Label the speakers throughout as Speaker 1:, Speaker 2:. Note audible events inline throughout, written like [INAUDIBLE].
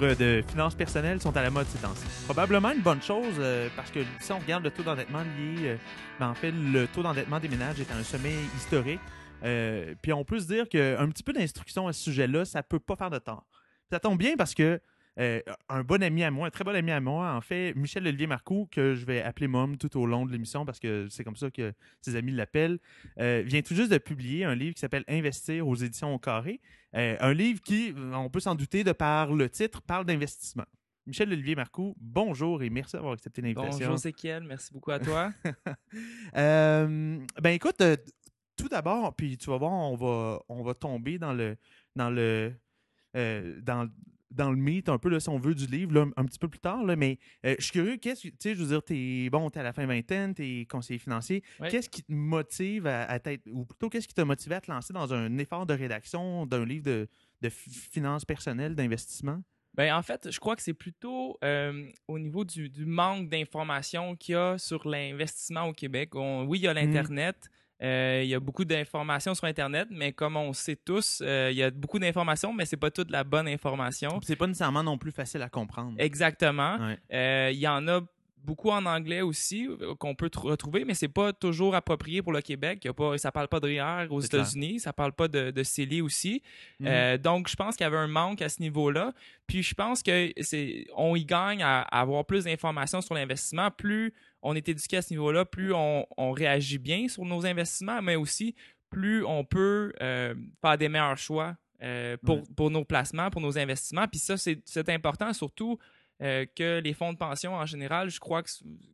Speaker 1: de finances personnelles sont à la mode ces temps-ci. Probablement une bonne chose euh, parce que si on regarde le taux d'endettement lié, euh, ben, en fait, le taux d'endettement des ménages est à un sommet historique. Euh, puis on peut se dire qu'un petit peu d'instruction à ce sujet-là, ça peut pas faire de tort. Ça tombe bien parce que euh, un bon ami à moi, un très bon ami à moi, en fait, Michel Olivier Marcoux, que je vais appeler Mom tout au long de l'émission parce que c'est comme ça que ses amis l'appellent, euh, vient tout juste de publier un livre qui s'appelle Investir aux éditions au carré. Euh, un livre qui, on peut s'en douter de par le titre, parle d'investissement. Michel Olivier Marcoux, bonjour et merci d'avoir accepté l'invitation.
Speaker 2: Bonjour Zéchiel, merci beaucoup à toi. [LAUGHS]
Speaker 1: Ben écoute, tout d'abord, puis tu vas voir, on va, on va tomber dans le dans le euh, dans, dans le mythe un peu, là, si on veut, du livre, là, un petit peu plus tard, là, mais euh, je suis curieux, qu'est-ce que, tu sais, je veux dire, t'es, bon, t'es à la fin vingtaine, t'es conseiller financier, qu'est-ce qui te motive à, à t'être, ou plutôt, qu'est-ce qui t'a motivé à te lancer dans un effort de rédaction d'un livre de, de fi- finances personnelles, d'investissement?
Speaker 2: Ben, en fait, je crois que c'est plutôt euh, au niveau du, du manque d'informations qu'il y a sur l'investissement au Québec. On- oui, il y a l'Internet. Euh, il y a beaucoup d'informations sur Internet, mais comme on sait tous, euh, il y a beaucoup d'informations, mais c'est pas toute la bonne information.
Speaker 1: C'est pas nécessairement non plus facile à comprendre.
Speaker 2: Exactement.
Speaker 1: Ouais.
Speaker 2: Euh, Il y en a beaucoup en anglais aussi euh, qu'on peut tr- retrouver, mais c'est pas toujours approprié pour le Québec. Y a pas, ça parle pas de REER aux. États-Unis, ça parle pas de, de CELI aussi.
Speaker 1: Mhm.
Speaker 2: Euh, donc, je pense qu'il y avait un manque à ce niveau-là. Puis, je pense que c'est, on y gagne à, à avoir plus d'informations sur l'investissement. Plus on est éduqué à ce niveau-là, plus on, on réagit bien sur nos investissements, mais aussi plus on peut euh, faire des meilleurs choix euh, pour,
Speaker 1: Ouais.
Speaker 2: pour nos placements, pour nos investissements. Puis ça, c'est important, surtout euh, que les fonds de pension en général, je crois que,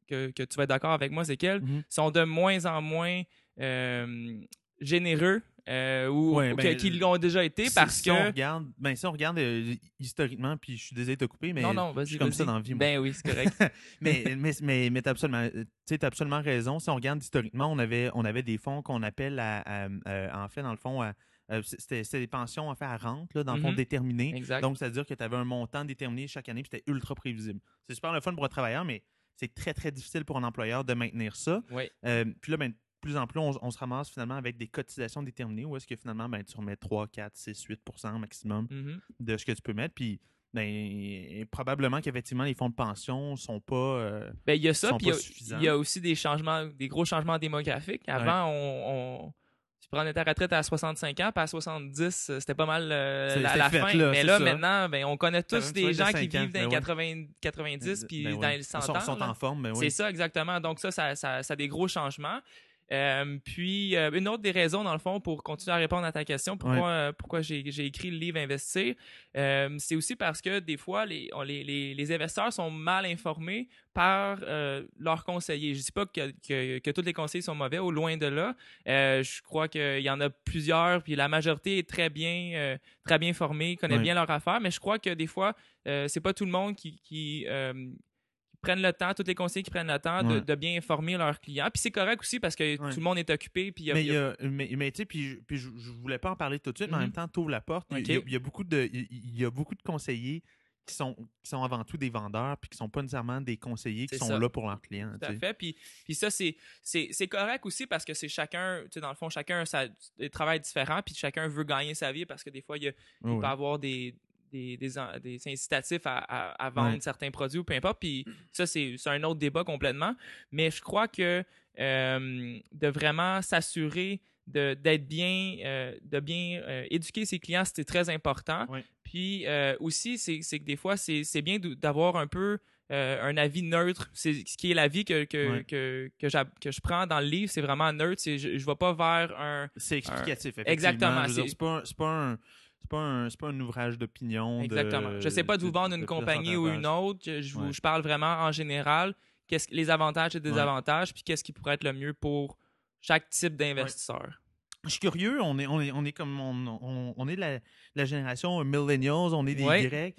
Speaker 2: que, que tu vas être d'accord avec moi, c'est qu'elles
Speaker 1: Mhm.
Speaker 2: sont de moins en moins euh, généreux euh, ou,
Speaker 1: Ouais,
Speaker 2: ou
Speaker 1: ben,
Speaker 2: qu'ils l'ont déjà été
Speaker 1: Si-
Speaker 2: parce
Speaker 1: si
Speaker 2: que.
Speaker 1: on regarde, ben si on regarde euh, historiquement, puis je suis désolé de te couper, mais
Speaker 2: non, non,
Speaker 1: je suis comme ça dans la vie. moi.
Speaker 2: Ben oui, c'est correct. [LAUGHS]
Speaker 1: mais mais, mais, mais t'as absolument, tu t'as absolument raison. Si on regarde historiquement, on avait, on avait des fonds qu'on appelle, à, à- à- en fait, dans le fond, à- euh, c'était des pensions en fait à rente, là, dans le fond
Speaker 2: Mhm.
Speaker 1: déterminées.
Speaker 2: exact.
Speaker 1: Donc, c'est-à-dire que tu avais un montant déterminé chaque année, puis c'était ultra prévisible. C'est super le fun pour un travailleur, mais c'est très, très difficile pour un employeur de maintenir ça.
Speaker 2: oui.
Speaker 1: Euh, puis là, ben, de plus en plus, on, on se ramasse finalement avec des cotisations déterminées où est-ce que finalement, ben, tu remets 3, 4, 6, 8% maximum
Speaker 2: Mhm.
Speaker 1: de ce que tu peux mettre. Puis, ben, probablement qu'effectivement, les fonds de pension sont pas. euh,
Speaker 2: Ben, il y a ça,
Speaker 1: sont
Speaker 2: puis il y
Speaker 1: pas
Speaker 2: a-
Speaker 1: suffisants.
Speaker 2: il y, a aussi des changements, des gros changements démographiques. Avant, on, prenais ta retraite à 65 ans, puis à 70, euh, c'était pas mal euh, la, la
Speaker 1: fait,
Speaker 2: fin.
Speaker 1: là,
Speaker 2: mais là,
Speaker 1: ça.
Speaker 2: maintenant, ben, on connaît tous des gens
Speaker 1: de
Speaker 2: qui
Speaker 1: ans,
Speaker 2: vivent dans
Speaker 1: ben
Speaker 2: les
Speaker 1: ouais.
Speaker 2: 80, 90 puis
Speaker 1: ben
Speaker 2: dans
Speaker 1: ouais.
Speaker 2: les 100
Speaker 1: Ils sont,
Speaker 2: ans.
Speaker 1: sont
Speaker 2: là.
Speaker 1: en forme, ben oui.
Speaker 2: C'est ça, exactement. Donc, ça, ça, ça, ça a des gros changements. Euh, puis, euh, une autre des raisons, dans le fond, pour continuer à répondre à ta question, pourquoi, euh, pourquoi j'ai j'ai écrit le livre Investir, c'est aussi parce que des fois, les, on- les, les, les investisseurs sont mal informés par leurs conseillers. Je ne dis pas que, que, que tous les conseillers sont mauvais, au loin de là. Je crois qu'il y en a plusieurs, puis la majorité est très bien, très bien formée, connaît
Speaker 1: Ouais.
Speaker 2: bien leur affaire, mais je crois que des fois, c'est pas tout le monde qui prennent le temps, tous les conseillers qui prennent le temps de,
Speaker 1: Ouais.
Speaker 2: de bien informer leurs clients. Puis c'est correct aussi parce que
Speaker 1: Ouais.
Speaker 2: tout le monde est occupé. Puis il y a-
Speaker 1: mais,
Speaker 2: y a-
Speaker 1: mais, mais tu sais, puis, je- puis je, je voulais pas en parler tout de suite, mais en
Speaker 2: Mhm.
Speaker 1: même temps, tu ouvres la porte. Il y a-
Speaker 2: Ok.
Speaker 1: Il, y a, il y a beaucoup de, il, y a beaucoup de conseillers qui sont, qui sont avant tout des vendeurs, puis qui sont pas nécessairement des conseillers qui sont
Speaker 2: ça.
Speaker 1: là pour leurs clients.
Speaker 2: Tout à fait. Puis, puis ça, c'est, c'est, correct aussi parce que c'est chacun, tu sais, dans le fond, chacun a des travails différents, puis chacun veut gagner sa vie parce que des fois, il, y a- il
Speaker 1: Ouais,
Speaker 2: peut avoir des, des, des, des incitatifs à, à- à vendre
Speaker 1: Ouais.
Speaker 2: certains produits ou peu importe. Puis [CLEARS THROAT] ça, c'est, un autre débat complètement. Mais je crois que euh, de vraiment s'assurer d'être bien, euh, de bien euh, éduquer ses clients, c'était très important.
Speaker 1: Ouais.
Speaker 2: Puis euh, aussi, c'est, que des fois, c'est, bien d'avoir un peu euh, un avis neutre. C'est ce qui est l'avis que, que,
Speaker 1: Ouais.
Speaker 2: que, que, que je prends dans le livre, c'est vraiment neutre. C'est, je ne vais pas vers un.
Speaker 1: C'est explicatif, effectivement.
Speaker 2: Exactement, c'est-
Speaker 1: pas, un- c'est pas un. C'est pas, un, c'est pas un ouvrage d'opinion. de-
Speaker 2: Exactement. Je ne sais pas de vous vendre une
Speaker 1: de
Speaker 2: compagnie ou une autre. Je, je vous- je parle vraiment en général. Qu'est-ce, les avantages et désavantages, puis qu'est-ce qui pourrait être le mieux pour chaque type d'investisseur.
Speaker 1: Je suis curieux, on est, on est, on est comme on, on, on est de la, la génération millennials, on est des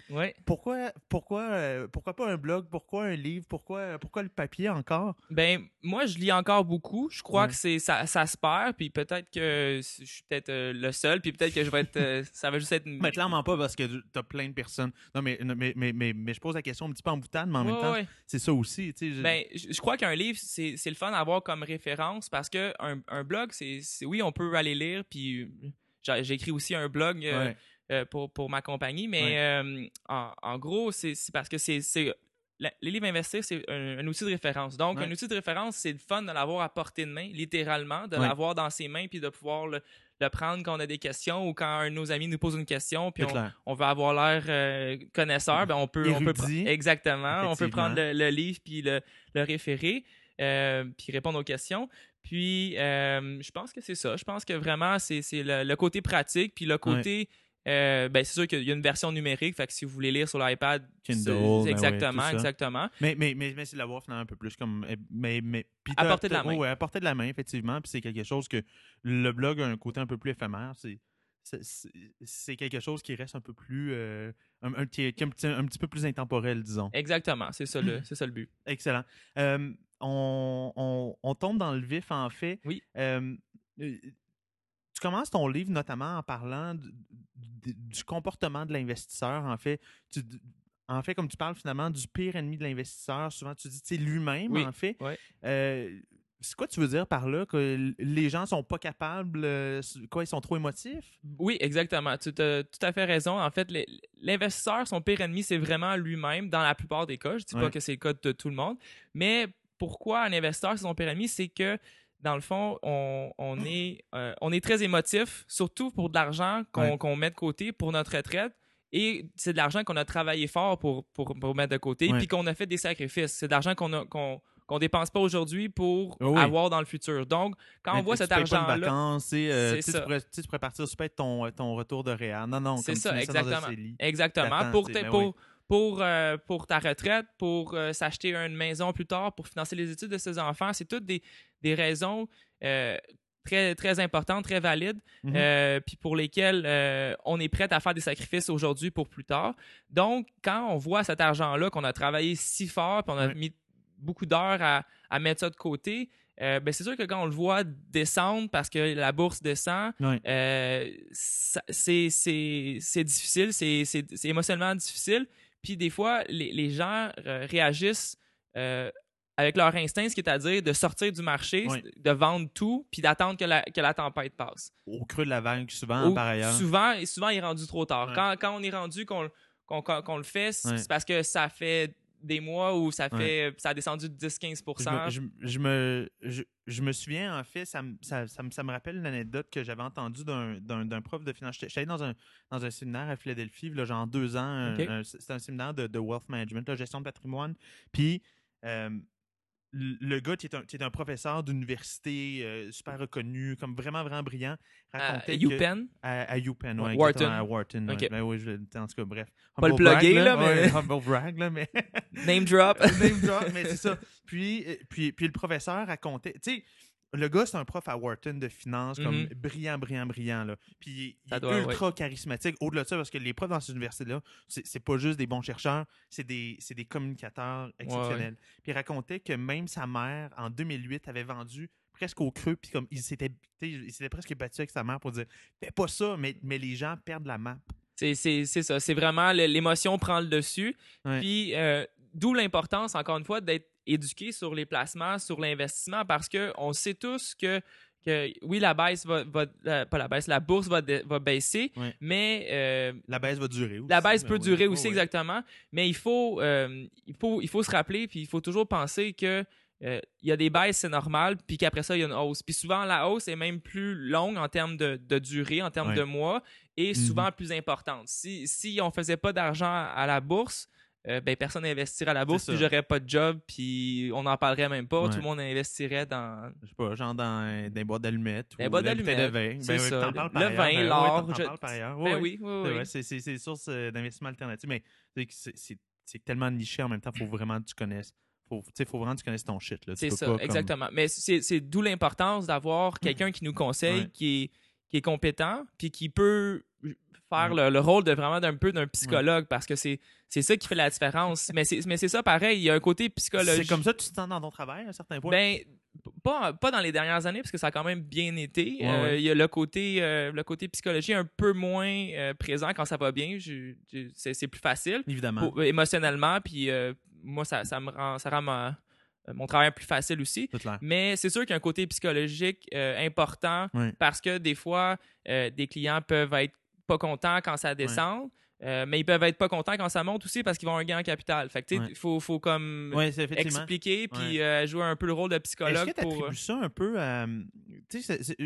Speaker 2: Ouais.
Speaker 1: Pourquoi, pourquoi, euh, pourquoi pas un blog, pourquoi un livre, pourquoi, pourquoi le papier encore?
Speaker 2: Ben, moi, je lis encore beaucoup. Je crois
Speaker 1: Ouais.
Speaker 2: que c'est ça, ça se perd, puis peut-être que je suis peut-être euh, le seul, puis peut-être que je vais être. euh, [LAUGHS] ça va juste être. une-
Speaker 1: Mais clairement pas parce que t'as plein de personnes. Non, mais, mais, mais, mais, mais je pose la question un petit peu en boutade, mais en même temps, c'est ça aussi. je-
Speaker 2: Ben, je je crois qu'un livre, c'est le fun à avoir comme référence parce que un, un blog, c'est- oui, on peut aller lire, puis j'ai j'ai écrit aussi un blog euh,
Speaker 1: Ouais.
Speaker 2: pour, pour ma compagnie. Mais en, en, gros, c'est parce que c'est les livres investir, c'est un, outil de référence. Donc, un outil de référence, c'est le fun de l'avoir à portée de main, littéralement, de l'avoir dans ses mains, puis de pouvoir le, prendre quand on a des questions ou quand un de nos amis nous pose une question, puis on, veut avoir l'air euh, connaisseur, ben on peut, on peut exactement, on peut prendre le, livre puis le, référer, euh, puis répondre aux questions. Puis, euh, je pense que c'est ça. Je pense que vraiment, c'est le, côté pratique, puis le côté euh, ben, c'est sûr qu'il y a une version numérique, fait que si vous voulez lire sur l'iPad,
Speaker 1: Kindle,
Speaker 2: exactement,
Speaker 1: ben
Speaker 2: exactement.
Speaker 1: Mais, mais, mais, mais c'est l'avoir finalement un peu plus comme. Eh, mais, mais,
Speaker 2: à portée de la main.
Speaker 1: Oui, à portée de la main, effectivement. Puis c'est quelque chose que le blog a un côté un peu plus éphémère. C'est c'est quelque chose qui reste un peu plus euh, un, un, petit, un, petit peu plus intemporel disons
Speaker 2: exactement c'est ça le [CLEARS THROAT] c'est ça le but
Speaker 1: excellent euh, on, on, on, tombe dans le vif en fait
Speaker 2: oui
Speaker 1: tu commences ton livre notamment en parlant du comportement de l'investisseur, en fait. en fait, comme tu parles finalement du pire ennemi de l'investisseur, souvent tu dis c'est lui-même, en fait. Euh, c'est quoi tu veux dire par là? Que les gens sont pas capables, euh, quoi, ils sont trop émotifs?
Speaker 2: Oui, exactement. Tu as tout à fait raison. En fait, l'investisseur, son pire ennemi, c'est vraiment lui-même dans la plupart des cas. Je dis pas que c'est le cas de tout le monde. Mais pourquoi un investisseur, c'est son ennemi? C'est que dans le fond, on, est, euh, on est très émotif, surtout pour de l'argent qu'on met de côté pour notre retraite. Et c'est de l'argent qu'on a travaillé fort pour, pour, mettre de côté, puis qu'on a fait des sacrifices. C'est de l'argent qu'on ne qu'on dépense pas aujourd'hui pour oh avoir dans le futur. Donc, quand on voit cet argent-là.
Speaker 1: Euh, tu, pourrais, tu pourrais partir super ton, ton retour de réa. Non, non,
Speaker 2: c'est ça, exactement. exactement. Pour, ben pour, euh, pour ta retraite, pour euh, s'acheter une maison plus tard, pour financer les études de ses enfants. C'est toutes des, des raisons euh, très, très importantes, très valides, mhm. puis pour lesquelles on est prêt à faire des sacrifices aujourd'hui pour plus tard. Donc, quand on voit cet argent-là, qu'on a travaillé si fort, puis on a mis beaucoup d'heures à, à, mettre ça de côté, ben c'est sûr que quand on le voit descendre parce que la bourse descend, c'est difficile, c'est émotionnellement difficile. Puis des fois, les, gens euh, réagissent euh, avec leur instinct, ce qui est à dire de sortir du marché, de vendre tout, puis d'attendre que la, que la tempête passe.
Speaker 1: Au creux de la vague, souvent, par ailleurs.
Speaker 2: Souvent, et souvent, il est rendu trop tard. Quand, quand, on est rendu qu'on qu'on le fait, c'est parce que ça fait des mois où ça fait ça a descendu de 10-15
Speaker 1: je, je, me, je, me souviens, en fait, ça, ça, ça, me rappelle une anecdote que j'avais entendue d'un prof de finance. J'étais dans un, dans un séminaire à Philadelphie, là, genre deux ans. C'était un séminaire de, de wealth management, la gestion de patrimoine. Puis, euh, le gars, qui est un, professeur d'université euh, super reconnu, comme vraiment, vraiment brillant,
Speaker 2: racontait. À UPenn
Speaker 1: À, UPenn, oui.
Speaker 2: Wharton.
Speaker 1: À Wharton, ben oui, je, en tout cas, bref.
Speaker 2: Pas le plugger, là, mais.
Speaker 1: humble brag, là, mais.
Speaker 2: Name drop. [LAUGHS]
Speaker 1: Name drop, mais c'est ça. Puis, euh, puis, puis le professeur racontait. Tu sais, le gars, c'est un prof à Wharton de finance, comme mm-hmm. brillant, brillant, brillant. Là. Puis il est ultra charismatique. Au-delà de ça, parce que les profs dans cette université-là, c'est pas juste des bons chercheurs, c'est des, des, communicateurs exceptionnels. Puis il racontait que même sa mère, en 2008, avait vendu presque au creux, puis comme il s'était presque battu avec sa mère pour dire Fais pas ça, mais, mais les gens perdent la map.
Speaker 2: C'est ça. C'est vraiment l'émotion prend le dessus. Puis euh, d'où l'importance, encore une fois, d'être éduquer sur les placements, sur l'investissement, parce qu'on sait tous que, que oui, la baisse va, euh, pas la baisse, la bourse va, va baisser, mais euh,
Speaker 1: la baisse va durer aussi.
Speaker 2: La baisse peut durer aussi exactement, mais il faut, euh, il faut, il faut se rappeler, puis il faut toujours penser que il y a des baisses, c'est normal, puis qu'après ça, il y a une hausse. Puis souvent, la hausse est même plus longue en termes de, durée, en termes de mois, et souvent mhm. plus importante. Si, si on faisait pas d'argent à la bourse, euh, ben, personne n'investirait à la bourse, puis j'aurais pas de job, puis on n'en parlerait même pas. Tout le monde investirait dans.
Speaker 1: Je sais pas, genre dans des boîtes d'allumettes.
Speaker 2: Des boîtes d'allumettes. Ben ça.
Speaker 1: le
Speaker 2: vin, l'or.
Speaker 1: Oui, ailleurs.
Speaker 2: Ben oui, oui, oui.
Speaker 1: C'est des sources euh, d'investissement alternatives, mais c'est tellement niché en même temps, il faut vraiment que tu connaisses. Il faut vraiment que tu connaisses ton shit.
Speaker 2: C'est ça, exactement. Mais c'est d'où l'importance d'avoir [CLEARS THROAT] quelqu'un qui nous conseille, qui est, qui est compétent, puis qui peut faire le, rôle de vraiment d'un peu d'un psychologue parce que c'est c'est ça qui fait la différence. mais c'est mais c'est ça pareil, il y a un côté psychologique.
Speaker 1: C'est comme ça que tu te sens dans ton travail à un certain point.
Speaker 2: Ben pas, pas dans les dernières années parce que ça a quand même bien été. Euh, il y a le côté euh, le côté psychologie un peu moins euh, présent quand ça va bien. c'est plus facile.
Speaker 1: Évidemment.
Speaker 2: émotionnellement puis moi ça, ça me rend ça rend mon travail plus facile aussi. Mais c'est sûr qu'il y a un côté psychologique important parce que des fois, des clients peuvent être pas contents quand ça descend. Euh, mais ils peuvent être pas contents quand ça monte aussi parce qu'ils vont avoir un gain en capital. Fait que, il faut, faut comme expliquer puis euh, jouer un peu le rôle de psychologue.
Speaker 1: Est-ce que tu attribues ça un peu à.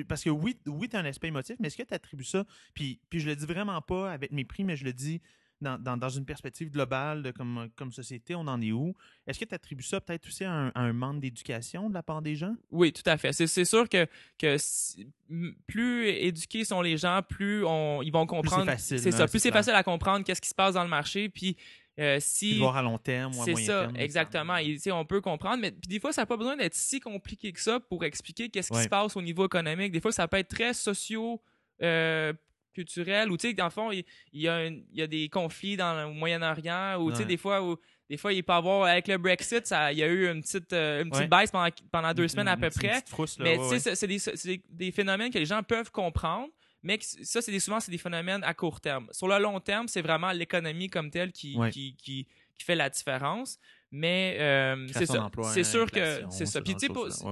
Speaker 1: parce que oui, oui tu as un aspect émotif, mais est-ce que tu attribues ça, puis, puis je le dis vraiment pas avec mépris, mais je le dis dans, une perspective globale de comme, comme société, on en est où? Est-ce que tu attribues ça peut-être aussi à un, manque d'éducation de la part des gens?
Speaker 2: Oui, tout à fait. C'est sûr que, que plus éduqués sont les gens, plus on, ils vont comprendre.
Speaker 1: C'est
Speaker 2: ça. Hein, plus c'est facile à comprendre qu'est-ce qui se passe dans le marché. Puis euh, si
Speaker 1: voir à long terme ou à moyen
Speaker 2: terme. C'est ça, exactement. Et, on peut comprendre, mais des fois, ça n'a pas besoin d'être si compliqué que ça pour expliquer qu'est-ce qui se passe au niveau économique. Des fois, ça peut être très socio euh, culturel ou tu sais dans le fond il, y a il y a des conflits dans le Moyen-Orient ou tu sais des fois où des fois il peut avoir avec le Brexit ça il y a eu une petite euh, une petite baisse pendant, pendant deux semaines à peu près. mais tu sais c'est des, des, phénomènes que les gens peuvent comprendre mais ça c'est souvent c'est des phénomènes à court terme. Sur le long terme c'est vraiment l'économie comme telle qui, qui, qui, qui fait la différence. Mais euh, c'est ça. C'est sûr que c'est ça. Puis tu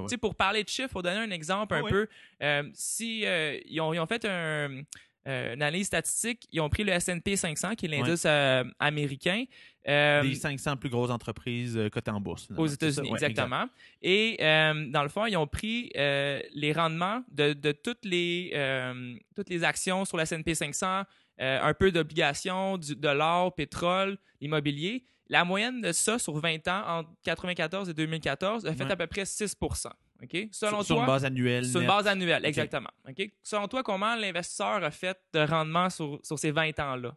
Speaker 2: sais, pour, parler de chiffres, faut donner un exemple un peu. Euh, si ils, ont, ils, ont, fait un, euh, une analyse statistique, ils ont pris le S&P 500, qui est l'indice euh, américain.
Speaker 1: Euh, les 500 plus grosses entreprises cotées en bourse.
Speaker 2: Aux États-Unis, exactement. Et dans le fond, ils ont pris les rendements de, toutes, les, toutes les actions sur le S&P 500, un peu d'obligations, de l'or, pétrole, immobilier. La moyenne de ça sur 20 ans, entre 1994 et 2014, a fait à peu près 6
Speaker 1: Selon sur, toi, une base annuelle.
Speaker 2: Sur une base annuelle, exactement. Selon toi, comment l'investisseur a fait de rendement sur, sur ces 20 ans-là?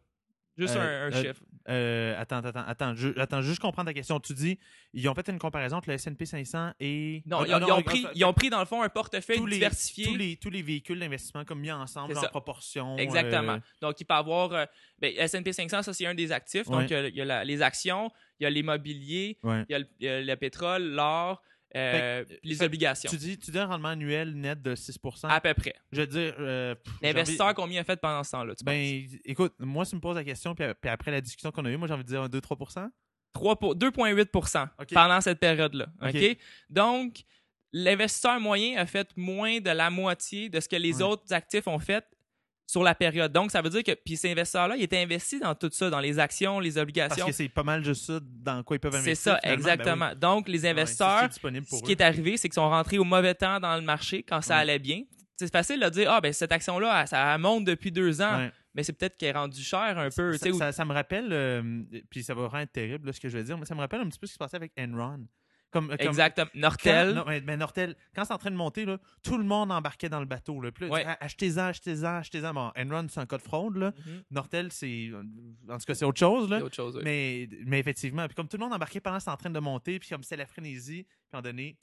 Speaker 2: Juste un, euh, euh, chiffre.
Speaker 1: Euh, attends, attends, attends. Je, attends, juste comprendre ta question. Tu dis, ils ont fait une comparaison entre le S&P 500 et...
Speaker 2: Non, ils, ont, pris, ils ont pris, dans le fond, un portefeuille diversifié.
Speaker 1: tous, les, tous les véhicules d'investissement comme mis ensemble en proportion.
Speaker 2: Exactement. Donc, il peut avoir... ben, S&P 500, ça, c'est un des actifs. Donc, il y a, les actions, il y a l'immobilier, il, y a le pétrole, l'or, euh, les obligations.
Speaker 1: Tu dis, tu dis un rendement annuel net de 6
Speaker 2: À peu près.
Speaker 1: Je veux dire. Euh,
Speaker 2: L'investisseur, combien a fait pendant ce temps-là?
Speaker 1: Ben, écoute, moi, si tu me poses la question, puis, après la discussion qu'on a eue, moi, j'ai envie de dire 2-3
Speaker 2: 2,8 pendant cette période-là. OK? Donc, l'investisseur moyen a fait moins de la moitié de ce que les autres actifs ont fait sur la période. Donc, ça veut dire que puis ces investisseurs-là, ils étaient investis dans tout ça, dans les actions, les obligations. Parce
Speaker 1: que c'est pas mal juste ça dans quoi ils peuvent investir.
Speaker 2: C'est ça, ben exactement. Donc, les investisseurs, ce qui est arrivé, c'est qu'ils sont rentrés au mauvais temps dans le marché quand ça allait bien. C'est facile de dire, ah, ben cette action-là, ça monte depuis deux ans. Mais c'est peut-être qu'elle est rendue chère un peu.
Speaker 1: Ça, me rappelle, euh, puis ça va vraiment être terrible ce que je vais dire, mais ça me rappelle un petit peu ce qui se passait avec Enron. Comme,
Speaker 2: Exactement. Nortel.
Speaker 1: Quand, mais, Nortel, quand c'est en train de monter, là, tout le monde embarquait dans le bateau. Là. achetez-en, achetez-en, achetez-en. Bon, Enron, c'est un cas de fraude. Là. Mm-hmm. Nortel, c'est. En tout cas, c'est autre chose. Là.
Speaker 2: Autre chose
Speaker 1: mais, mais effectivement, puis comme tout le monde embarquait pendant que c'est en train de monter, puis comme c'est la frénésie, puis en donné.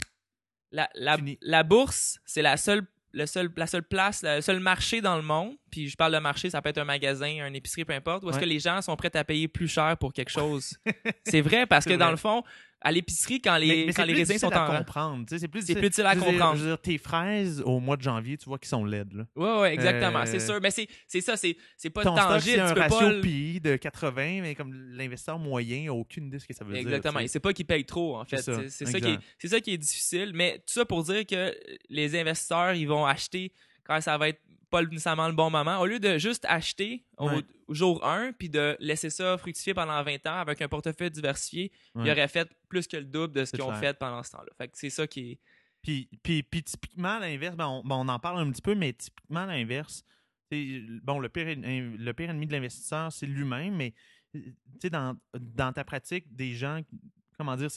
Speaker 2: La, la, la bourse, c'est la seule le seul, la seule place, le seul marché dans le monde, puis je parle de marché, ça peut être un magasin, un épicerie, peu importe, où est-ce que les gens sont prêts à payer plus cher pour quelque chose. [LAUGHS] c'est vrai parce que dans le fond, à l'épicerie quand les, quand les raisins sont
Speaker 1: en comprendre.
Speaker 2: C'est plus, plus difficile à comprendre.
Speaker 1: je veux dire, tes fraises au mois de janvier, tu vois qu'ils sont laides. Là.
Speaker 2: Ouais, ouais, exactement. C'est euh, sûr. Mais c'est ça, c'est pas ton tangible.
Speaker 1: C'est un ratio pas... PI de 80, mais comme l'investisseur moyen n'a aucune idée de ce que ça veut
Speaker 2: dire. Exactement.
Speaker 1: Et
Speaker 2: c'est pas qu'il paye trop, en fait. C'est ça, ça qui est difficile. Mais tout ça pour dire que les investisseurs, ils vont acheter quand ça va être pas nécessairement le bon moment. Au lieu de juste acheter au, jour 1 puis de laisser ça fructifier pendant 20 ans avec un portefeuille diversifié, il aurait fait plus que le double de ce qu'ils ont fait pendant ce temps-là. Fait que c'est ça qui est.
Speaker 1: Puis, puis, puis typiquement, l'inverse, ben, ben on, en parle un petit peu, mais typiquement, l'inverse, bon, le pire, le pire ennemi de l'investisseur, c'est lui-même, mais dans, dans ta pratique, des gens, comment dire,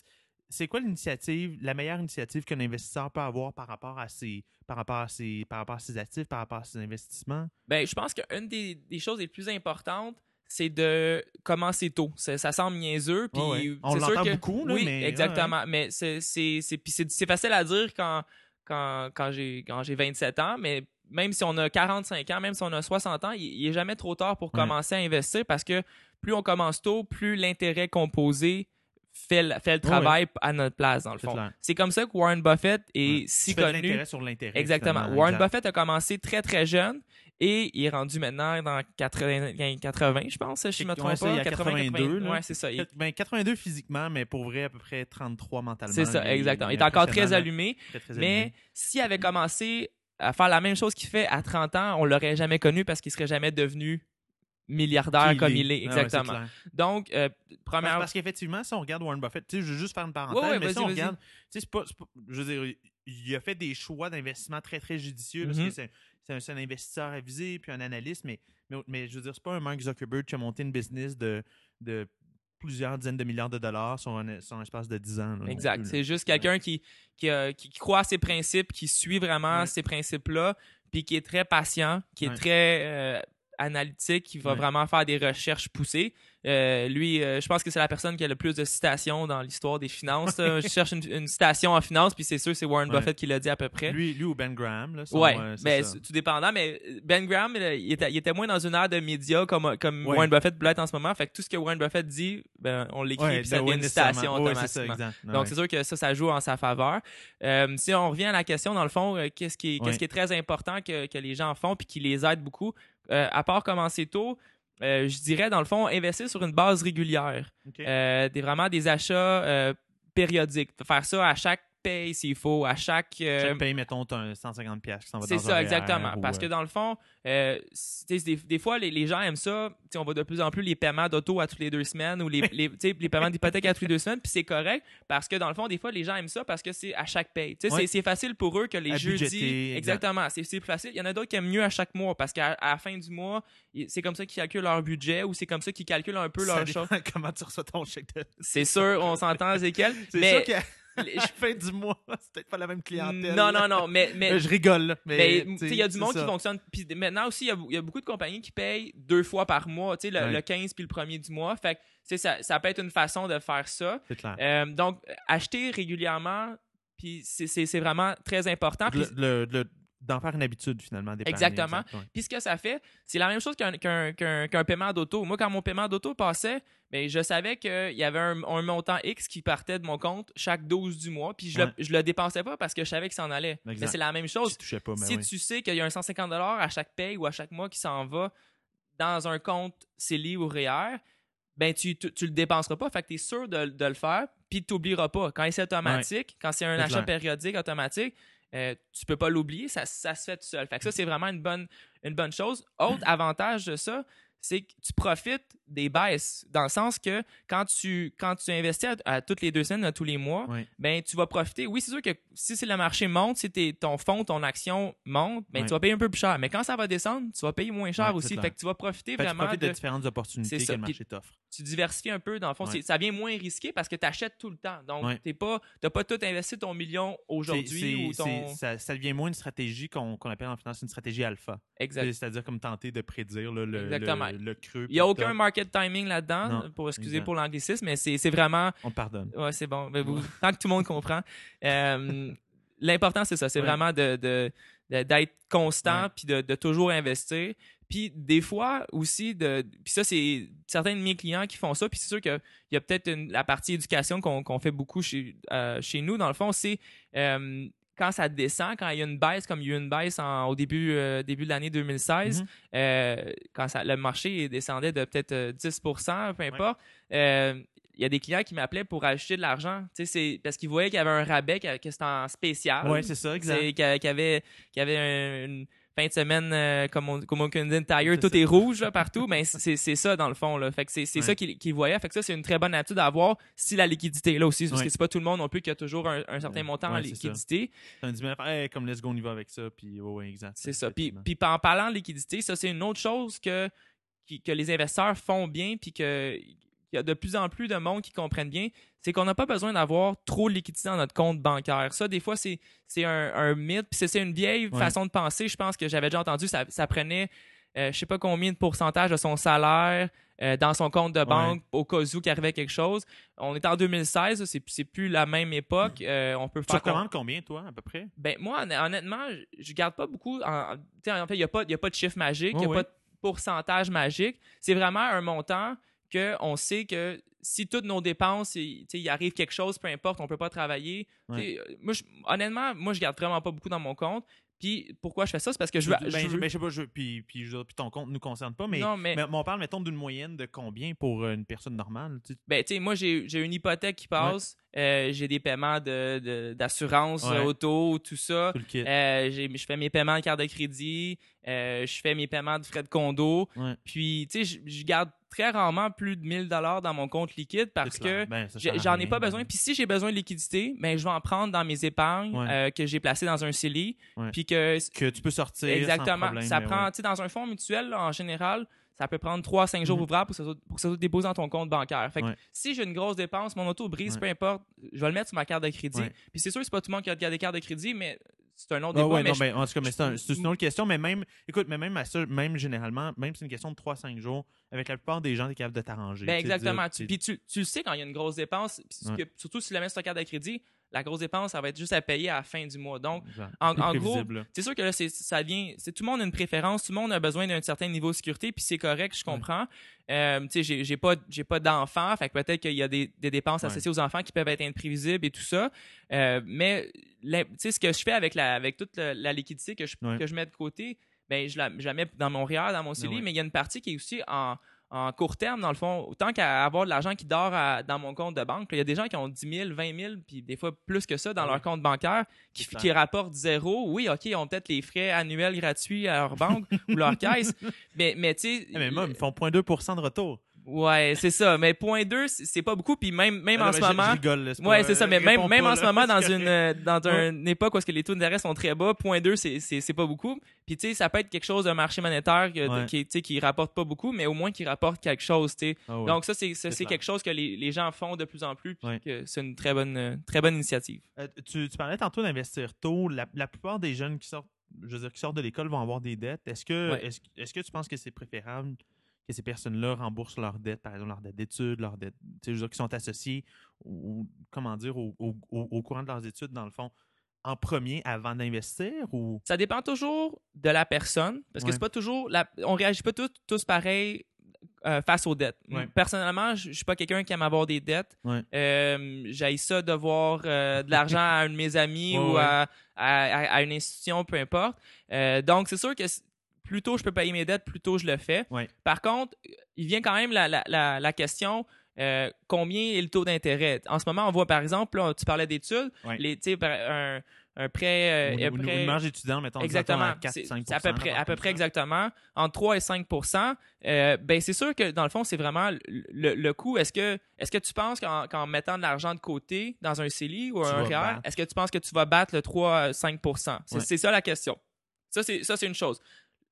Speaker 1: c'est quoi l'initiative, la meilleure initiative qu'un investisseur peut avoir par rapport à ses, par rapport à ses, par rapport à ses actifs, par rapport à ses investissements?
Speaker 2: Ben, je pense qu'une des, des, choses les plus importantes, c'est de commencer tôt. Ça, semble niaiseux. Puis
Speaker 1: On l'entend beaucoup,
Speaker 2: oui,
Speaker 1: mais...
Speaker 2: exactement. Mais c'est, c'est, c'est, facile à dire quand, quand, quand, j'ai, quand j'ai 27 ans, mais même si on a 45 ans, même si on a 60 ans, il n'est jamais trop tard pour commencer à investir parce que plus on commence tôt, plus l'intérêt composé fait le, fait le travail à notre place, dans le fond. C'est comme ça que Warren Buffett est si
Speaker 1: tu
Speaker 2: connu.
Speaker 1: sur l'intérêt.
Speaker 2: Exactement. Warren Buffett a commencé très, très jeune et il est rendu maintenant dans 80, 80 je pense, si je ne me trompe pas.
Speaker 1: 82.
Speaker 2: Ouais, c'est ça.
Speaker 1: 82 ben, physiquement, mais pour vrai, à peu près 33 mentalement.
Speaker 2: C'est ça, exactement. Il est encore très allumé. mais s'il avait commencé à faire la même chose qu'il fait à 30 ans, on l'aurait jamais connu parce qu'il serait jamais devenu milliardaire comme il est,
Speaker 1: Ah ouais,
Speaker 2: exactement. Donc, euh,
Speaker 1: Parce,
Speaker 2: première...
Speaker 1: parce qu'effectivement, si on regarde Warren Buffett, tu sais, je veux juste faire une parenthèse,
Speaker 2: Ouais, ouais,
Speaker 1: mais si on regarde, tu sais, c'est pas, pas- je veux dire, il a fait des choix d'investissement très, très judicieux parce
Speaker 2: Mhm.
Speaker 1: que c'est un, investisseur avisé puis un analyste, mais, mais, mais je veux dire, c'est pas un Mark Zuckerberg qui a monté une business de, de plusieurs dizaines de milliards de dollars sur un, sur un espace de 10 ans. là,
Speaker 2: Exact. C'est juste quelqu'un qui, qui, euh, qui- qui croit à ses principes, qui suit vraiment ces principes-là, puis qui est très patient, qui est très euh, analytique, qui va
Speaker 1: Ouais.
Speaker 2: vraiment faire des recherches poussées. Euh, lui, euh, je pense que c'est la personne qui a le plus de citations dans l'histoire des finances. [LAUGHS] je cherche une, une citation en finance, puis c'est sûr c'est Warren
Speaker 1: Ouais.
Speaker 2: Buffett qui l'a dit à peu près.
Speaker 1: Lui, lui ou Ben Graham, là, sont,
Speaker 2: ouais,
Speaker 1: euh, c'est
Speaker 2: ben, tout dépendant, mais Ben Graham, il, était, il était moins dans une ère de médias comme, comme
Speaker 1: Ouais.
Speaker 2: Warren Buffett peut l'être en ce moment. Fait que tout ce que Warren Buffett dit, ben, on l'écrit puis ça
Speaker 1: de-
Speaker 2: devient une citation
Speaker 1: ça,
Speaker 2: automatiquement. Donc, c'est sûr que ça, ça joue en sa faveur. Euh, si on revient à la question, dans le fond, euh, qu'est-ce qui est très important que, que les gens font puis qui les aide beaucoup, euh, à part commencer tôt, euh, je dirais, dans le fond, investir sur une base régulière.
Speaker 1: Ok.
Speaker 2: Euh, des, vraiment des achats périodiques. Faire ça à chaque paye s'il faut, à chaque... euh,
Speaker 1: Chaque paye, mettons, un 150 pièces qui s'en va
Speaker 2: c'est
Speaker 1: dans un
Speaker 2: ça, exactement.
Speaker 1: ou,
Speaker 2: Parce
Speaker 1: euh,
Speaker 2: que dans le fond, euh, des, des fois, les, les gens aiment ça. On voit de plus en plus les paiements d'auto à toutes les deux semaines ou les, [LAUGHS] les, les paiements d'hypothèque à toutes les deux semaines. Puis c'est correct parce que dans le fond, des fois, les gens aiment ça parce que c'est à chaque paye.
Speaker 1: Ouais.
Speaker 2: c'est- c'est facile pour eux que les
Speaker 1: À
Speaker 2: jeudis.
Speaker 1: budgéter.
Speaker 2: Exactement. C'est c'est plus facile. Il y en a d'autres qui aiment mieux à chaque mois parce qu'à à la fin du mois, c'est comme ça qu'ils calculent leur budget ou c'est comme ça qu'ils calculent un peu
Speaker 1: ça
Speaker 2: leur chose. [LAUGHS]
Speaker 1: comment tu reçois ton chèque de...
Speaker 2: C'est sûr, on s'entend, [LAUGHS] Ezekiel.
Speaker 1: C'est
Speaker 2: mais
Speaker 1: sûr la fin [LAUGHS] du mois, [LAUGHS] c'est peut-être pas la même clientèle.
Speaker 2: non, non, non. Mais, mais
Speaker 1: Euh, Je rigole, mais...
Speaker 2: Mais tu sais, il y a du monde
Speaker 1: ça.
Speaker 2: qui fonctionne. Puis maintenant aussi, il y a- il y, a beaucoup de compagnies qui payent deux fois par mois, tu sais, le,
Speaker 1: Ouais.
Speaker 2: le 15 puis le premier du mois. Fait que, tu sais, ça, ça peut être une façon de faire ça.
Speaker 1: C'est clair.
Speaker 2: Euh, donc, acheter régulièrement, puis c'est- vraiment très important. Puis,
Speaker 1: Le- le- le- D'en faire une habitude, finalement. d'épargner,
Speaker 2: Exactement.
Speaker 1: exact, ouais.
Speaker 2: puis ce que ça fait, c'est la même chose qu'un qu'un- qu'un- qu'un paiement d'auto. Moi, quand mon paiement d'auto passait, ben, je savais qu'il y avait un, un montant X qui partait de mon compte chaque 12 du mois, puis je,
Speaker 1: Ouais.
Speaker 2: le, je le dépensais pas parce que je savais que ça en allait.
Speaker 1: Exact.
Speaker 2: Mais c'est la même chose.
Speaker 1: pas, mais
Speaker 2: si
Speaker 1: oui.
Speaker 2: tu sais qu'il y a un 150 à chaque paye ou à chaque mois qui s'en va dans un compte CELI ou REER, ben tu, tu, tu le dépenseras pas. Fait que tu es sûr de, de le faire, puis tu t'oublieras pas. Quand c'est automatique, quand c'est un
Speaker 1: C'est
Speaker 2: achat
Speaker 1: clair.
Speaker 2: périodique automatique, euh, tu peux pas l'oublier, ça, ça se fait tout seul. Fait que ça, c'est vraiment une bonne, une bonne chose. Autre avantage de ça, c'est que tu profites des baisses, dans le sens que quand tu, quand tu investis à, à toutes les deux semaines, à tous les mois,
Speaker 1: Oui.
Speaker 2: ben tu vas profiter. Oui, c'est sûr que si le marché monte, si ton fonds, ton action monte, ben tu vas payer un peu plus cher. Mais quand ça va descendre, tu vas payer moins cher aussi. Fait que tu vas profiter
Speaker 1: Fait tu
Speaker 2: vraiment
Speaker 1: profites
Speaker 2: de,
Speaker 1: de différentes opportunités que le marché t'offre.
Speaker 2: tu diversifies un peu dans le fond. Ça devient moins risqué parce que tu achètes tout le temps. Donc
Speaker 1: Ouais.
Speaker 2: t'es pas, t'as pas tout investi ton million aujourd'hui ton.
Speaker 1: ça, ça devient moins une stratégie qu'on appelle en finance une stratégie alpha.
Speaker 2: Exact.
Speaker 1: C'est-à-dire comme tenter de prédire là, le,
Speaker 2: Exactement.
Speaker 1: le, le creux.
Speaker 2: Il n'y a aucun market timing là-dedans, pour excuser
Speaker 1: exact.
Speaker 2: pour l'anglicisme, mais c'est vraiment
Speaker 1: On pardonne.
Speaker 2: Ouais, c'est bon. Vous- tant que tout le monde comprend. [LAUGHS] Euh, L'important, c'est ça. C'est
Speaker 1: Ouais.
Speaker 2: vraiment de, de- de- d'être constant puis de, de toujours investir. Puis des fois aussi, de, puis ça, c'est certains de mes clients qui font ça. Puis c'est sûr qu'il y a peut-être la partie éducation qu'on qu'on fait beaucoup chez, euh, chez nous. Dans le fond, c'est euh, quand ça descend, quand il y a une baisse, comme il y a eu une baisse en- au début, euh, début de l'année 2016,
Speaker 1: Mhm.
Speaker 2: euh, quand ça, le marché descendait de peut-être euh, 10% peu importe, euh, il y a des clients qui m'appelaient pour acheter de l'argent. Parce qu'ils voyaient qu'il y avait un rabais, que, que c'était en spécial.
Speaker 1: Ouais, c'est ça, exact.
Speaker 2: Qu'il y avait, y avait un- une fin de semaine, euh, comme on, comme on Tire,
Speaker 1: C'est
Speaker 2: tout
Speaker 1: ça.
Speaker 2: est rouge là, partout. Mais c'est c'est ça, dans le fond. Là. Fait que c'est
Speaker 1: Ouais.
Speaker 2: ça qu'ils qu'ils voyaient. Fait que ça, c'est une très bonne habitude à avoir si la liquidité est là aussi. Parce
Speaker 1: Ouais.
Speaker 2: que c'est pas tout le monde non plus qui a toujours un, un certain montant en
Speaker 1: ça.
Speaker 2: liquidité.
Speaker 1: 10 000 hey, comme let's go, on y va avec ça. Puis, ouais, exact.
Speaker 2: C'est ça. Puis, puis en parlant de liquidité, ça, c'est une autre chose que, que les investisseurs font bien, puis que qu'il y a de plus en plus de monde qui comprennent bien, c'est qu'on n'a pas besoin d'avoir trop de liquidité dans notre compte bancaire. Ça, des fois, c'est un, un mythe, puis c'est- une vieille
Speaker 1: Ouais.
Speaker 2: façon de penser. Je pense que j'avais déjà entendu, ça, ça prenait, euh, je sais pas combien de pourcentage de son salaire euh, dans son compte de banque au cas où qu'il arrivait quelque chose. On est en 2016, là, c'est c'est plus la même époque. Euh, on peut
Speaker 1: Tu recommandes combien, toi, à peu près?
Speaker 2: ben, moi, hon- honnêtement, je- je garde pas beaucoup. En, en fait, il n'y a, a pas de chiffre magique, il n'y a pas de pourcentage magique. C'est vraiment un montant qu'on sait que si toutes nos dépenses, il, arrive quelque chose, peu importe, on peut pas travailler.
Speaker 1: Ouais.
Speaker 2: Moi, je- honnêtement, moi, je garde vraiment pas beaucoup dans mon compte. Puis pourquoi je fais ça? C'est parce que je veux.
Speaker 1: ben,
Speaker 2: je
Speaker 1: je,
Speaker 2: veux-
Speaker 1: ben, je sais pas, je, puis, puis, je ton compte ne nous concerne pas, mais,
Speaker 2: non, mais,
Speaker 1: mais, on parle, mettons, d'une moyenne de combien pour une personne normale?
Speaker 2: ben, tu sais, moi, j'ai j'ai une hypothèque qui passe. Euh, j'ai des paiements de, de- d'assurance
Speaker 1: Ouais.
Speaker 2: euh, auto, tout ça.
Speaker 1: Tout.
Speaker 2: Euh, j'ai- je fais mes paiements de carte de crédit, euh, je fais mes paiements de frais de condo.
Speaker 1: Ouais.
Speaker 2: Puis, tu sais, je- garde très rarement plus de 1000 dollars dans mon compte liquide parce que.
Speaker 1: Ben,
Speaker 2: j'en ai pas
Speaker 1: ben.
Speaker 2: besoin. Puis si j'ai besoin de liquidité, ben je vais en prendre dans mes épargnes
Speaker 1: Ouais.
Speaker 2: euh, que j'ai placées dans un CELI.
Speaker 1: Ouais.
Speaker 2: Puis que
Speaker 1: Que tu peux sortir. sans
Speaker 2: exactement,
Speaker 1: problème,
Speaker 2: ça prend,
Speaker 1: ouais.
Speaker 2: tu sais, dans un fonds mutuel là, en général, ça peut prendre 3 à 5 jours
Speaker 1: Mhm.
Speaker 2: ouvrables pour que ça soit, pour que ça soit déposé dans ton compte bancaire. Fait que
Speaker 1: Ouais.
Speaker 2: si j'ai une grosse dépense, mon auto brise,
Speaker 1: Ouais.
Speaker 2: peu importe, je vais le mettre sur ma carte de crédit.
Speaker 1: Ouais.
Speaker 2: Puis c'est sûr, c'est pas tout le monde qui a des cartes de crédit, mais c'est un autre
Speaker 1: Ah
Speaker 2: débat. mais
Speaker 1: non,
Speaker 2: je-
Speaker 1: ben, en tout cas, c'est un- c'est une autre question, mais même, écoute, mais même à ça, même généralement, même si c'est une question de 3-5 jours, avec la plupart des gens, t'es capable de t'arranger.
Speaker 2: Ben
Speaker 1: tu
Speaker 2: exactement.
Speaker 1: dire,
Speaker 2: Tu-
Speaker 1: tu-
Speaker 2: Puis tu, tu le sais quand il y a une grosse dépense, puis que- surtout si tu la mets sur ta carte de crédit, la grosse dépense, ça va être juste à payer à la fin du mois. Donc, en- gros, c'est sûr que là, ça vient. C'est, tout le monde a une préférence, tout le monde a besoin d'un certain niveau de sécurité, puis c'est correct, je comprends. Euh, tu sais, j'ai, pas, j'ai pas d'enfants, fait que peut-être qu'il y a des, des dépenses
Speaker 1: Ouais.
Speaker 2: associées aux enfants qui peuvent être imprévisibles et tout ça. Euh, mais, tu sais, ce que je fais avec la, avec toute la, la liquidité que je,
Speaker 1: Ouais.
Speaker 2: que je mets de côté, ben, je la, je la mets dans mon REER, dans mon CELI,
Speaker 1: ouais.
Speaker 2: mais il y a une partie qui est aussi en, en court terme, dans le fond, autant qu'à avoir de l'argent qui dort à- dans mon compte de banque. Il y a des gens qui ont 10 000, 20 000, puis des fois plus que ça dans
Speaker 1: Ah
Speaker 2: leur compte bancaire, qui, rapportent zéro. Oui, OK, ils ont peut-être les frais annuels gratuits à leur banque ou leur [LAUGHS] caisse, mais, mais tu sais...
Speaker 1: Eh, mais moi, ils font 0.2% de retour.
Speaker 2: Ouais, c'est ça. Mais point 2, c'est pas beaucoup. Puis même, même
Speaker 1: Ah,
Speaker 2: en ce moment...
Speaker 1: Je rigole, pas-
Speaker 2: Ouais, c'est ça. Mais même,
Speaker 1: réponds
Speaker 2: même
Speaker 1: pas,
Speaker 2: en ce moment, [LAUGHS] dans une, euh, dans une époque où est-ce que les taux d'intérêt sont très bas, point 2, c'est, c'est, c'est pas beaucoup. Puis, tu sais, ça peut être quelque chose d'un marché monétaire que-
Speaker 1: Ouais.
Speaker 2: qui, tu sais, qui rapporte pas beaucoup, mais au moins qui rapporte quelque chose, tu sais.
Speaker 1: Ah ouais.
Speaker 2: Donc, ça, c'est, ça,
Speaker 1: C'est
Speaker 2: c'est
Speaker 1: clair.
Speaker 2: quelque chose que les, les gens font de plus en plus, puis
Speaker 1: Ouais.
Speaker 2: que c'est une très bonne, euh, très bonne initiative.
Speaker 1: Euh, tu, tu parlais tantôt d'investir tôt. La, la plupart des jeunes qui sortent, je veux dire, qui sortent de l'école vont avoir des dettes. Est-ce que,
Speaker 2: Ouais.
Speaker 1: est-ce, est-ce que tu penses que c'est préférable que ces personnes-là remboursent leurs dettes, par exemple leurs dettes d'études, leurs dettes, tu sais, je veux dire, qui sont associées ou comment dire, au, au- au- au courant de leurs études, dans le fond, en premier avant d'investir ou?
Speaker 2: Ça dépend toujours de la personne, parce que
Speaker 1: Ouais.
Speaker 2: c'est pas toujours... La, on réagit pas tous, tous pareil euh, face aux dettes.
Speaker 1: Ouais.
Speaker 2: Personnellement, je suis pas quelqu'un qui aime avoir des dettes.
Speaker 1: Ouais.
Speaker 2: Euh, J'ai ça de voir euh, de l'argent à un de mes amis
Speaker 1: Ouais,
Speaker 2: ou. À, à- à une institution, peu importe. Donc, c'est sûr que plus tôt je peux payer mes dettes, plus tôt je le fais.
Speaker 1: Ouais.
Speaker 2: Par contre, il vient quand même la, la, la, la question euh, combien est le taux d'intérêt? En ce moment, on voit par exemple, là, tu parlais d'études,
Speaker 1: Ouais.
Speaker 2: les, un, un prêt. euh,
Speaker 1: Ou-
Speaker 2: un
Speaker 1: ou-
Speaker 2: prêt-
Speaker 1: une marge étudiant, mettons,
Speaker 2: Exactement.
Speaker 1: à 4,
Speaker 2: C'est
Speaker 1: 5
Speaker 2: c'est à peu près, à peu près exactement. Entre 3 et 5% euh, ben c'est sûr que dans le fond, c'est vraiment le, le- coût. Est-ce que, est que tu penses qu'en mettant de l'argent de côté dans un CELI ou
Speaker 1: Tu
Speaker 2: un
Speaker 1: vas
Speaker 2: REER, est-ce que tu penses que tu vas battre le 3-5 C'est
Speaker 1: Ouais.
Speaker 2: c'est ça la question. Ça, c'est ça, c'est une chose.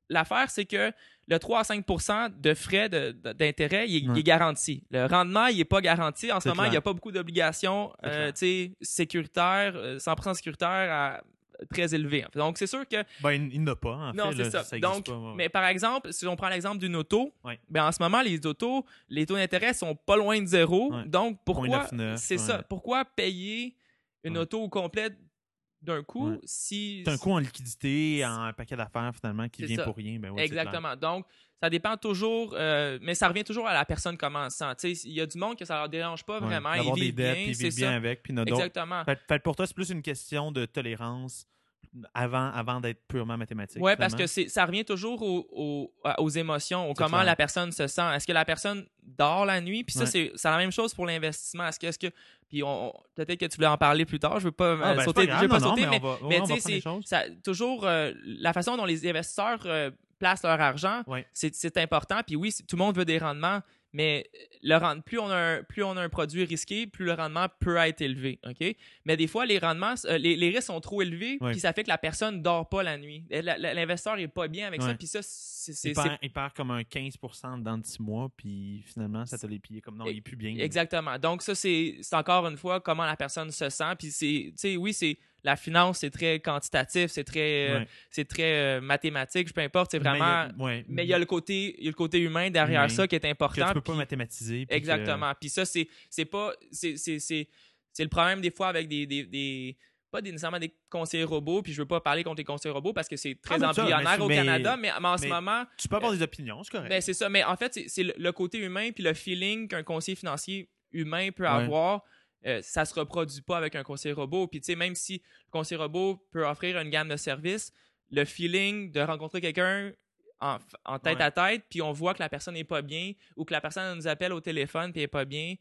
Speaker 2: L'affaire, c'est que le 3 à 5% de frais d'intérêt, il, est- il
Speaker 1: Ouais.
Speaker 2: est garanti. Le rendement, il n'est pas garanti. En ce
Speaker 1: C'est
Speaker 2: moment, il n'y a pas beaucoup d'obligations
Speaker 1: C'est
Speaker 2: euh, sécuritaires, euh, 100 sécuritaires à- très en fait. Donc, c'est sûr que
Speaker 1: Ben, il, n'a pas, en
Speaker 2: non,
Speaker 1: fait.
Speaker 2: c'est
Speaker 1: là,
Speaker 2: ça. Donc,
Speaker 1: pas, ouais.
Speaker 2: mais par exemple, si on prend l'exemple d'une auto,
Speaker 1: Ouais.
Speaker 2: ben en ce moment, les autos, les taux d'intérêt sont pas loin de zéro.
Speaker 1: Ouais.
Speaker 2: Donc, pourquoi
Speaker 1: 0.99,
Speaker 2: c'est
Speaker 1: ouais.
Speaker 2: ça Pourquoi payer une auto au complet d'un coup
Speaker 1: Ouais.
Speaker 2: si
Speaker 1: C'est un coût en liquidité, en un paquet d'affaires, finalement, qui vient
Speaker 2: ça.
Speaker 1: pour rien. Ben, ouais.
Speaker 2: Exactement. Donc, ça dépend toujours, euh, mais ça revient toujours à la personne commençant. Tu sais, il y a du monde que ça leur dérange pas
Speaker 1: Ouais,
Speaker 2: vraiment. Ils
Speaker 1: des
Speaker 2: vivent
Speaker 1: dettes,
Speaker 2: bien, c'est
Speaker 1: vivre bien
Speaker 2: ça.
Speaker 1: avec. Puis.
Speaker 2: Exactement.
Speaker 1: Fait, fait pour toi, c'est plus une question de tolérance avant, avant d'être purement mathématique.
Speaker 2: Ouais, parce que ça revient toujours au- au- à- aux émotions, au comment
Speaker 1: clair.
Speaker 2: la personne se sent. Est-ce que la personne dort la nuit? Puis ça,
Speaker 1: Ouais.
Speaker 2: c'est, la même chose pour l'investissement. Est-ce que, est-ce que puis on, on- peut-être que tu voulais en parler plus tard. Je veux pas euh,
Speaker 1: Ah, ben, c'est
Speaker 2: sauter,
Speaker 1: pas grave,
Speaker 2: je veux pas
Speaker 1: non, non,
Speaker 2: sauter,
Speaker 1: mais
Speaker 2: mais, mais tu sais, toujours euh, la façon dont les investisseurs euh, placent leur argent,
Speaker 1: Ouais.
Speaker 2: c'est, important. Puis oui, tout le monde veut des rendements, mais le rend, plus on a un, plus on a un produit risqué, plus le rendement peut être élevé. Ok? Mais des fois, les rendements, euh, les, les risques sont trop élevés,
Speaker 1: Ouais.
Speaker 2: puis ça fait que la personne dort pas la nuit. L'investisseur est pas bien avec ça, puis ça, c'est,
Speaker 1: Il il perd comme un 15% dans 6 mois, puis finalement, ça te les pillé comme non, il est plus bien.
Speaker 2: Exactement. Donc, ça, c'est c'est encore une fois comment la personne se sent. Puis, c'est, tu sais, oui, c'est la finance, c'est très quantitatif, c'est très, euh,
Speaker 1: Ouais.
Speaker 2: c'est très euh, mathématique, peu importe. C'est vraiment.
Speaker 1: Mais il y a- ouais.
Speaker 2: Mais il y a le côté, il y a le côté humain derrière ça qui est
Speaker 1: que
Speaker 2: important.
Speaker 1: tu peux pas mathématiser. puis que-
Speaker 2: Exactement. Puis ça, c'est, c'est pas, c'est, c'est, c'est, c'est le problème des fois avec des, des, des- pas des- nécessairement des conseillers robots. Puis je veux pas parler contre les conseillers robots parce que c'est très
Speaker 1: Ah,
Speaker 2: embryonnaire au
Speaker 1: mais-
Speaker 2: Canada. Mais, mais en ce moment,
Speaker 1: Tu peux avoir des opinions, c'est correct.
Speaker 2: ben, c'est ça. Mais en fait, c'est- c'est le, le côté humain puis le feeling qu'un conseiller financier humain peut
Speaker 1: Ouais.
Speaker 2: avoir. Euh, ça se reproduit pas avec un conseiller robot. Puis, tu sais, même si le conseiller robot peut offrir une gamme de services, le feeling de rencontrer quelqu'un en, en tête
Speaker 1: Ouais.
Speaker 2: à tête, puis on voit que la personne n'est pas bien ou que la personne nous appelle au téléphone puis elle est pas bien,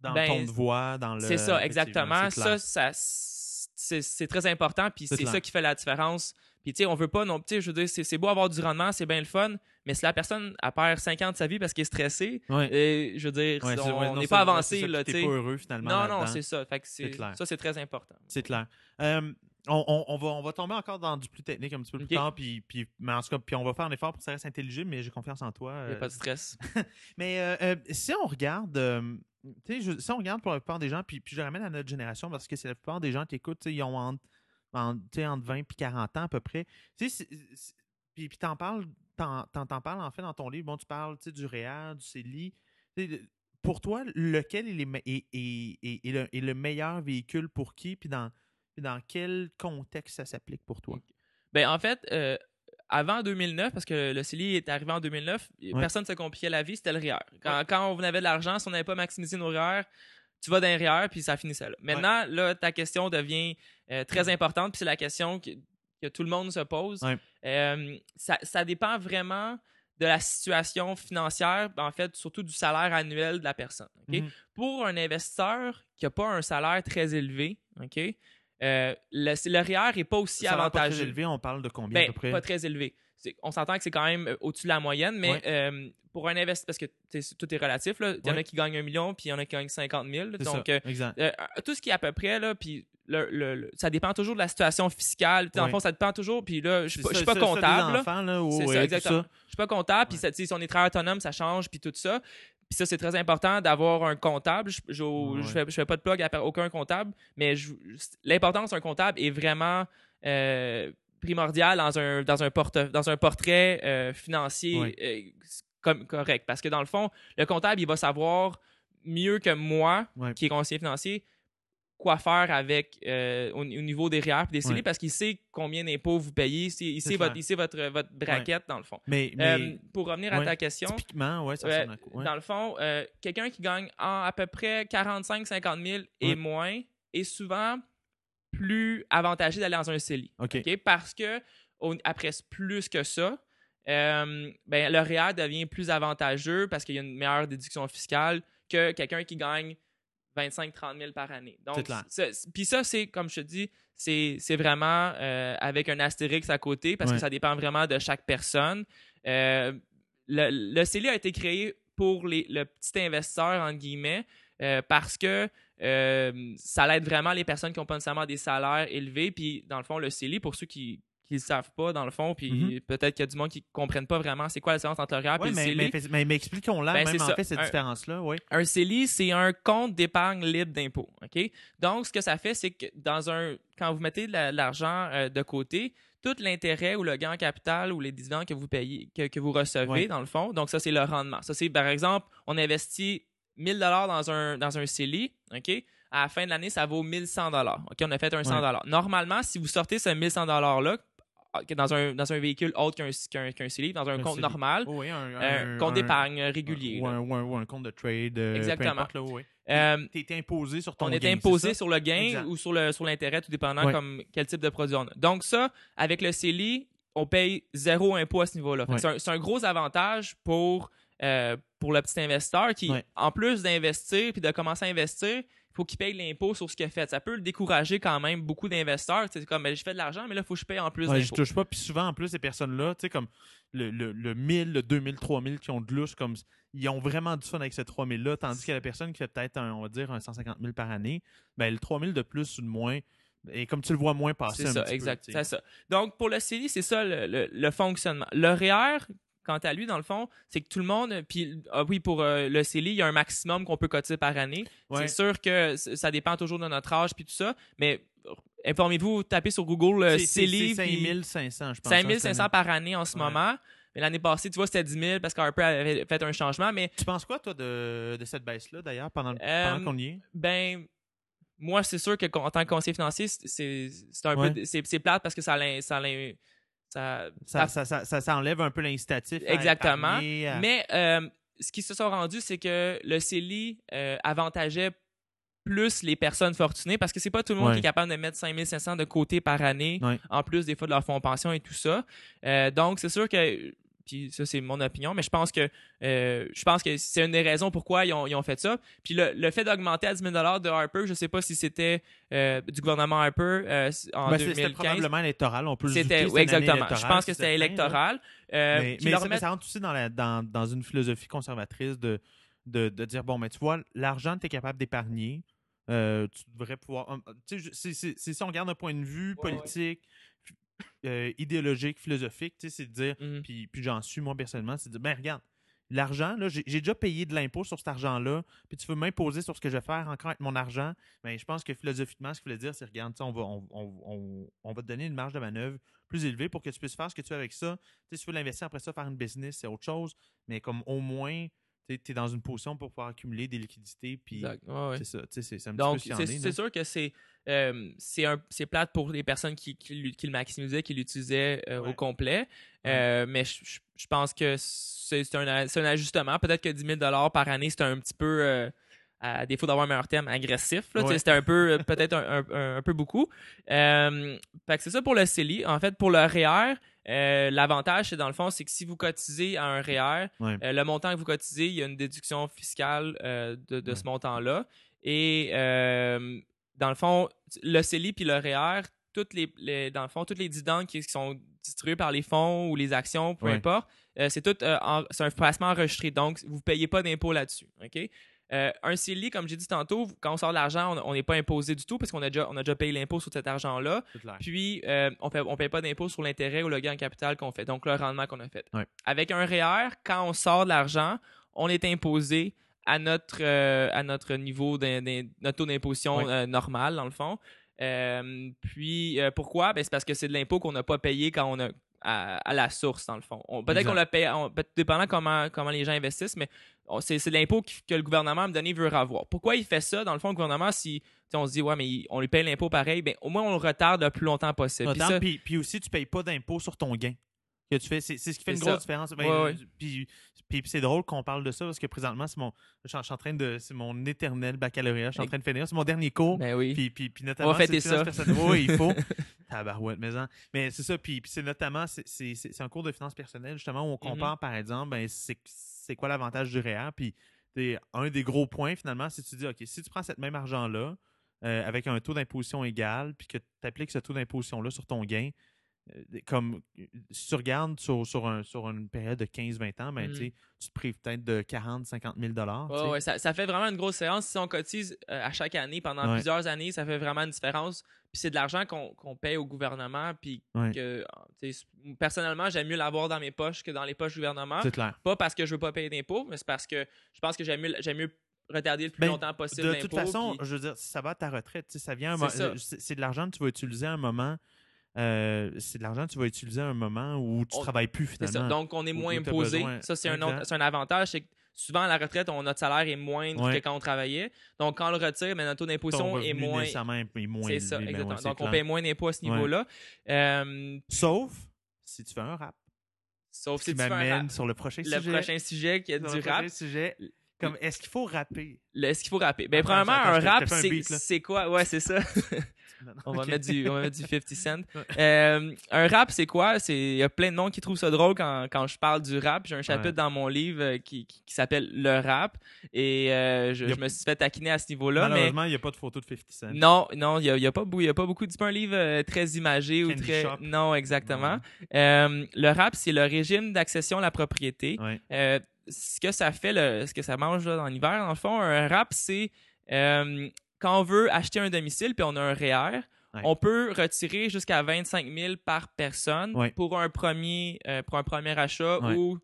Speaker 1: dans
Speaker 2: Ben,
Speaker 1: le ton de voix, dans le.
Speaker 2: C'est ça, exactement. Ça, ça c'est très important, puis
Speaker 1: C'est
Speaker 2: ça qui fait la différence. Puis, tu sais, on veut pas non tu sais, je veux dire, c'est beau avoir du rendement, c'est bien le fun, mais si la personne elle perd 5 ans de sa vie parce qu'elle est stressée,
Speaker 1: Ouais.
Speaker 2: euh, je veux dire,
Speaker 1: Ouais,
Speaker 2: on n'est pas avancé, là,
Speaker 1: T'es pas heureux finalement.
Speaker 2: Non, non, c'est ça. Fait que c'est
Speaker 1: clair.
Speaker 2: ça, c'est très important.
Speaker 1: C'est clair. Euh, on, on- on va, on va tomber encore dans du plus technique un petit peu plus
Speaker 2: Ok.
Speaker 1: tard, puis, puis, mais en tout cas, puis on va faire un effort pour que ça reste intelligible, mais j'ai confiance en toi.
Speaker 2: Il n'y
Speaker 1: euh,
Speaker 2: a pas de stress. [LAUGHS]
Speaker 1: Mais euh, euh, si on regarde, euh, je- si on regarde pour la plupart des gens, puis, puis je ramène à notre génération parce que c'est la plupart des gens qui écoutent, ils ont entre, entre, tu sais, entre 20 et 40 ans à peu près. Puis, puis t'en parles, t'en, parles en fait dans ton livre. Bon, tu parles, du REER, du CELI. Pour toi, lequel est, les le, est le meilleur véhicule pour qui, puis dans, dans quel contexte ça s'applique pour toi?
Speaker 2: Ben, en fait, euh, avant 2009, parce que le CELI est arrivé en 2009, personne ne se compliquait la vie, c'était le REER. Quand, quand on avait de l'argent, si on n'avait pas maximisé nos REER, tu vas dans le REER, puis ça finissait là. Maintenant, là, ta question devient euh, très importante, puis c'est la question que, tout le monde se pose.
Speaker 1: Ouais.
Speaker 2: Euh, ça, ça dépend vraiment de la situation financière, en fait, surtout du salaire annuel de la personne.
Speaker 1: Mhm.
Speaker 2: Pour un investisseur qui n'a pas un salaire très élevé, OK, euh, le, le REER n'est pas aussi
Speaker 1: Ça va pas
Speaker 2: avantageux.
Speaker 1: très élevé, on parle de combien à
Speaker 2: Ben,
Speaker 1: peu près?
Speaker 2: pas très élevé. On s'entend que c'est quand même euh, au-dessus de la moyenne, mais
Speaker 1: Ouais.
Speaker 2: euh, pour un investisseur, parce que tout est relatif, là. il y en a qui gagnent un million, puis il y en a qui gagnent 50 000.
Speaker 1: C'est
Speaker 2: Donc,
Speaker 1: ça,
Speaker 2: euh,
Speaker 1: exact.
Speaker 2: euh, tout ce qui est à peu près, là, puis le- le- le- ça dépend toujours de la situation fiscale.
Speaker 1: Ouais.
Speaker 2: fond, ça dépend toujours, puis là, je
Speaker 1: C'est
Speaker 2: suis pas, comptable. C'est ça, exactement. Je suis pas comptable, puis si on est travailleur autonome, ça change, puis tout ça. Puis ça, c'est très important d'avoir un comptable. Je,
Speaker 1: Ouais.
Speaker 2: je fais, pas de plug à aucun comptable, mais l'importance d'un comptable est vraiment euh, primordiale dans un, dans un, porte, dans un portrait euh, financier
Speaker 1: Ouais.
Speaker 2: euh, comme, correct. Parce que dans le fond, le comptable, il va savoir mieux que moi,
Speaker 1: Ouais.
Speaker 2: qui est conseiller financier, quoi faire avec euh, au, au niveau des REER et des CELI
Speaker 1: Ouais.
Speaker 2: parce qu'il sait combien d'impôts vous payez, il sait, il
Speaker 1: C'est
Speaker 2: sait votre,
Speaker 1: clair.
Speaker 2: il sait votre, votre braquette dans le fond.
Speaker 1: Mais, mais
Speaker 2: Euh, pour revenir à ta question,
Speaker 1: typiquement, ouais, ça
Speaker 2: Ouais,
Speaker 1: ressemble à quoi? Ouais.
Speaker 2: dans le fond, euh, quelqu'un qui gagne en à peu près 45-50 000 et moins est souvent plus avantagé d'aller dans un CELI. Parce que au- après plus que ça, euh, ben, le REER devient plus avantageux parce qu'il y a une meilleure déduction fiscale que quelqu'un qui gagne 25-30 000 par année. Donc, puis ça, c'est, comme je te dis, c'est, c'est vraiment euh, avec un astérix à côté parce
Speaker 1: Ouais.
Speaker 2: que ça dépend vraiment de chaque personne. Euh, le, le CELI a été créé pour les, le petit investisseur, entre guillemets, euh, parce que ça aide vraiment les personnes qui n'ont pas nécessairement des salaires élevés. Puis, dans le fond, le CELI, pour ceux qui ne le savent pas, dans le fond, puis
Speaker 1: Mhm.
Speaker 2: peut-être qu'il y a du monde qui ne comprennent pas vraiment c'est quoi la différence entre le REER et
Speaker 1: Ouais,
Speaker 2: le
Speaker 1: mais,
Speaker 2: CELI.
Speaker 1: mais, mais, mais expliquons-la,
Speaker 2: Ben,
Speaker 1: même en
Speaker 2: ça.
Speaker 1: fait, cette différence-là, oui.
Speaker 2: Un CELI, c'est un compte d'épargne libre d'impôt. OK? Donc, ce que ça fait, c'est que dans un, quand vous mettez de la- l'argent euh, de côté, tout l'intérêt ou le gain en capital ou les dividendes que vous payez, que, que vous recevez,
Speaker 1: Ouais.
Speaker 2: dans le fond, donc ça, c'est le rendement. Ça, c'est, par exemple, on investit 1000 dollars dans un, dans un CELI, OK? À la fin de l'année, ça vaut 1100 dollars. OK? On a fait un 100 dollars. Normalement, si vous sortez ce 1100 dollars-là, euh, dans un, dans un véhicule autre qu'un, qu'un, CELI, dans un,
Speaker 1: Un
Speaker 2: compte normal,
Speaker 1: Oh, oui, un,
Speaker 2: un, compte d'épargne régulier.
Speaker 1: Ou un, compte de trade. euh,
Speaker 2: Exactement.
Speaker 1: Importe, là, oui.
Speaker 2: Euh,
Speaker 1: T'es t'es imposé sur ton
Speaker 2: on est
Speaker 1: gain,
Speaker 2: imposé
Speaker 1: c'est ça?
Speaker 2: sur le gain
Speaker 1: Exact.
Speaker 2: ou sur le sur l'intérêt, tout dépendant comme quel type de produit on a. Donc ça, avec le CELI, on paye zéro impôt à ce niveau-là. C'est un, gros avantage pour, euh, pour le petit investisseur qui, en plus d'investir puis de commencer à investir, faut qu'il paye l'impôt sur ce qu'il a fait. Ça peut le décourager quand même beaucoup d'investeurs. C'est comme, ben, j'ai fait de l'argent, mais là, il faut que je paye en plus
Speaker 1: Ouais, je touche pas. Puis souvent, en plus, ces personnes-là, tu sais, comme le, le, le 1000, le 2000, 3000 qui ont de louche, comme ils ont vraiment du fun avec ce 3000-là, tandis que la personne qui fait peut-être, un, on va dire, un 150 000 par année, ben, le 3000 de plus ou de moins, et comme tu le vois moins passer
Speaker 2: C'est ça,
Speaker 1: petit
Speaker 2: exact. C'est ça. Donc, pour le CELI, c'est ça le, le- le fonctionnement. Le REER, quant à lui, dans le fond, c'est que tout le monde, puis ah oui, pour euh, le CELI, il y a un maximum qu'on peut cotiser par année.
Speaker 1: Ouais.
Speaker 2: C'est sûr que ça dépend toujours de notre âge puis tout ça, mais euh, informez-vous, tapez sur Google euh,
Speaker 1: C'est- c'est-
Speaker 2: CELI.
Speaker 1: C'est
Speaker 2: puis
Speaker 1: 5500, je pense. hein,
Speaker 2: 5500 par année en ce
Speaker 1: Ouais.
Speaker 2: moment. Mais l'année passée, tu vois, c'était 10 000 parce qu'Harper avait fait un changement. Mais
Speaker 1: Tu penses quoi, toi, de, de cette baisse-là, d'ailleurs, pendant,
Speaker 2: Euh,
Speaker 1: pendant qu'on y est?
Speaker 2: ben moi c'est sûr que en tant que conseiller financier c'est c'est c'est un
Speaker 1: Ouais.
Speaker 2: peu c'est c'est plate parce que ça ça ça,
Speaker 1: Ça, ça, ça, ça, enlève un peu l'incitatif. à
Speaker 2: Exactement.
Speaker 1: épargner, à-
Speaker 2: mais euh, ce qui se sont rendus c'est que le CELI euh, avantageait plus les personnes fortunées parce que c'est pas tout le monde qui est capable de mettre 5500 de côté par année en plus des fois de leur fonds pension et tout ça Euh, donc c'est sûr que puis ça, c'est mon opinion, mais je pense que euh, je pense que c'est une des raisons pourquoi ils ont, ils ont fait ça. Puis le, le fait d'augmenter à 10 000 de Harper, je sais pas si c'était euh, du gouvernement Harper euh, en
Speaker 1: Ben,
Speaker 2: 2015.
Speaker 1: C'était probablement électoral. On peut le
Speaker 2: C'était oui, exactement. Je pense que
Speaker 1: c'est
Speaker 2: c'était électoral. Euh,
Speaker 1: mais ça, rentre aussi dans, la, dans, dans une philosophie conservatrice de, de, de dire bon, mais tu vois, l'argent que tu es capable d'épargner, euh, tu devrais pouvoir. hum, tu sais, si on regarde d'un point de vue
Speaker 2: Ouais, ouais.
Speaker 1: Euh, idéologique, philosophique, tu sais, c'est de dire,
Speaker 2: Mhm.
Speaker 1: puis, puis j'en suis moi personnellement, c'est de dire ben regarde, l'argent, là, j'ai déjà payé de l'impôt sur cet argent-là, puis tu veux m'imposer sur ce que je vais faire encore avec mon argent, mais je pense que philosophiquement, ce qu'il voulait dire, c'est regarde, on va, on, on- on- on va te donner une marge de manœuvre plus élevée pour que tu puisses faire ce que tu veux avec ça. Tu sais, si tu veux l'investir après ça, faire une business, c'est autre chose, mais comme au moins, tu es dans une position pour pouvoir accumuler des liquidités, puis.
Speaker 2: Ouais,
Speaker 1: c'est ça, c'est c'est
Speaker 2: Donc, c'est sûr que c'est euh, c'est un- c'est plate pour les personnes qui, qui, le maximisaient, qui l'utilisaient euh, au complet. Euh, mais je, pense que c'est un, un ajustement. Peut-être que 10 000 par année, c'est un petit peu, euh, à défaut d'avoir un meilleur terme, agressif.
Speaker 1: Ouais.
Speaker 2: C'était un peu, euh, peut-être un, un- un- peu beaucoup. Euh, fait que c'est ça pour le CELI. En fait, pour le REER, euh, l'avantage, c'est dans le fond, c'est que si vous cotisez à un REER,
Speaker 1: Ouais.
Speaker 2: euh, le montant que vous cotisez, il y a une déduction fiscale de, de
Speaker 1: Ouais.
Speaker 2: ce montant-là. Et dans le fond, le CELI puis le REER, toutes les, les- dans le fond, toutes les dividendes qui, qui sont distribués par les fonds ou les actions, peu importe, euh, c'est tout euh, en- c'est un placement enregistré. Donc, vous ne payez pas d'impôt là-dessus. OK? Euh, un CELI, comme j'ai dit tantôt, quand on sort de l'argent, on- n'est pas imposé du tout parce qu'on a déjà, on a déjà payé l'impôt sur cet argent-là. Puis, euh, on ne paye pas d'impôt sur l'intérêt ou le gain en capital qu'on fait, donc le rendement qu'on a fait.
Speaker 1: Ouais.
Speaker 2: Avec un REER, quand on sort de l'argent, on est imposé à notre, euh, à notre niveau, d'im- notre taux d'imposition
Speaker 1: Ouais.
Speaker 2: normal, dans le fond. Euh, puis, euh, pourquoi? Ben, c'est parce que c'est de l'impôt qu'on n'a pas payé quand on a à, à la source, dans le fond. On- Peut-être qu'on on- peut- dépendant comment, comment les gens investissent, mais c'est l'impôt que le gouvernement, à un moment donné, veut avoir. Pourquoi il fait ça? Dans le fond, le gouvernement, si on se dit, ouais, mais il- on lui paye l'impôt pareil, ben, au moins, on le retarde le plus longtemps possible. Puis
Speaker 1: Autant,
Speaker 2: ça-
Speaker 1: Puis, puis aussi, tu payes pas d'impôt sur ton gain que tu fais. C'est ce qui fait une grosse différence. Ben,
Speaker 2: Ouais, ouais.
Speaker 1: Puis, puis c'est drôle qu'on parle de ça parce que présentement, c'est mon, je en- je suis en train de, c'est mon éternel baccalauréat. Je suis en train de finir. C'est mon dernier cours.
Speaker 2: Ben oui.
Speaker 1: Puis, puis, puis notamment,
Speaker 2: On va fêter ça.
Speaker 1: Oui, il faut. [LAUGHS] Tabarouette, mais, mais c'est ça. Puis, puis c'est notamment, c'est- un cours de finances personnelles, justement, où on
Speaker 2: Mm-hmm.
Speaker 1: compare, par exemple, ben, c'est quoi l'avantage du REER. Puis t'es- un des gros points, finalement, c'est que tu dis, OK, si tu prends cette même argent-là, euh, avec un taux d'imposition égal, puis que tu appliques ce taux d'imposition-là sur ton gain, comme euh, si tu regardes sur, sur, un, sur une période de 15-20 ans, ben,
Speaker 2: Mhm.
Speaker 1: tu te prives peut-être de 40-50 000 dollars.
Speaker 2: Ouais, ouais, ça, ça fait vraiment une grosse séance. Si on cotise euh, à chaque année pendant
Speaker 1: Ouais.
Speaker 2: plusieurs années, ça fait vraiment une différence. Puis c'est de l'argent qu'on qu'on paye au gouvernement. Puis
Speaker 1: Ouais.
Speaker 2: que, personnellement, j'aime mieux l'avoir dans mes poches que dans les poches du gouvernement.
Speaker 1: C'est clair.
Speaker 2: Pas parce que je veux pas payer d'impôts, mais c'est parce que je pense que j'aime mieux, mieux retarder le plus
Speaker 1: Ben,
Speaker 2: longtemps possible
Speaker 1: De toute façon,
Speaker 2: puis-
Speaker 1: je veux dire, ça va à ta retraite. Ça vient
Speaker 2: c'est
Speaker 1: de l'argent que tu vas utiliser à un moment. Euh, c'est de l'argent que tu vas utiliser à un moment où tu
Speaker 2: On-
Speaker 1: travailles plus finalement.
Speaker 2: ça. Donc, on est moins imposé. Ça, c'est un, autre- un avantage. C'est que souvent, à la retraite, on, notre salaire est moindre
Speaker 1: Ouais.
Speaker 2: que quand on travaillait. Donc, quand on le retire, mais notre taux d'imposition est moins.
Speaker 1: nécessairement est moins
Speaker 2: C'est ça,
Speaker 1: ben ouais,
Speaker 2: exactement. Donc, on paye moins d'impôts à ce
Speaker 1: Ouais.
Speaker 2: niveau-là. Euh,
Speaker 1: Sauf si tu fais un rap.
Speaker 2: sauf si tu fais un rap.
Speaker 1: sur le prochain
Speaker 2: Le
Speaker 1: sujet.
Speaker 2: prochain sujet qui est du
Speaker 1: le prochain
Speaker 2: rap.
Speaker 1: sujet. Comme, est-ce qu'il faut rapper?
Speaker 2: Est-ce qu'il faut rapper? Ben,
Speaker 1: Attends,
Speaker 2: premièrement, un rap, c'est quoi? Ouais, c'est ça. [LAUGHS] On va, mettre du, on va mettre du 50 Cent. Euh, un rap, c'est quoi? Il y a plein de monde qui trouvent ça drôle quand, quand je parle du rap. J'ai un chapitre
Speaker 1: Ouais.
Speaker 2: dans mon livre euh, qui, qui, qui s'appelle Le rap. Et euh, je,
Speaker 1: a-
Speaker 2: me suis fait taquiner à ce niveau-là. Mais
Speaker 1: Malheureusement, il n'y a pas de photo de 50 Cent.
Speaker 2: non, non, il n'y a, y a pas y a pas beaucoup. C'est pas un livre très imagé ou très.
Speaker 1: Shop.
Speaker 2: Non, exactement. Euh, le rap, c'est le régime d'accession à la propriété.
Speaker 1: Ouais.
Speaker 2: Ce que ça fait, le- ce que ça mange là, dans l'hiver, dans le fond, un rap, c'est euh, quand on veut acheter un domicile puis on a un REER,
Speaker 1: Ouais.
Speaker 2: on peut retirer jusqu'à 25 000 par personne
Speaker 1: Ouais.
Speaker 2: pour un premier euh, pour un premier achat
Speaker 1: Ouais.
Speaker 2: ou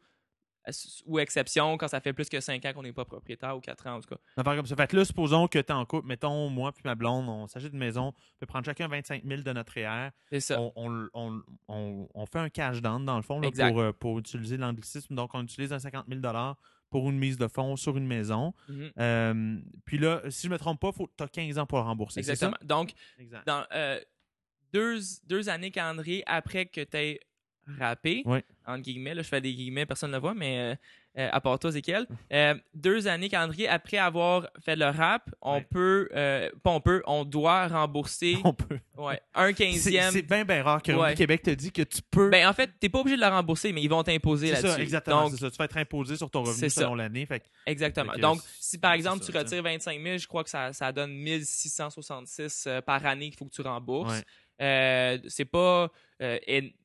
Speaker 2: ou exception quand ça fait plus que 5 ans qu'on n'est pas propriétaire ou 4 ans en tout cas.
Speaker 1: Une affaire comme ça. Fait que là, supposons que tu es en couple. Mettons, moi puis ma blonde, on s'achète une maison. On peut prendre chacun 25 000 de notre REER.
Speaker 2: C'est ça.
Speaker 1: On, on, on, on- on fait un cash down, dans le fond, là, pour, euh, pour utiliser l'anglicisme. Donc, on utilise un 50 000 pour une mise de fonds sur une maison.
Speaker 2: Mhm.
Speaker 1: Euh, puis là, si je me trompe pas, tu as 15 ans pour le rembourser.
Speaker 2: Exactement. Donc?
Speaker 1: Exact.
Speaker 2: dans euh, deux, deux années calendrier après que tu aies rappé,
Speaker 1: Ouais.
Speaker 2: entre guillemets, là, je fais des guillemets, personne ne le voit, mais euh, euh, à part toi, Zéchiel, [LAUGHS] euh, deux années calendrier après avoir fait le rap, on
Speaker 1: Ouais.
Speaker 2: peut, euh, pas on peut, on doit rembourser
Speaker 1: On peut.
Speaker 2: ouais, un
Speaker 1: C'est
Speaker 2: quinzième.
Speaker 1: c'est bien, bien rare que
Speaker 2: Ouais.
Speaker 1: Québec te dit que tu peux.
Speaker 2: Ben, en fait, t'es pas obligé de le rembourser, mais ils vont t'imposer
Speaker 1: c'est
Speaker 2: là-dessus.
Speaker 1: ça, exactement.
Speaker 2: Donc,
Speaker 1: c'est ça. Tu vas être imposé sur ton revenu
Speaker 2: C'est
Speaker 1: selon l'année. Fait
Speaker 2: Exactement.
Speaker 1: Fait que
Speaker 2: Donc,
Speaker 1: c'est-
Speaker 2: si par
Speaker 1: c'est
Speaker 2: exemple
Speaker 1: ça,
Speaker 2: tu retires 25 000, je crois que ça, ça donne 1666 euh, par année qu'il faut que tu rembourses.
Speaker 1: Ouais.
Speaker 2: Euh, c'est pas euh,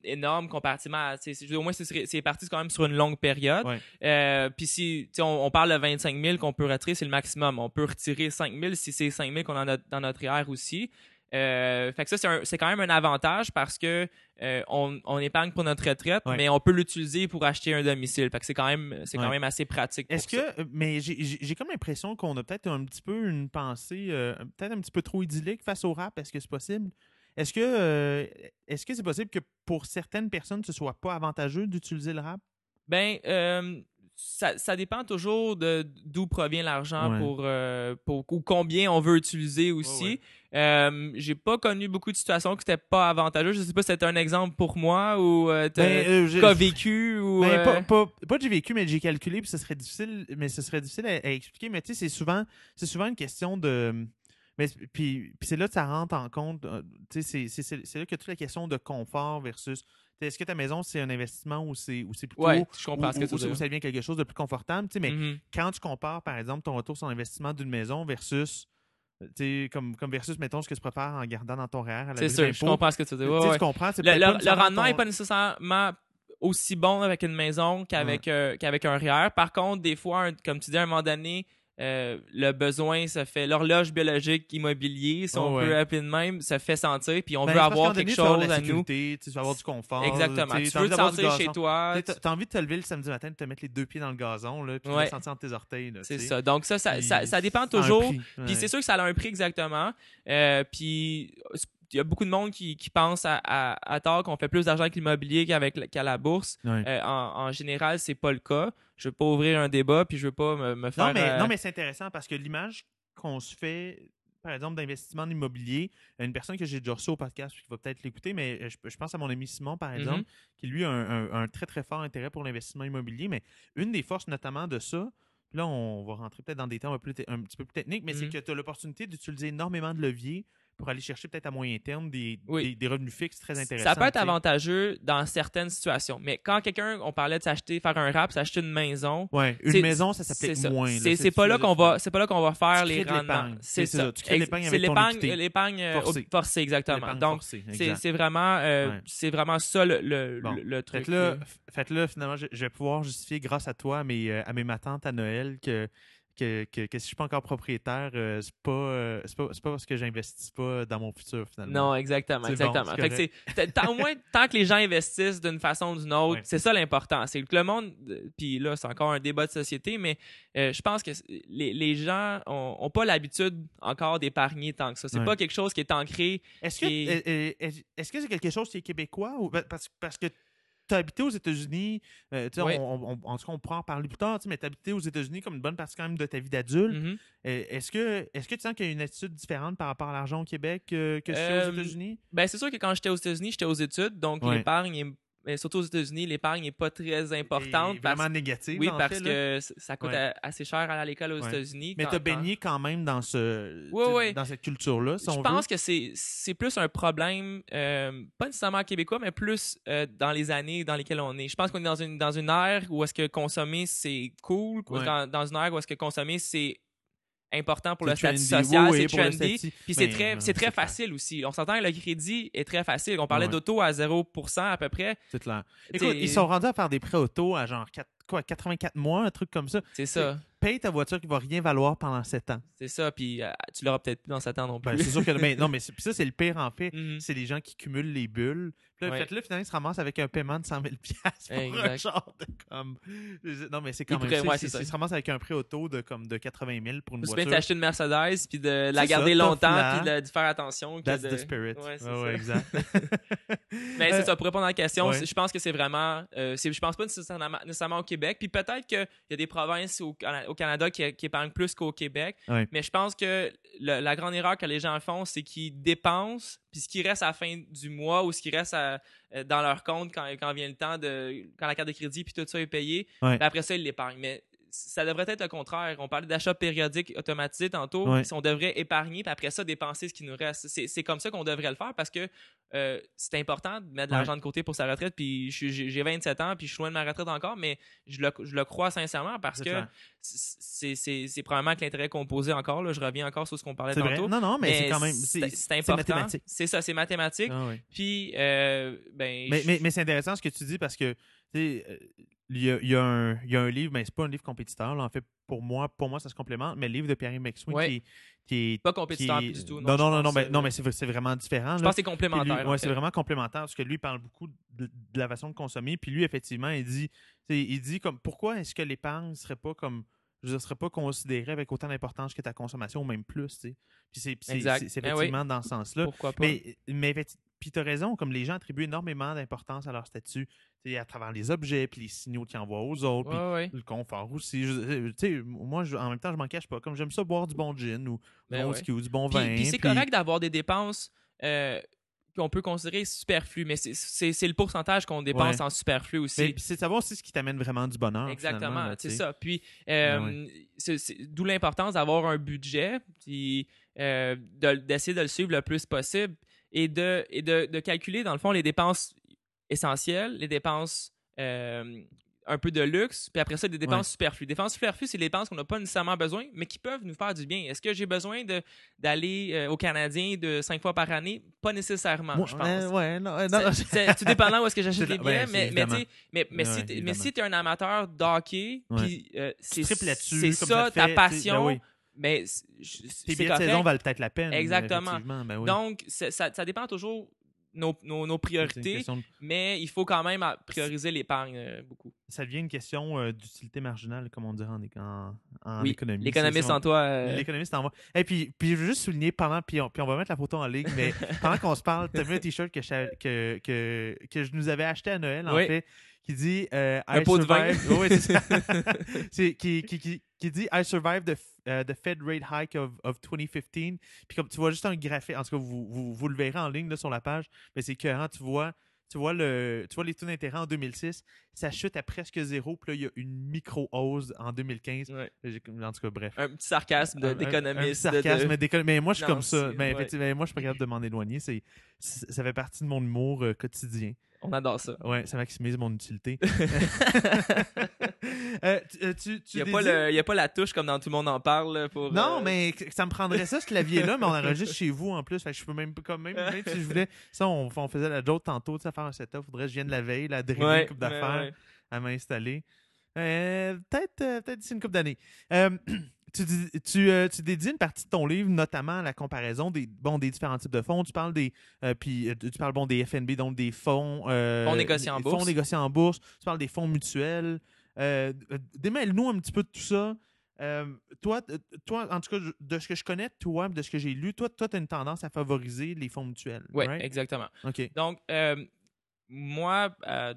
Speaker 2: énorme comparativement à. Au moins, c'est c'est parti quand même sur une longue période.
Speaker 1: Ouais.
Speaker 2: Euh, Puis si on, on parle de 25 000 qu'on peut retirer, c'est le maximum. On peut retirer 5 000 si c'est 5 000 qu'on a dans notre IR aussi. Euh, fait que ça, c'est quand même un avantage parce que on, on épargne pour notre retraite,
Speaker 1: Ouais.
Speaker 2: mais on peut l'utiliser pour acheter un domicile. Fait que c'est quand même, c'est quand
Speaker 1: Ouais.
Speaker 2: même assez pratique.
Speaker 1: Est-ce que. Mais j'ai- comme l'impression qu'on a peut-être un petit peu une pensée, peut-être un petit peu trop idyllique face au rap. Est-ce que c'est possible? Est-ce que euh, est-ce que c'est possible que pour certaines personnes, ce soit pas avantageux d'utiliser le rap?
Speaker 2: Ben, euh, ça, ça dépend toujours de d'où provient l'argent
Speaker 1: Ouais.
Speaker 2: pour, euh, pour ou combien on veut utiliser aussi.
Speaker 1: Ouais,
Speaker 2: Euh, J'ai pas connu beaucoup de situations que c'était pas avantageux. Je sais pas si c'était un exemple pour moi ou euh, t'as
Speaker 1: Ben,
Speaker 2: vécu ou.
Speaker 1: Ben, pas, pas, pas que j'ai vécu, mais j'ai calculé, puis ce serait difficile, mais ce serait difficile à, à expliquer. Mais tu sais, c'est souvent, c'est souvent une question de. Mais, puis, puis c'est là que ça rentre en compte. euh, c'est- c'est c'est- c'est là que toute la question de confort versus. Est-ce que ta maison, c'est un investissement ou c'est ou c'est plutôt.
Speaker 2: Ouais, je comprends
Speaker 1: ou-
Speaker 2: ce que
Speaker 1: ou-
Speaker 2: tu
Speaker 1: ou
Speaker 2: dire.
Speaker 1: ça devient quelque chose de plus confortable. Mais
Speaker 2: Mhm.
Speaker 1: quand tu compares, par exemple, ton retour sur investissement d'une maison versus. euh, Comme, comme versus, mettons, ce que tu préfères en gardant dans ton REER à la
Speaker 2: C'est sûr, je comprends ce que tu.
Speaker 1: Tu
Speaker 2: Ouais,
Speaker 1: sais,
Speaker 2: ouais.
Speaker 1: tu comprends? c'est
Speaker 2: Le, rendement n'est
Speaker 1: ton-
Speaker 2: pas nécessairement aussi bon avec une maison qu'avec euh, qu'avec un REER. Par contre, des fois, un- comme tu dis, à un moment donné, euh, le besoin se fait, l'horloge biologique immobilier, si
Speaker 1: Oh,
Speaker 2: on
Speaker 1: ouais.
Speaker 2: peut appeler de même, se fait sentir, puis on
Speaker 1: Ben,
Speaker 2: veut avoir quelque
Speaker 1: donné,
Speaker 2: chose à nous.
Speaker 1: tu vas avoir du confort.
Speaker 2: Exactement.
Speaker 1: tu
Speaker 2: veux
Speaker 1: envie
Speaker 2: te sentir chez
Speaker 1: gazon.
Speaker 2: toi.
Speaker 1: Tu T'as envie de te lever le samedi matin, de te mettre les deux pieds dans le gazon, là, puis de
Speaker 2: Ouais.
Speaker 1: le sentir entre tes orteils.
Speaker 2: C'est ça. Donc ça, ça,
Speaker 1: Puis
Speaker 2: ça, ça dépend
Speaker 1: ça
Speaker 2: toujours. Puis
Speaker 1: ouais.
Speaker 2: c'est sûr que ça a un prix exactement. Euh, puis il y a beaucoup de monde qui, qui pense à, à, à tort qu'on fait plus d'argent avec l'immobilier qu'avec qu'à la bourse. Euh, en, en général, c'est pas le cas. Je veux pas ouvrir un débat, puis je veux pas me, me faire.
Speaker 1: Non, mais,
Speaker 2: euh,
Speaker 1: non, mais c'est intéressant parce que l'image qu'on se fait, par exemple, d'investissement en immobilier, une personne que j'ai déjà reçue au podcast, qui va peut-être l'écouter, mais euh, je, je pense à mon ami Simon, par exemple,
Speaker 2: Mhm.
Speaker 1: qui lui a un, un- un très, très fort intérêt pour l'investissement immobilier. Mais une des forces, notamment, de ça, là, on va rentrer peut-être dans des termes un, peu- un petit peu plus techniques, mais c'est
Speaker 2: Mhm.
Speaker 1: que tu as l'opportunité d'utiliser énormément de leviers pour aller chercher peut-être à moyen terme des,
Speaker 2: Oui.
Speaker 1: des, des revenus fixes très intéressants.
Speaker 2: Ça peut être avantageux dans certaines situations. Mais quand quelqu'un, on parlait de s'acheter, faire un rap, s'acheter une maison.
Speaker 1: Ouais, une maison, ça
Speaker 2: ça.
Speaker 1: moins. là.
Speaker 2: C'est pas là qu'on va, c'est pas là qu'on va faire les rendements. C'est ça.
Speaker 1: Tu crées l'épargne avec ton
Speaker 2: l'épargne, l'épargne euh,
Speaker 1: Forcée.
Speaker 2: exactement. Donc c'est vraiment, euh, c'est vraiment ça le, truc.
Speaker 1: Fait que là, f- fait que là, finalement, je, vais pouvoir justifier grâce à toi, à mes, euh, à mes matantes à Noël, que, que, que, que si je suis pas encore propriétaire, euh, c'est pas, euh, c'est pas, c'est pas parce que j'investis pas dans mon futur, finalement.
Speaker 2: Non, exactement,
Speaker 1: C'est bon,
Speaker 2: exactement.
Speaker 1: c'est
Speaker 2: fait que c'est, au moins, tant que les gens investissent d'une façon ou d'une autre,
Speaker 1: Ouais.
Speaker 2: c'est ça l'important. C'est que le monde, euh, puis là, c'est encore un débat de société, mais euh, je pense que c'est- les, les gens ont, ont pas l'habitude encore d'épargner tant que ça. C'est
Speaker 1: Ouais.
Speaker 2: pas quelque chose qui est ancré.
Speaker 1: Est-ce que
Speaker 2: Et-
Speaker 1: euh, euh, est- est-ce que c'est quelque chose qui est québécois ou ben, parce, parce que tu as habité aux États-Unis, euh, tu sais,
Speaker 2: Oui.
Speaker 1: on, en tout cas, on pourra en parler plus tard, mais tu as habité aux États-Unis comme une bonne partie quand même de ta vie d'adulte.
Speaker 2: Mhm.
Speaker 1: Euh, Est-ce que, est que tu sens qu'il y a une attitude différente par rapport à l'argent au Québec euh, que
Speaker 2: Euh,
Speaker 1: aux États-Unis?
Speaker 2: Ben, c'est sûr que quand j'étais aux États-Unis, j'étais aux études, donc
Speaker 1: Ouais.
Speaker 2: l'épargne, est- mais surtout aux États-Unis, l'épargne n'est pas très importante.
Speaker 1: Et
Speaker 2: parce-
Speaker 1: vraiment négative.
Speaker 2: oui,
Speaker 1: en
Speaker 2: parce
Speaker 1: fait,
Speaker 2: que ça coûte
Speaker 1: Ouais.
Speaker 2: assez cher à aller à l'école aux
Speaker 1: Ouais.
Speaker 2: États-Unis.
Speaker 1: Mais tu as baigné quand même dans ce
Speaker 2: Ouais,
Speaker 1: dans cette culture-là, si
Speaker 2: je
Speaker 1: on
Speaker 2: pense
Speaker 1: veut.
Speaker 2: que c'est c'est plus un problème, euh, pas nécessairement québécois, mais plus euh, dans les années dans lesquelles on est. Je pense qu'on est dans une, dans une ère où est-ce que consommer, c'est cool, dans, dans une ère où est-ce que consommer, c'est important pour le statut social,
Speaker 1: Oui,
Speaker 2: c'est trendy. Puis c'est
Speaker 1: Ben,
Speaker 2: très, c'est très
Speaker 1: clair.
Speaker 2: facile aussi. On s'entend que le crédit est très facile. On parlait
Speaker 1: Ouais.
Speaker 2: d'auto à 0% à peu près.
Speaker 1: C'est clair. Écoute, ils sont rendus à faire des prêts auto à genre quatre- quoi, 84 mois, un truc comme ça.
Speaker 2: C'est ça.
Speaker 1: Paye ta voiture qui va rien valoir pendant 7 ans.
Speaker 2: C'est ça. Puis euh, tu l'auras peut-être plus dans 7 ans non plus.
Speaker 1: Ben, c'est sûr que. mais non, mais [LAUGHS] puis ça, c'est le pire en fait.
Speaker 2: Mhm.
Speaker 1: C'est les gens qui cumulent les bulles. Puis là,
Speaker 2: Ouais.
Speaker 1: faites-le, finalement, ils se ramassent avec un paiement de 100 000 pour un
Speaker 2: Exact.
Speaker 1: genre de comme. Non, mais c'est quand même.
Speaker 2: ouais, ça.
Speaker 1: Ils se ramassent avec un prêt auto de, comme, de 80 000 pour une
Speaker 2: Ou bien
Speaker 1: voiture.
Speaker 2: t'acheter une Mercedes puis de la garder
Speaker 1: ça,
Speaker 2: longtemps puis de, de faire attention. que
Speaker 1: That's
Speaker 2: de-
Speaker 1: the spirit.
Speaker 2: Ouais, c'est ça.
Speaker 1: exact. [LAUGHS] [LAUGHS]
Speaker 2: Mais
Speaker 1: Euh,
Speaker 2: c'est ça, pour répondre à la question, je pense que c'est vraiment. Euh, je pense pas nécessairement, nécessairement au Québec. Puis peut-être qu'il y a des provinces au, au Canada qui, qui épargnent plus qu'au Québec. Mais je pense que le- la grande erreur que les gens font, c'est qu'ils dépensent, puis ce qui reste à la fin du mois ou ce qui reste à- euh, dans leur compte quand, quand vient le temps de. quand la carte de crédit puis tout ça est payé, ben après ça, ils l'épargnent. Mais ça devrait être le contraire. On parlait d'achat périodique automatisé tantôt.
Speaker 1: Ouais.
Speaker 2: On devrait épargner, puis après ça, dépenser ce qui nous reste. C'est comme ça qu'on devrait le faire parce que euh, c'est important de mettre de
Speaker 1: Ouais.
Speaker 2: l'argent de côté pour sa retraite. Puis j'ai j'ai 27 ans, puis je suis loin de ma retraite encore, mais je le, je le crois sincèrement parce que c'est probablement que l'intérêt composé encore. Là, je reviens encore sur ce qu'on parlait
Speaker 1: vrai.
Speaker 2: tantôt.
Speaker 1: Non, non, mais, c'est quand même.
Speaker 2: c'est important.
Speaker 1: mathématique.
Speaker 2: C'est ça, c'est mathématique.
Speaker 1: Ah.
Speaker 2: Puis, euh, ben,
Speaker 1: Mais,
Speaker 2: je-
Speaker 1: mais, mais c'est intéressant ce que tu dis parce que euh, il y a, il y a un, il y a un livre, mais c'est pas un livre compétiteur. là. En fait, pour moi, pour moi, ça se complémente. Mais le livre de Pierre McSween
Speaker 2: Ouais.
Speaker 1: qui, est- qui est.
Speaker 2: pas compétiteur
Speaker 1: qui est-
Speaker 2: plus du tout.
Speaker 1: Non, non, non, non, mais,
Speaker 2: euh,
Speaker 1: non, mais c'est c'est vraiment différent.
Speaker 2: je
Speaker 1: là.
Speaker 2: pense que c'est complémentaire. fait.
Speaker 1: c'est vraiment complémentaire parce que lui il parle beaucoup de, de la façon de consommer. Puis lui, effectivement, il dit, il dit comme pourquoi est-ce que l'épargne serait pas comme je dire, serait pas considérée avec autant d'importance que ta consommation ou même plus, tu sais? Puis c'est
Speaker 2: Ben oui.
Speaker 1: effectivement dans ce sens-là.
Speaker 2: Pourquoi pas?
Speaker 1: Mais, mais puis tu as raison, comme les gens attribuent énormément d'importance à leur statut, à travers les objets, puis les signaux qu'ils envoient aux autres, puis
Speaker 2: Ouais, ouais.
Speaker 1: le confort aussi. Je- euh, moi, je- en même temps, je m'en cache pas. Comme j'aime ça boire du bon gin ou du
Speaker 2: Ben
Speaker 1: bon whisky ou du bon
Speaker 2: Puis,
Speaker 1: vin.
Speaker 2: puis c'est correct d'avoir des dépenses euh, qu'on peut considérer superflues, mais c'est- le pourcentage qu'on dépense
Speaker 1: Ouais.
Speaker 2: en superflu aussi.
Speaker 1: Mais puis c'est de savoir aussi ce qui t'amène vraiment du bonheur.
Speaker 2: Exactement, c'est ça. Puis, euh,
Speaker 1: Ben
Speaker 2: d'où l'importance d'avoir un budget, puis euh, de- d'essayer de le suivre le plus possible et de, et de, de calculer, dans le fond, les dépenses essentielles, les dépenses euh, un peu de luxe, puis après ça, des dépenses
Speaker 1: Ouais.
Speaker 2: superflues. Des dépenses superflues, c'est des dépenses qu'on n'a pas nécessairement besoin, mais qui peuvent nous faire du bien. Est-ce que j'ai besoin d'aller euh, au Canadien de cinq fois par année? Pas nécessairement,
Speaker 1: Moi,
Speaker 2: je pense.
Speaker 1: euh, ouais, non, euh, non,
Speaker 2: C'est- tout dépendant où est-ce que j'achète les billets,
Speaker 1: ouais,
Speaker 2: mais, mais, mais, mais,
Speaker 1: Ouais,
Speaker 2: si si tu es un amateur d'hockey,
Speaker 1: Ouais.
Speaker 2: puis euh, c'est ça, ta passion,
Speaker 1: ben oui.
Speaker 2: mais
Speaker 1: Tes billets de saison valent peut-être la peine.
Speaker 2: Exactement.
Speaker 1: ben oui.
Speaker 2: Donc, ça, ça dépend toujours nos, nos, priorités,
Speaker 1: de-
Speaker 2: mais il faut quand même prioriser l'épargne euh, beaucoup.
Speaker 1: Ça devient une question euh, d'utilité marginale, comme on dirait en, en, en
Speaker 2: Oui,
Speaker 1: économie.
Speaker 2: l'économiste en toi. euh,
Speaker 1: L'économiste en moi. Et puis, puis je veux juste souligner pendant, puis on, puis on va mettre la photo en ligne, mais [LAUGHS] pendant qu'on se parle, tu as vu un t-shirt que, je- que, que, que je nous avais acheté à Noël, en
Speaker 2: Oui.
Speaker 1: fait, qui dit euh,
Speaker 2: Un
Speaker 1: I
Speaker 2: pot de vin.
Speaker 1: survived- Oui, c'est ça. [LAUGHS] Qui, qui, qui, qui dit I survived the, euh, the Fed rate hike of, of 2015. Puis comme tu vois juste un graphique, en tout cas, vous, vous, vous le verrez en ligne là, sur la page, mais c'est écœurant, tu vois. Tu vois, le, tu vois les taux d'intérêt en 2006, ça chute à presque zéro, puis là, il y a une micro-hause en 2015.
Speaker 2: ouais.
Speaker 1: J'ai- En tout cas, bref.
Speaker 2: Un petit sarcasme de-
Speaker 1: Un- un-
Speaker 2: d'économiste.
Speaker 1: un sarcasme, mais d'écon- mais moi, je suis
Speaker 2: Non,
Speaker 1: comme ça.
Speaker 2: c'est-
Speaker 1: Mais
Speaker 2: ouais.
Speaker 1: moi, je suis pas capable de m'en éloigner. C'est- ça fait partie de mon humour euh, quotidien.
Speaker 2: On adore ça.
Speaker 1: Ouais, ça maximise mon utilité. [LAUGHS] Euh, tu, euh, tu,
Speaker 2: Il n'y a,
Speaker 1: dédies-
Speaker 2: a pas la touche comme dans Tout le monde en parle. Pour,
Speaker 1: Non,
Speaker 2: euh,
Speaker 1: mais ça me prendrait ça, ce clavier-là, mais on [LAUGHS] enregistre chez vous en plus. Fait que je peux même pas, comme même, même si je voulais. Ça, on, on faisait la joke tantôt, tu sais, faire un setup. Faudrait que je vienne la veille, la driller
Speaker 2: ouais,
Speaker 1: une coupe d'affaires
Speaker 2: ouais,
Speaker 1: à m'installer. Euh, peut-être peut-être d'ici une couple d'années. [CLEARS THROAT] Tu, euh, tu dédies une partie de ton livre notamment à la comparaison des, bon, des différents types de fonds. Tu parles des euh, puis euh, tu parles bon des FNB, donc des fonds euh,
Speaker 2: Fonds négociés en bourse.
Speaker 1: Fonds négociés en bourse. Tu parles des fonds mutuels. Démêle-nous un petit peu de tout ça. Toi, toi, en tout cas, de ce que je connais, toi, de ce que j'ai lu, toi, toi, tu as une tendance à favoriser les fonds mutuels.
Speaker 2: Ouais,
Speaker 1: right?
Speaker 2: exactement. Donc, moi,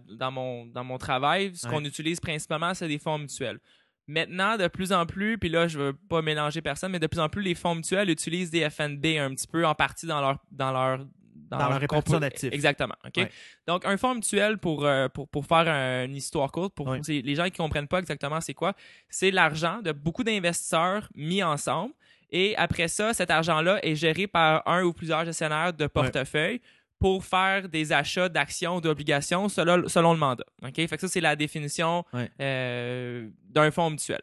Speaker 2: dans, mon, dans mon travail, ce
Speaker 1: Ouais.
Speaker 2: qu'on utilise principalement, c'est des fonds mutuels. Maintenant, de plus en plus, puis là, je veux pas mélanger personne, mais de plus en plus, les fonds mutuels utilisent des FNB un petit peu en partie dans leur dans leur
Speaker 1: Dans leur répartition d'actifs.
Speaker 2: Exactement. ok?
Speaker 1: Ouais.
Speaker 2: Donc, un fonds mutuel pour, euh, pour, pour faire un- une histoire courte, pour
Speaker 1: Ouais.
Speaker 2: les gens qui comprennent pas exactement c'est quoi, c'est l'argent de beaucoup d'investisseurs mis ensemble. Et après ça, cet argent-là est géré par un ou plusieurs gestionnaires de portefeuille pour faire des achats d'actions ou d'obligations selon, selon le mandat. OK? Fait que ça, c'est la définition
Speaker 1: Ouais.
Speaker 2: euh, d'un fonds mutuel.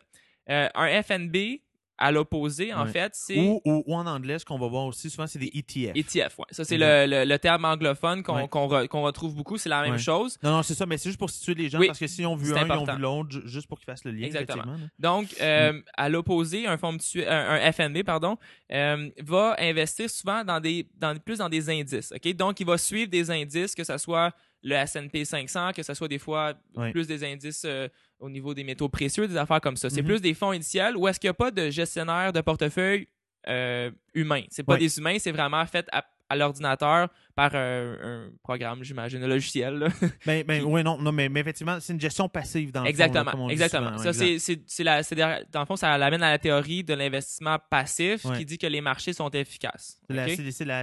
Speaker 2: Euh, un FNB, à l'opposé, en
Speaker 1: Ouais.
Speaker 2: fait, c'est...
Speaker 1: Ou, ou, ou en anglais, ce qu'on va voir aussi souvent, c'est des ETF.
Speaker 2: ETF, ouais. Ça, c'est le, le- le terme anglophone qu'on
Speaker 1: Ouais.
Speaker 2: re- retrouve beaucoup. C'est la même chose.
Speaker 1: Non, non, c'est ça, mais c'est juste pour situer les gens
Speaker 2: Oui,
Speaker 1: parce que s'ils ont vu un, ils ont
Speaker 2: important.
Speaker 1: vu l'autre, ju- juste pour qu'ils fassent le lien.
Speaker 2: Exactement. Donc, euh, à l'opposé, un fonds un, un FNB, pardon, euh, va investir souvent dans des, dans, plus dans des indices. ok? Donc, il va suivre des indices, que ce soit le S&P 500, que ce soit des fois plus des indices euh, au niveau des métaux précieux, des affaires comme ça. C'est
Speaker 1: Mhm.
Speaker 2: plus des fonds initiales où est-ce qu'il n'y a pas de gestionnaire de portefeuille euh, humain? C'est pas des humains, c'est vraiment fait à, à l'ordinateur par un, un programme, j'imagine, un logiciel. là. [LAUGHS]
Speaker 1: Ben, ben, oui, non, non mais, mais effectivement, c'est une gestion passive dans le fond, là,
Speaker 2: Exactement,
Speaker 1: dit
Speaker 2: exactement.
Speaker 1: souvent,
Speaker 2: ça,
Speaker 1: exact.
Speaker 2: c'est, la, derrière- dans le fond, ça l'amène à la théorie de l'investissement passif
Speaker 1: Ouais.
Speaker 2: qui dit que les marchés sont efficaces.
Speaker 1: C'est la-
Speaker 2: OK?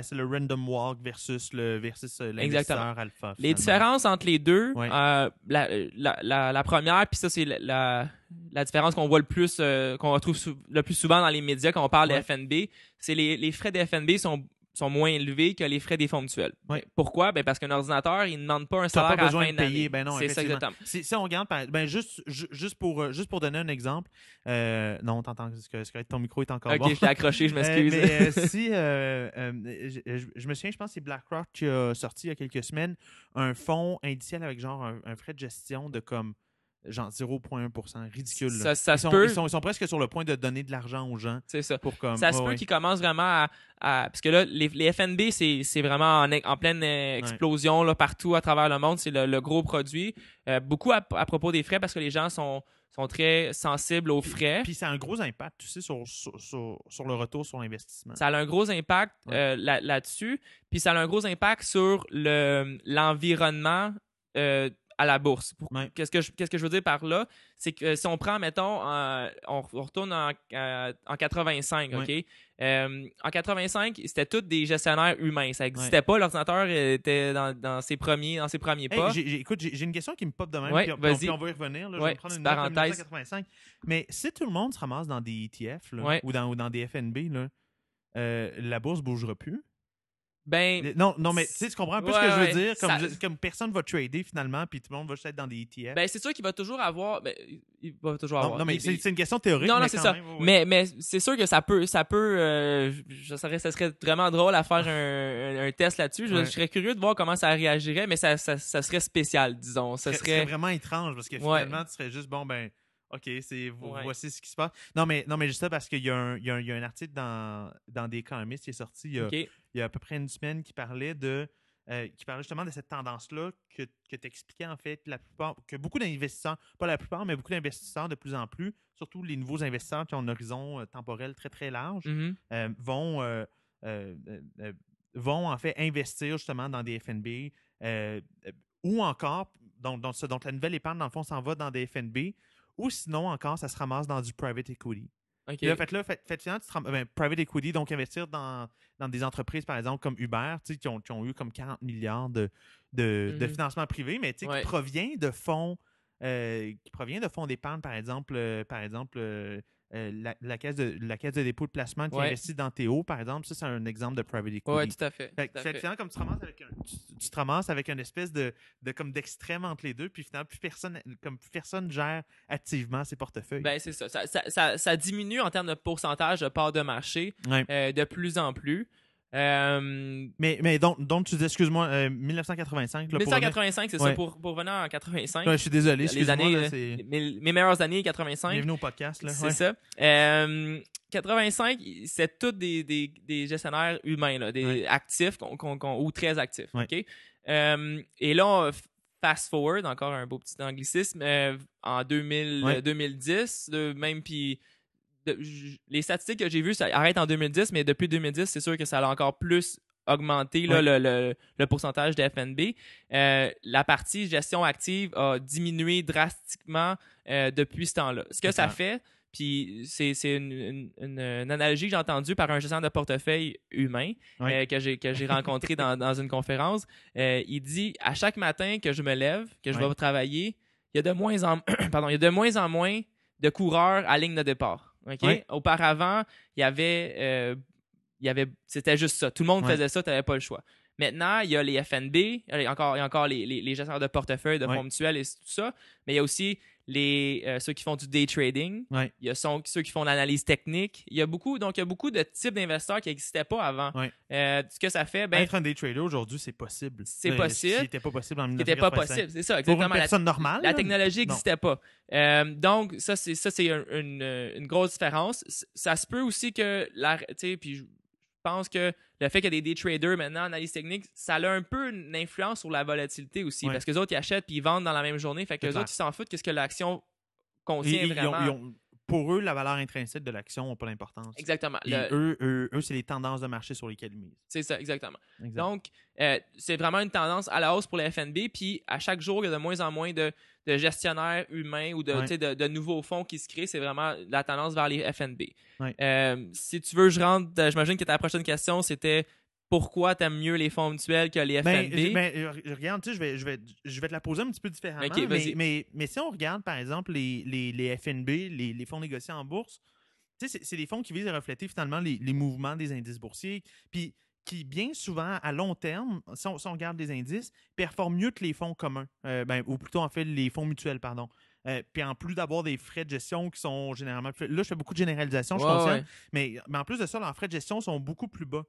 Speaker 1: c'est- le random walk versus le versus euh, l'investisseur alpha.
Speaker 2: Les différences entre les deux,
Speaker 1: Ouais.
Speaker 2: euh, la, la, la, la première, puis ça, c'est la, la, différence qu'on voit le plus, euh, qu'on retrouve le plus souvent dans les médias quand on parle
Speaker 1: Ouais.
Speaker 2: de FNB, c'est les, les frais de FNB sont sont moins élevés que les frais des fonds mutuels. Pourquoi? Ben parce qu'un ordinateur, il ne demande pas un salaire
Speaker 1: pas
Speaker 2: à la fin
Speaker 1: de payer. Ben non,
Speaker 2: c'est ça exactement.
Speaker 1: Si, si on regarde, par- ben juste, ju- juste, pour, euh, juste pour donner un exemple, euh, non, t'entends, que, ton micro est encore
Speaker 2: Ok,
Speaker 1: bon?
Speaker 2: je t'ai accroché, je [LAUGHS] m'excuse.
Speaker 1: Euh, mais euh, [LAUGHS] si, euh, je me souviens, je pense que c'est BlackRock qui a sorti il y a quelques semaines un fonds indiciel avec genre un, un frais de gestion de comme genre 0,1%. Ridicule. là.
Speaker 2: ça, ça
Speaker 1: ils,
Speaker 2: se
Speaker 1: sont,
Speaker 2: peut,
Speaker 1: ils, sont, ils sont presque sur le point de donner de l'argent aux gens
Speaker 2: c'est ça.
Speaker 1: pour comme.
Speaker 2: Ça se
Speaker 1: ouais,
Speaker 2: peut
Speaker 1: ouais.
Speaker 2: qu'ils commencent vraiment à, à- Parce que là, les, les FNB, c'est vraiment en, en pleine euh, explosion là, partout à travers le monde. C'est le, le gros produit. Euh, beaucoup à, à propos des frais parce que les gens sont, sont très sensibles aux frais.
Speaker 1: Puis ça a un gros impact, tu sais, sur, sur, sur, sur le retour sur l'investissement.
Speaker 2: Ça a un gros impact
Speaker 1: Ouais.
Speaker 2: euh, là- là-dessus. Puis ça a un gros impact sur le l'environnement euh, à la bourse.
Speaker 1: Ouais.
Speaker 2: Qu'est-ce que je, qu'est-ce que je veux dire par là? C'est que si on prend, mettons, euh, on, on retourne en, euh, en 85, OK? Euh, en 85, c'était tous des gestionnaires humains. Ça n'existait pas. L'ordinateur était dans, dans ses premiers, dans ses premiers
Speaker 1: Hey,
Speaker 2: pas.
Speaker 1: écoute, j'ai une question qui me pop de même, puis, on-
Speaker 2: vas-y.
Speaker 1: puis on va y revenir. Là, je vais prendre une
Speaker 2: parenthèse.
Speaker 1: 1985. Mais si tout le monde se ramasse dans des ETF là, ou, dans, ou dans des FNB, là, euh, la bourse ne bougera plus.
Speaker 2: Ben,
Speaker 1: Non, non, mais tu sais, tu comprends un peu ce que je veux
Speaker 2: ouais.
Speaker 1: dire? Comme,
Speaker 2: Ça-
Speaker 1: je- comme personne va trader finalement, puis tout le monde va juste être dans des ETF.
Speaker 2: ben c'est sûr qu'il va toujours avoir. Ben, il va toujours
Speaker 1: non,
Speaker 2: avoir.
Speaker 1: non, mais c'est une question théorique.
Speaker 2: Non, non, c'est ça.
Speaker 1: même.
Speaker 2: Mais, mais c'est sûr que ça peut, ça peut, euh, je serais, ça serait vraiment drôle à faire un, un- un test là-dessus. Je,
Speaker 1: Ouais.
Speaker 2: je serais curieux de voir comment ça réagirait, mais ça, ça, ça serait spécial, disons. Ça
Speaker 1: serait-
Speaker 2: serait,
Speaker 1: serait vraiment étrange parce que finalement, tu serais juste bon, ben, OK, c'est
Speaker 2: Ouais.
Speaker 1: voici ce qui se passe. Non, mais, non, mais juste ça parce qu'il y, a un- il y, a un- il y a un article dans, dans des Economist qui est sorti il y a, il y a à peu près une semaine qui parlait de euh, qui parlait justement de cette tendance-là que, que tu expliquais en fait que la plupart, que beaucoup d'investisseurs, pas la plupart, mais beaucoup d'investisseurs de plus en plus, surtout les nouveaux investisseurs qui ont un horizon euh, temporel très très large,
Speaker 2: Mhm.
Speaker 1: euh, vont, vont en fait investir justement dans des FNB ou encore, donc, donc, ce dont la nouvelle épargne, dans le fond, s'en va dans des FNB ou sinon encore, ça se ramasse dans du private equity.
Speaker 2: Ok.
Speaker 1: Puis là, fait, là, fait, fait, finalement, tu te ben, private equity, donc investir dans, dans des entreprises, par exemple, comme Uber, qui ont, qui ont eu comme 40 milliards de, de, de
Speaker 2: Mhm.
Speaker 1: financement privé, mais
Speaker 2: Ouais.
Speaker 1: qui provient de fonds euh, qui provient de fonds d'épargne, par exemple, euh, par exemple euh, euh, la, la caisse de, la caisse de dépôt de placement qui
Speaker 2: Ouais.
Speaker 1: investit dans Théo, par exemple, ça, c'est un exemple de private equity.
Speaker 2: Ouais, tout à fait.
Speaker 1: Fait,
Speaker 2: tout à
Speaker 1: fait que
Speaker 2: fait.
Speaker 1: finalement, comme tu te ramasses avec un, tu, tu te ramasses avec une espèce de, de comme d'extrême entre les deux, puis finalement, plus personne, comme plus personne gère activement ses portefeuilles.
Speaker 2: Ben, c'est ça. Ça, ça, ça. ça diminue en termes de pourcentage de part de marché
Speaker 1: Ouais.
Speaker 2: euh, de plus en plus. Euh,
Speaker 1: Mais, mais donc, donc, tu dis, excuse-moi, euh, 1985. Là, pour revenir-
Speaker 2: 1985, c'est
Speaker 1: Ouais.
Speaker 2: ça, pour, pour venir en 85.
Speaker 1: Ouais, je suis désolé,
Speaker 2: les années,
Speaker 1: là,
Speaker 2: euh, mes, mes meilleures années, 85.
Speaker 1: Bienvenue au podcast. Là.
Speaker 2: C'est
Speaker 1: ouais.
Speaker 2: ça. Euh, 85, c'est tous des, des, des gestionnaires humains, là, des actifs ou très actifs.
Speaker 1: Ouais.
Speaker 2: OK? Euh, et là, on fast forward, encore un beau petit anglicisme, euh, en 2000,
Speaker 1: Ouais.
Speaker 2: euh, 2010, de, même puis de- les statistiques que j'ai vues, ça arrête en 2010, mais depuis 2010, c'est sûr que ça a encore plus augmenté là, le, le, le pourcentage de FNB. Euh, la partie gestion active a diminué drastiquement euh, depuis ce temps-là. Ce que ça fait, puis c'est une, une, une- une analogie que j'ai entendue par un gestionnaire de portefeuille humain euh, que j'ai rencontré dans, dans une conférence. Il dit à chaque matin que je me lève, que je vais travailler, il y a de moins en [CLEARS THROAT] pardon, il y a de moins en moins de coureurs à ligne de départ. Auparavant, il y avait euh, il y avait c'était juste ça. Tout le monde faisait ça, tu n'avais pas le choix. Maintenant, il y a les FNB, il y a encore, il y a encore les, les, les gestionnaires de portefeuille, de fonds mutuels et tout ça, mais il y a aussi les, euh, ceux qui font du day trading,
Speaker 1: Ouais.
Speaker 2: il y a son- ceux qui font l'analyse technique. Il y a beaucoup, donc il y a beaucoup de types d'investisseurs qui n'existaient pas avant.
Speaker 1: Ouais.
Speaker 2: Euh, ce que ça fait, ben,
Speaker 1: Être un day trader aujourd'hui, c'est possible.
Speaker 2: C'est
Speaker 1: Euh,
Speaker 2: possible.
Speaker 1: Ce n'était pas possible en
Speaker 2: qui n'était pas
Speaker 1: 1985.
Speaker 2: possible. C'est ça,
Speaker 1: Pour une
Speaker 2: exactement. La-
Speaker 1: personne normale.
Speaker 2: la technologie n'existait pas. Euh, donc, ça, c'est ça, c'est un- une, une grosse différence. Ça se peut aussi que la, puis pense que le fait qu'il y a des day traders maintenant en analyse technique, ça a un peu une influence sur la volatilité aussi.
Speaker 1: Ouais.
Speaker 2: Parce que les autres, ils achètent puis ils vendent dans la même journée. Fait que les autres, ils s'en foutent qu'est-ce que l'action contient
Speaker 1: ils- ils ont,
Speaker 2: vraiment.
Speaker 1: ils ont- pour eux, la valeur intrinsèque de l'action n'a pas d'importance.
Speaker 2: Exactement.
Speaker 1: Et
Speaker 2: Le-
Speaker 1: eux, eux, eux, c'est les tendances de marché sur lesquelles ils misent.
Speaker 2: C'est ça, exactement.
Speaker 1: Exact.
Speaker 2: Donc, euh, c'est vraiment une tendance à la hausse pour les FNB. Puis, à chaque jour, il y a de moins en moins de, de gestionnaires humains ou de,
Speaker 1: Ouais.
Speaker 2: tu sais, de, de nouveaux fonds qui se créent. C'est vraiment la tendance vers les FNB.
Speaker 1: Ouais.
Speaker 2: Euh, si tu veux, je rentre. euh, J'imagine que ta prochaine question, c'était pourquoi tu aimes mieux les fonds mutuels que les
Speaker 1: Ben,
Speaker 2: FNB?
Speaker 1: je- ben, euh, regarde, tu sais, je vais, je, vais, je vais te la poser un petit peu différemment. Mais, mais, mais si on regarde, par exemple, les, les, les FNB, les, les fonds négociés en bourse, tu sais, c'est- c'est des fonds qui visent à refléter finalement les, les mouvements des indices boursiers, puis qui, bien souvent, à long terme, si on, si on regarde les indices, performent mieux que les fonds communs, Euh, ben, ou plutôt, en fait, les fonds mutuels, pardon. Euh, puis en plus d'avoir des frais de gestion qui sont généralement. Là, je fais beaucoup de généralisation, je conscient,
Speaker 2: ouais.
Speaker 1: mais, mais en plus de ça, leurs frais de gestion sont beaucoup plus bas.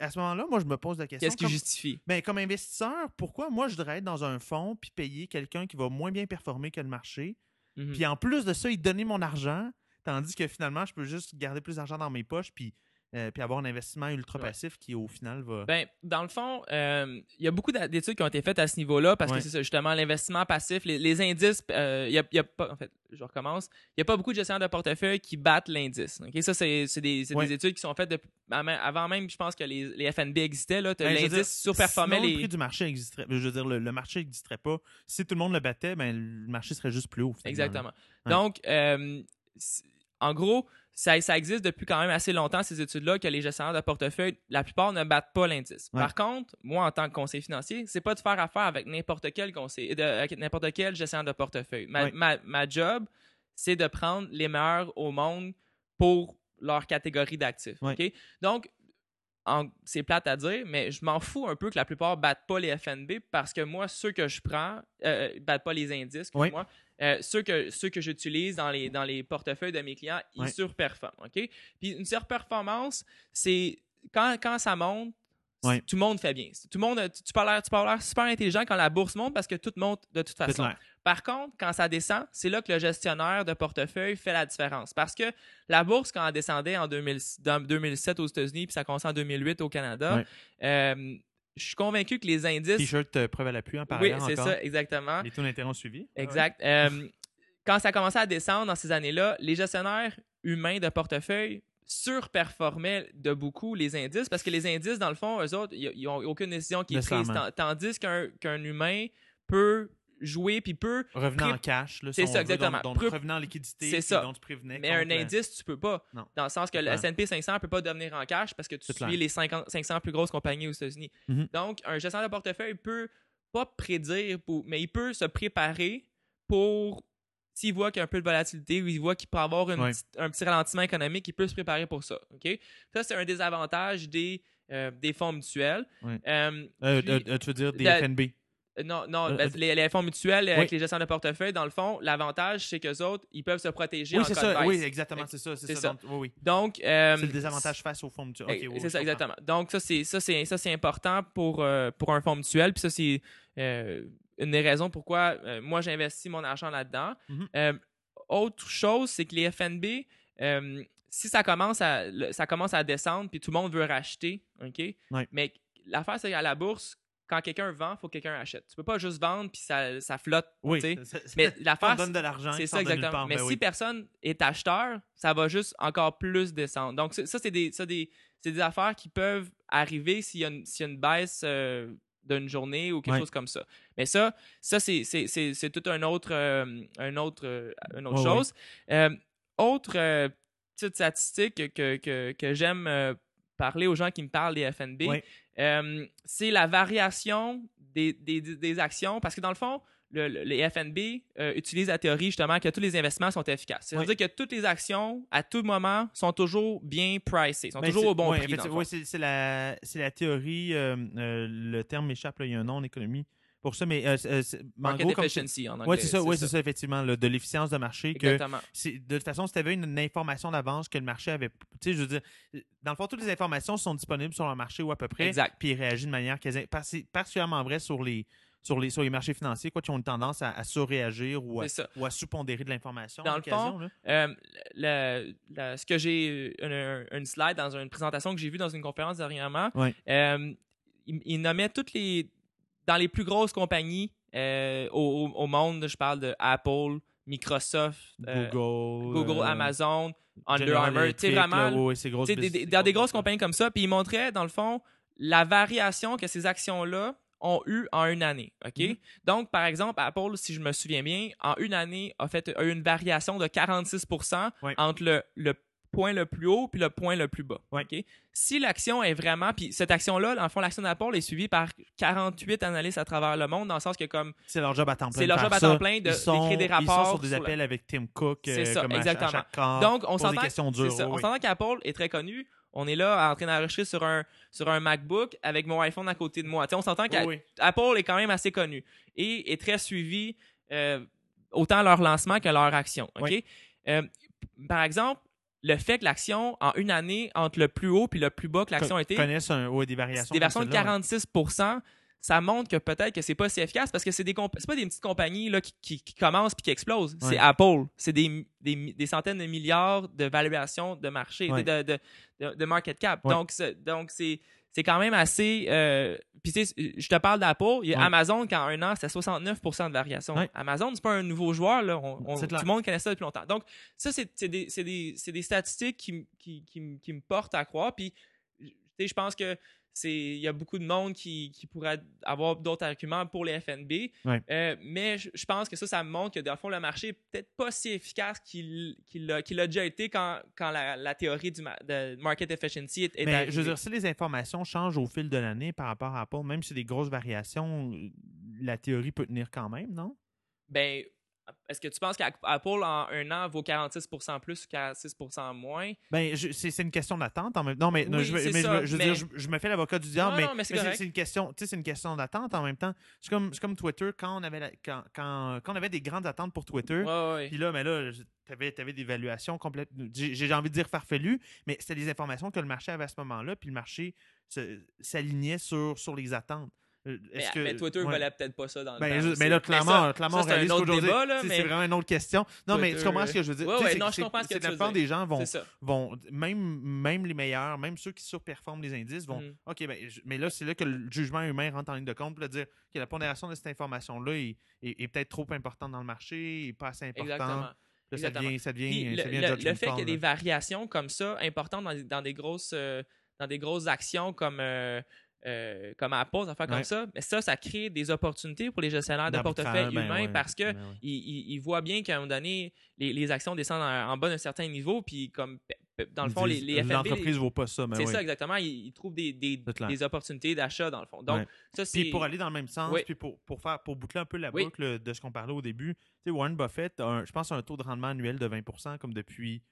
Speaker 1: À ce moment-là, moi, je me pose la question...
Speaker 2: Qu'est-ce qui justifie?
Speaker 1: ben, comme investisseur, pourquoi moi je devrais être dans un fonds puis payer quelqu'un qui va moins bien performer que le marché?
Speaker 2: Mhm.
Speaker 1: Puis en plus de ça, il donner mon argent, tandis que finalement, je peux juste garder plus d'argent dans mes poches puis, euh, puis avoir un investissement ultra
Speaker 2: Ouais.
Speaker 1: passif qui, au final, va.
Speaker 2: Ben, dans le fond, euh, il y a beaucoup d'études qui ont été faites à ce niveau-là parce
Speaker 1: Ouais.
Speaker 2: que c'est justement, l'investissement passif, les, les indices, euh, il y a, il y a pas, en fait, je recommence, il n'y a pas beaucoup de gestionnaires de portefeuille qui battent l'indice. ok? Ça, c'est des, c'est
Speaker 1: Ouais.
Speaker 2: des études qui sont faites avant même, je pense que les, les FNB existaient.
Speaker 1: Ben,
Speaker 2: L'indice surperformait
Speaker 1: sinon,
Speaker 2: les.
Speaker 1: le prix du marché existerait. Je veux dire, le, le marché n'existerait pas. Si tout le monde le battait, ben, le marché serait juste plus haut. finalement.
Speaker 2: Exactement. Donc, en gros, ça, ça existe depuis quand même assez longtemps, ces études-là, que les gestionnaires de portefeuille, la plupart ne battent pas l'indice.
Speaker 1: Ouais.
Speaker 2: Par contre, moi, en tant que conseiller financier, c'est pas de faire affaire avec n'importe quel conseiller, n'importe quel gestionnaire de portefeuille. Ma,
Speaker 1: Ouais.
Speaker 2: ma- ma job, c'est de prendre les meilleurs au monde pour leur catégorie d'actifs.
Speaker 1: Ouais.
Speaker 2: Donc, c'est plate à dire, mais je m'en fous un peu que la plupart battent pas les FNB parce que moi, ceux que je prends, euh, battent pas les indices,
Speaker 1: Ouais.
Speaker 2: Euh, ceux que, ceux que j'utilise dans les, dans les portefeuilles de mes clients, ils
Speaker 1: Ouais.
Speaker 2: surperforment. OK? Puis une surperformance, c'est quand, quand ça monte,
Speaker 1: Ouais.
Speaker 2: tout le monde fait bien. Tout le monde, tu, tu peux l'air super intelligent quand la bourse monte parce que tout monte de toute façon. Par contre, quand ça descend, c'est là que le gestionnaire de portefeuille fait la différence. Parce que la bourse, quand elle descendait en 2000 dans 2007 aux États-Unis, puis ça commençait en 2008 au Canada,
Speaker 1: Ouais.
Speaker 2: euh, je suis convaincu que les indices.
Speaker 1: T-shirt euh, preuve à l'appui, en par
Speaker 2: Oui, c'est ça, exactement.
Speaker 1: Les taux d'intérêt ont suivi.
Speaker 2: Exact. Euh, quand ça commençait à descendre dans ces années-là, les gestionnaires humains de portefeuille surperformaient de beaucoup les indices parce que les indices, dans le fond, eux autres, ils n'ont aucune décision qui est prise. Tandis qu'un qu'un humain peut jouer puis peut.
Speaker 1: Revenant
Speaker 2: Pré-
Speaker 1: en cash. là,
Speaker 2: C'est
Speaker 1: si on
Speaker 2: ça,
Speaker 1: donc-
Speaker 2: exactement.
Speaker 1: Donc,
Speaker 2: Pré-
Speaker 1: revenant en liquidité.
Speaker 2: C'est ça.
Speaker 1: dont tu prévenais
Speaker 2: Mais un
Speaker 1: le-
Speaker 2: indice, tu peux pas.
Speaker 1: Non.
Speaker 2: Dans le sens que le. S&P 500 peut pas devenir en cash parce que tu
Speaker 1: C'est
Speaker 2: suis
Speaker 1: clair.
Speaker 2: les 50 500 plus grosses compagnies aux États-Unis.
Speaker 1: Mhm.
Speaker 2: Donc, un gestionnaire de portefeuille peut pas prédire, pour- mais il peut se préparer pour s'il voit qu'il y a un peu de volatilité ou il voit qu'il peut avoir une
Speaker 1: Ouais.
Speaker 2: petite- un petit ralentissement économique, il peut se préparer pour ça. ok? Ça, c'est un des avantages des, euh, des fonds mutuels. Euh,
Speaker 1: Euh,
Speaker 2: puis-
Speaker 1: euh, euh, tu veux dire des
Speaker 2: la-
Speaker 1: FNB.
Speaker 2: Euh, Non, non,
Speaker 1: Euh,
Speaker 2: ben,
Speaker 1: euh,
Speaker 2: les, les fonds mutuels avec les gestionnaires de portefeuille, dans le fond, l'avantage, c'est qu'eux autres, ils peuvent se protéger
Speaker 1: Oui,
Speaker 2: en
Speaker 1: c'est
Speaker 2: cas
Speaker 1: ça.
Speaker 2: de baisse.
Speaker 1: Oui, exactement, c'est ça.
Speaker 2: C'est ça.
Speaker 1: ça. donc, oui, oui.
Speaker 2: Donc, euh,
Speaker 1: C'est le désavantage face au fonds mutuel. Ok, oui,
Speaker 2: c'est ça, exactement. Donc, ça, c'est ça, c'est important pour, euh, pour un fonds mutuel. Puis ça, c'est une des raisons pourquoi moi, j'investis mon argent là-dedans.
Speaker 1: Mhm.
Speaker 2: Autre chose, c'est que les FNB, si ça commence à ça commence à descendre, puis tout le monde veut racheter, OK? Mais l'affaire, c'est qu'à la bourse, quand quelqu'un vend, il faut que quelqu'un achète. Tu peux pas juste vendre, puis ça, ça flotte.
Speaker 1: Oui, c'est-
Speaker 2: Mais [LAUGHS] l'affaire,
Speaker 1: donne de l'argent.
Speaker 2: c'est ça, exactement.
Speaker 1: part,
Speaker 2: Mais
Speaker 1: ben
Speaker 2: si personne est acheteur, ça va juste encore plus descendre. Donc, ça, ça, c'est des, ça, des, c'est des affaires qui peuvent arriver s'il y a une, s'il y a une baisse euh, d'une journée ou quelque chose comme ça. Mais ça, ça c'est, c'est, c'est, c'est tout un autre, euh, un autre, euh, une autre chose. Euh, autre petite statistique que, que, que j'aime parler aux gens qui me parlent des FNB. Euh, c'est la variation des, des, des actions. Parce que dans le fond, le- le- les FNB euh, utilisent la théorie justement que tous les investissements sont efficaces. C'est-à-dire
Speaker 1: Oui.
Speaker 2: que toutes les actions, à tout moment, sont toujours bien pricées, sont
Speaker 1: Ben,
Speaker 2: toujours au bon prix.
Speaker 1: oui, c'est la, théorie. euh, le terme m'échappe, il y a un nom en économie pour ça, mais, euh, euh,
Speaker 2: Market
Speaker 1: gros, comme
Speaker 2: efficiency en anglais.
Speaker 1: Oui, c'est ça, ouais, c'est ça, effectivement, là, de l'efficience de marché. Que
Speaker 2: Exactement.
Speaker 1: c'est- de toute façon, si tu avais une, une information d'avance que le marché avait. Tu sais, je veux dire, dans le fond, toutes les informations sont disponibles sur le marché ou à peu près.
Speaker 2: Exact.
Speaker 1: Puis il réagit de manière quasi. particulièrement vrai sur les, sur les, sur les marchés financiers, quoi, qui ont une tendance à, à surréagir ou à,
Speaker 2: C'est ça.
Speaker 1: ou à sous-pondérer de l'information.
Speaker 2: Dans le fond. Euh, le- le- ce que j'ai, une, une slide dans une présentation que j'ai vue dans une conférence dernièrement,
Speaker 1: Ouais.
Speaker 2: euh, il, il nommait toutes les, dans les plus grosses compagnies euh, au, monde, je parle de Apple, Microsoft, euh,
Speaker 1: Google,
Speaker 2: Google,
Speaker 1: euh,
Speaker 2: Amazon, Under Armour, tu sais, vraiment,
Speaker 1: là, ouais, c'est grosses
Speaker 2: des- des- dans des grosses compagnies comme ça, puis ils montraient, dans le fond, la variation que ces actions-là ont eu en une année. OK?
Speaker 1: Mhm.
Speaker 2: Donc, par exemple, Apple, si je me souviens bien, en une année, a fait une variation de 46
Speaker 1: Ouais.
Speaker 2: entre le, le point le plus haut puis le point le plus bas. Si l'action est vraiment, puis cette action-là, le fond, l'action d'Apple est suivie par 48 analystes à travers le monde, dans le sens que comme
Speaker 1: C'est leur job à temps plein.
Speaker 2: C'est leur job à temps plein de- d'écrire des
Speaker 1: Ils sont
Speaker 2: rapports
Speaker 1: sur des
Speaker 2: sur la-
Speaker 1: appels avec Tim Cook.
Speaker 2: C'est
Speaker 1: euh,
Speaker 2: ça,
Speaker 1: comme à- à
Speaker 2: exactement.
Speaker 1: chaque quart,
Speaker 2: Donc, on s'entend
Speaker 1: questions
Speaker 2: c'est
Speaker 1: dures.
Speaker 2: ça. On
Speaker 1: oui.
Speaker 2: s'entend qu'Apple est très connu. On est là en train d'enregistrer sur un, sur un MacBook avec mon iPhone à côté de moi. On s'entend qu'Apple
Speaker 1: oui.
Speaker 2: est quand même assez connu et est très suivi euh, autant leur lancement que leur action. Euh, par exemple, le fait que l'action, en une année, entre le plus haut puis le plus bas que l'action a été,
Speaker 1: connaissent un- ouais, des variations.
Speaker 2: des versions de
Speaker 1: celle-là, ouais.
Speaker 2: 46% ça montre que peut-être que c'est pas si efficace parce que c'est des c'est pas des petites compagnies là, qui, qui, qui commencent puis qui explosent.
Speaker 1: Ouais.
Speaker 2: C'est Apple. C'est des, des, des centaines de milliards de valuation de marché, de, de, de, de market cap. Donc, donc c'est, c'est quand même assez. Euh, puis, tu sais, je te parle d'Apple. Il y a
Speaker 1: Ouais.
Speaker 2: Amazon, en un an, c'était 69% de variation.
Speaker 1: Ouais.
Speaker 2: Amazon, c'est pas un nouveau joueur. Là. On- on-
Speaker 1: C'est
Speaker 2: tout le monde connaît ça depuis longtemps. Donc, ça, c'est, c'est des, c'est des, c'est des statistiques qui, qui, qui, qui me portent à croire. Puis, tu sais, je pense que c'est il y a beaucoup de monde qui, qui pourrait avoir d'autres arguments pour les FNB. Euh, mais je, je pense que ça, ça me montre que dans le fond, le marché est peut-être pas si efficace qu'il l'a déjà été quand, quand la, la théorie du ma- de market efficiency est, est
Speaker 1: Mais
Speaker 2: arrivée.
Speaker 1: je veux dire, si les informations changent au fil de l'année par rapport à Apple, même si des grosses variations, euh, la théorie peut tenir quand même, non?
Speaker 2: Ben, est-ce que tu penses qu'Apple en un an vaut 46% plus ou 46% moins?
Speaker 1: Ben, c'est une question d'attente en même temps. Non, mais, non, je, mais je
Speaker 2: ça,
Speaker 1: veux- je veux
Speaker 2: mais-
Speaker 1: dire, je, je me fais l'avocat du diable,
Speaker 2: Non,
Speaker 1: mais,
Speaker 2: c'est
Speaker 1: une question, une question d'attente en même temps. C'est comme, comme Twitter quand on avait, la- quand, quand, quand on avait des grandes attentes pour Twitter. Puis là, mais là, tu avais, des évaluations complètes. J'ai envie de dire farfelues, mais c'était des informations que le marché avait à ce moment-là, puis le marché s'alignait sur, sur les attentes. Euh,
Speaker 2: Mais,
Speaker 1: que-
Speaker 2: mais Twitter
Speaker 1: ouais.
Speaker 2: valait peut-être pas ça dans le
Speaker 1: Ben,
Speaker 2: temps
Speaker 1: mais là, clairement,
Speaker 2: ça-
Speaker 1: clairement
Speaker 2: ça,
Speaker 1: on
Speaker 2: c'est un
Speaker 1: réalise
Speaker 2: autre débat, là,
Speaker 1: c'est-
Speaker 2: mais-
Speaker 1: c'est vraiment une autre question. Non, mais tu comprends ce que je veux dire?
Speaker 2: ouais,
Speaker 1: c'est-
Speaker 2: non, je comprends ce que tu
Speaker 1: la
Speaker 2: veux
Speaker 1: plupart
Speaker 2: dire.
Speaker 1: des gens vont, vont même, même les meilleurs, même ceux qui surperforment les indices, vont
Speaker 2: Mhm.
Speaker 1: OK, ben, je- mais là, c'est là que le jugement humain rentre en ligne de compte pour dire que la pondération de cette information-là est, est- est peut-être trop importante dans le marché, et pas assez importante.
Speaker 2: Exactement.
Speaker 1: Là, ça devient, ça devient,
Speaker 2: Puis
Speaker 1: ça
Speaker 2: le,
Speaker 1: devient
Speaker 2: le-
Speaker 1: judgment
Speaker 2: le fait qu'il y ait des
Speaker 1: là.
Speaker 2: variations comme ça importantes dans, dans des grosses euh, dans des grosses actions comme euh, euh, comme Apple, des affaires
Speaker 1: Ouais.
Speaker 2: comme ça, mais ça, ça crée des opportunités pour les gestionnaires de portefeuille
Speaker 1: ben
Speaker 2: humains
Speaker 1: ouais,
Speaker 2: parce que
Speaker 1: ben ouais.
Speaker 2: ils, voient bien qu'à un moment donné, les, les actions descendent en, en bas d'un certain niveau, puis comme dans le fond, les, les FNB,
Speaker 1: L'entreprise vaut pas ça, mais
Speaker 2: c'est
Speaker 1: oui.
Speaker 2: ça exactement, ils, ils trouvent des, des,
Speaker 1: C'est clair.
Speaker 2: des opportunités d'achat dans le fond. Donc,
Speaker 1: Ouais.
Speaker 2: ça, c'est.
Speaker 1: Puis pour aller dans le même sens,
Speaker 2: Oui.
Speaker 1: puis pour, pour, faire, pour boucler un peu la
Speaker 2: Oui.
Speaker 1: boucle de ce qu'on parlait au début, tu sais, Warren Buffett, a un- je pense, a un taux de rendement annuel de 20% comme depuis,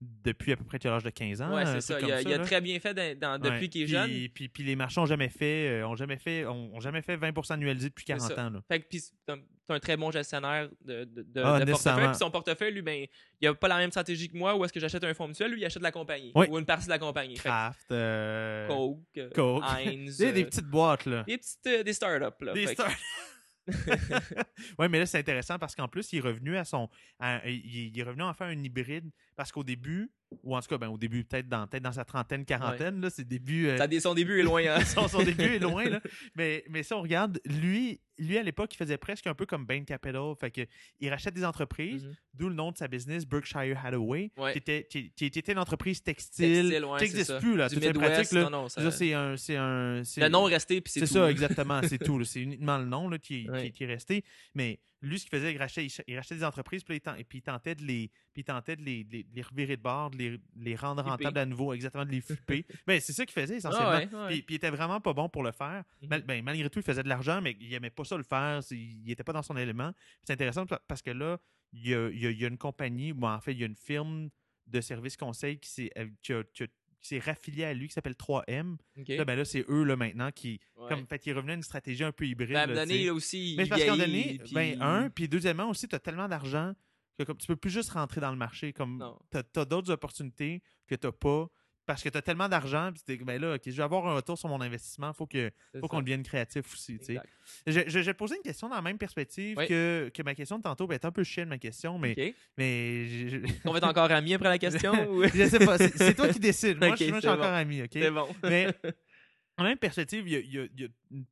Speaker 1: depuis à peu près l'âge de 15 ans.
Speaker 2: Ouais, c'est ça. Il a,
Speaker 1: comme
Speaker 2: il a très bien fait dans- dans-
Speaker 1: Ouais.
Speaker 2: depuis qu'il est
Speaker 1: Puis-
Speaker 2: jeune.
Speaker 1: Puis, puis les marchés n'ont jamais fait, euh, ont jamais fait, ont, ont jamais fait 20% annualisé depuis
Speaker 2: C'est
Speaker 1: 40
Speaker 2: ça.
Speaker 1: ans. Là.
Speaker 2: Fait que puis c'est un, très bon gestionnaire de, de, de-
Speaker 1: Ah,
Speaker 2: de portefeuille. Puis son portefeuille, lui, ben, il a pas la même stratégie que moi où est-ce que j'achète un fonds mutuel, lui, il achète la compagnie.
Speaker 1: Oui.
Speaker 2: Ou une partie de la compagnie. Que
Speaker 1: Kraft, euh,
Speaker 2: Coke, euh,
Speaker 1: Coke.
Speaker 2: Heinz. [LAUGHS]
Speaker 1: Sais, des
Speaker 2: euh,
Speaker 1: petites boîtes. Là.
Speaker 2: des petites des startups. Là.
Speaker 1: Des stars. [LAUGHS] [LAUGHS] oui, mais là, c'est intéressant parce qu'en plus, il est revenu à son. à- il, est revenu en faire un hybride parce qu'au début, ou en tout cas, ben, au début, peut-être dans, peut dans sa trentaine, quarantaine, là, c'est début. euh,
Speaker 2: Ça son début est loin. Hein? [LAUGHS]
Speaker 1: son, son début est loin, là. [LAUGHS] Mais, mais si on regarde, lui, lui à l'époque, il faisait presque un peu comme Bain Capital. Fait que, il rachète des entreprises,
Speaker 2: Mhm.
Speaker 1: d'où le nom de sa business, Berkshire Hathaway,
Speaker 2: Ouais.
Speaker 1: qui, était, qui, qui était une entreprise textile,
Speaker 2: Textile, ouais,
Speaker 1: qui
Speaker 2: c'est
Speaker 1: n'existe plus, là.
Speaker 2: Du
Speaker 1: Toutes ces
Speaker 2: Midwest,
Speaker 1: pratiques, là.
Speaker 2: non, non, ça-
Speaker 1: c'est un. C'est un c'est-
Speaker 2: Le nom est resté, puis c'est
Speaker 1: c'est ça, exactement. C'est [LAUGHS] tout. C'est uniquement le nom là, qui, qui-
Speaker 2: Ouais.
Speaker 1: qui est resté. Mais lui, ce qu'il faisait, il rachetait, il ch- il rachetait des entreprises, puis, il puis il tentait de les, puis il tentait de les, revirer de bord, de les, rendre
Speaker 2: Flipper.
Speaker 1: rentables à nouveau, exactement, de les flipper. Mais [LAUGHS] c'est ça qu'il faisait essentiellement.
Speaker 2: Ah ouais, ouais.
Speaker 1: Puis, puis il était vraiment pas bon pour le faire. Mal- ben, malgré tout, il faisait de l'argent, mais il aimait pas ça le faire. Il était pas dans son élément. C'est intéressant pa- parce que là, il y a, il y a- il y a une compagnie, ou en fait, il y a une firme de services conseil qui s'est euh, qui a- qui a- qui s'est raffiliée à lui, qui s'appelle 3M.
Speaker 2: Ok.
Speaker 1: Là, ben là, c'est eux là, maintenant qui.
Speaker 2: Ouais.
Speaker 1: Comme, fait qu'il revenu à une stratégie un peu hybride.
Speaker 2: Ben, à un
Speaker 1: là,
Speaker 2: donné, aussi,
Speaker 1: Mais
Speaker 2: il
Speaker 1: parce qu'à un donné,
Speaker 2: puis-
Speaker 1: ben, un, puis deuxièmement aussi, tu as tellement d'argent que comme, tu peux plus juste rentrer dans le marché. Comme tu as, d'autres opportunités que tu n'as pas parce que tu as tellement d'argent. Puis t'es- ben là, ok, je vais avoir un retour sur mon investissement. Il faut qu'on devienne créatif aussi. tu. Je, je, te poser une question dans la même perspective
Speaker 2: Oui.
Speaker 1: que, que ma question de tantôt. Ben, elle est un peu chienne, ma question, mais, mais je, [LAUGHS]
Speaker 2: On va être encore amis après la question [LAUGHS] ou...
Speaker 1: je sais pas. C'est, toi qui décides. Moi, je, moi, je suis encore ami. ok?
Speaker 2: C'est bon.
Speaker 1: Mais [LAUGHS] en même perspective, il y a, y a une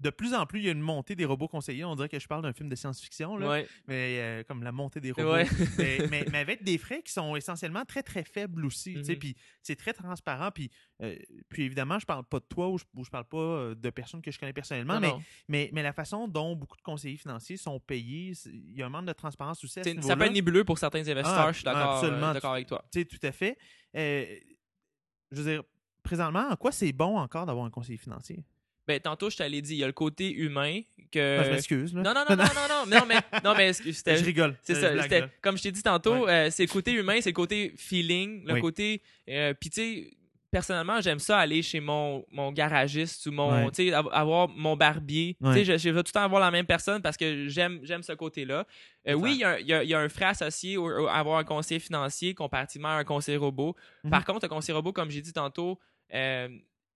Speaker 1: de plus en plus, il y a une montée des robots conseillers. On dirait que je parle d'un film de science-fiction, là,
Speaker 2: Ouais.
Speaker 1: mais euh, comme la montée des robots.
Speaker 2: Ouais. [LAUGHS]
Speaker 1: mais, mais- mais avec des frais qui sont essentiellement très, très faibles aussi.
Speaker 2: Mhm.
Speaker 1: Puis c'est très transparent. Puis, euh, puis évidemment, je parle pas de toi ou je, ou je parle pas euh, de personnes que je connais personnellement,
Speaker 2: Non,
Speaker 1: mais,
Speaker 2: non.
Speaker 1: mais, mais la façon dont beaucoup de conseillers financiers sont payés, il y a un manque de transparence aussi à ce
Speaker 2: C'est- ça peut être nébuleux pour certains investisseurs,
Speaker 1: Ah,
Speaker 2: je suis d'accord euh, avec toi.
Speaker 1: Tout à fait. Je veux dire, présentement, en quoi c'est bon encore d'avoir un conseiller financier?
Speaker 2: Ben, tantôt, je t'allais dit, il y a le côté humain que.
Speaker 1: Ah, je m'excuse. là.
Speaker 2: Non, non, non, [LAUGHS] non, non, non, non, mais, non, mais c'était-
Speaker 1: Je rigole.
Speaker 2: C'est ça.
Speaker 1: blague,
Speaker 2: c'était-
Speaker 1: là.
Speaker 2: comme je t'ai dit tantôt, euh, c'est le côté humain, c'est le côté feeling, le
Speaker 1: Oui.
Speaker 2: côté. euh, Puis, tu sais, personnellement, j'aime ça aller chez mon, mon garagiste ou mon.
Speaker 1: Ouais.
Speaker 2: Tu sais, av- avoir mon barbier.
Speaker 1: Ouais.
Speaker 2: Tu sais, je, je veux tout le temps avoir la même personne parce que j'aime j'aime ce côté-là. Euh, oui, il y, a un- il y a- il y a un frais associé à avoir un conseiller financier comparativement à un conseiller robot.
Speaker 1: Mhm.
Speaker 2: Par contre, un conseiller robot, comme j'ai dit tantôt, euh,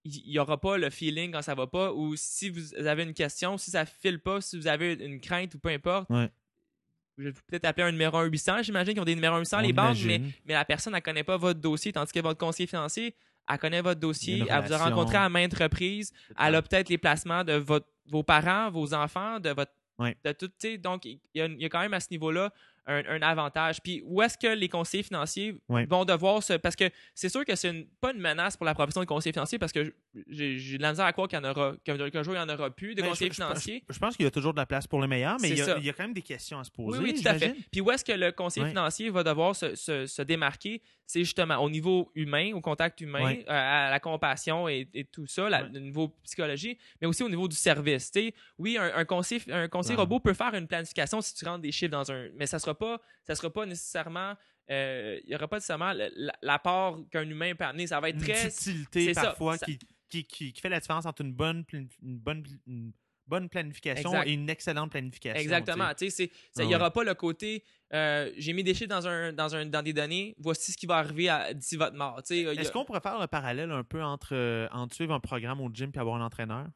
Speaker 2: il n'y aura pas le feeling quand ça va pas ou si vous avez une question, si ça file pas, si vous avez une crainte ou peu importe.
Speaker 1: Ouais.
Speaker 2: Je vais peut-être appeler un numéro 1 800. J'imagine qu'ils ont des numéros 800, les banques, mais, mais la personne, elle connaît pas votre dossier, tandis que votre conseiller financier, elle connaît votre dossier, elle vous a rencontré à maintes reprises, elle a peut-être les placements de votre, vos parents, vos enfants, de votre.
Speaker 1: Ouais.
Speaker 2: De tout, tu sais, donc, il y, a, il y a quand même à ce niveau-là un, un avantage. Puis, où est-ce que les conseillers financiers vont devoir se. Parce que c'est sûr que c'est pas une menace pour la profession de conseiller financier, parce que j'ai de la misère à croire qu'il y en aura, qu'un jour, il n'y en aura plus de
Speaker 1: Ben,
Speaker 2: conseillers
Speaker 1: je- pense qu'il y a toujours de la place pour le meilleur, mais il y, a,
Speaker 2: ça.
Speaker 1: il y a quand même des questions à se poser.
Speaker 2: Oui, oui, tout à fait. Puis où est-ce que le conseiller financier va devoir se, se- se démarquer? C'est justement au niveau humain, au contact humain, euh, à la compassion et, et tout ça, la- le niveau psychologie, mais aussi au niveau du service. Tu sais, oui, un, un conseiller, un conseiller robot peut faire une planification si tu rentres des chiffres dans un... Mais ça sera pas, ça sera pas nécessairement... euh, Il y aura pas nécessairement l'apport qu'un humain peut amener. Ça va être
Speaker 1: Une
Speaker 2: très...
Speaker 1: subtilité
Speaker 2: c'est ça,
Speaker 1: parfois
Speaker 2: ça-
Speaker 1: Qui, qui, qui, qui fait la différence entre une bonne, une bonne, une bonne planification
Speaker 2: Exact.
Speaker 1: et une excellente planification.
Speaker 2: Exactement.
Speaker 1: tu
Speaker 2: Tu sais,
Speaker 1: Ah
Speaker 2: Il n'y aura pas le côté euh, j'ai mis des chiffres dans, un, dans, un, dans des données, voici ce qui va arriver d'ici votre mort. Tu a-
Speaker 1: Est-ce qu'on pourrait faire le parallèle un peu entre, euh, entre suivre un programme au gym et avoir un entraîneur?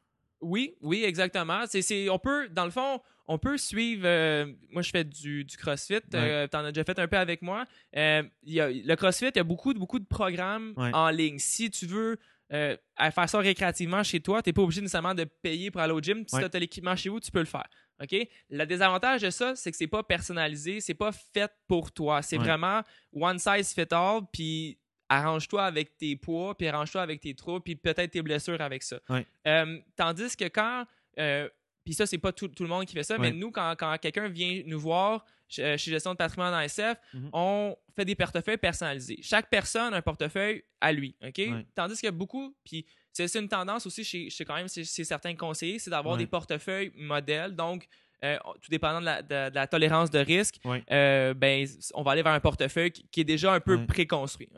Speaker 2: Oui, oui, exactement. C'est, on peut, dans le fond, on peut suivre. euh, moi, je fais du, du CrossFit. euh, T'en as déjà fait un peu avec moi. Il y a, le CrossFit, il y a beaucoup, de- beaucoup de programmes
Speaker 1: Ouais.
Speaker 2: en ligne. Si tu veux euh, à faire ça récréativement chez toi, t'es pas obligé nécessairement de payer pour aller au gym. Si
Speaker 1: Ouais.
Speaker 2: tu as l'équipement chez vous, tu peux le faire. OK? Le désavantage de ça, c'est que c'est pas personnalisé, c'est pas fait pour toi. C'est
Speaker 1: Ouais.
Speaker 2: vraiment one size fit all, puis arrange-toi avec tes poids, puis arrange-toi avec tes trous, puis peut-être tes blessures avec ça.
Speaker 1: Ouais.
Speaker 2: Euh, tandis que quand. euh, puis ça, c'est pas tout, tout le monde qui fait ça, mais nous, quand, quand quelqu'un vient nous voir chez, chez Gestion de patrimoine en SF,
Speaker 1: Mhm.
Speaker 2: on fait des portefeuilles personnalisés. Chaque personne a un portefeuille à lui. OK?
Speaker 1: Ouais.
Speaker 2: Tandis qu'il y a beaucoup, puis c'est c'est une tendance aussi chez, chez quand même chez, chez certains conseillers, c'est d'avoir
Speaker 1: Ouais.
Speaker 2: des portefeuilles modèles. Donc, euh, tout dépendant de la, de- de la tolérance de risque, euh, ben, on va aller vers un portefeuille qui, qui est déjà un peu préconstruit.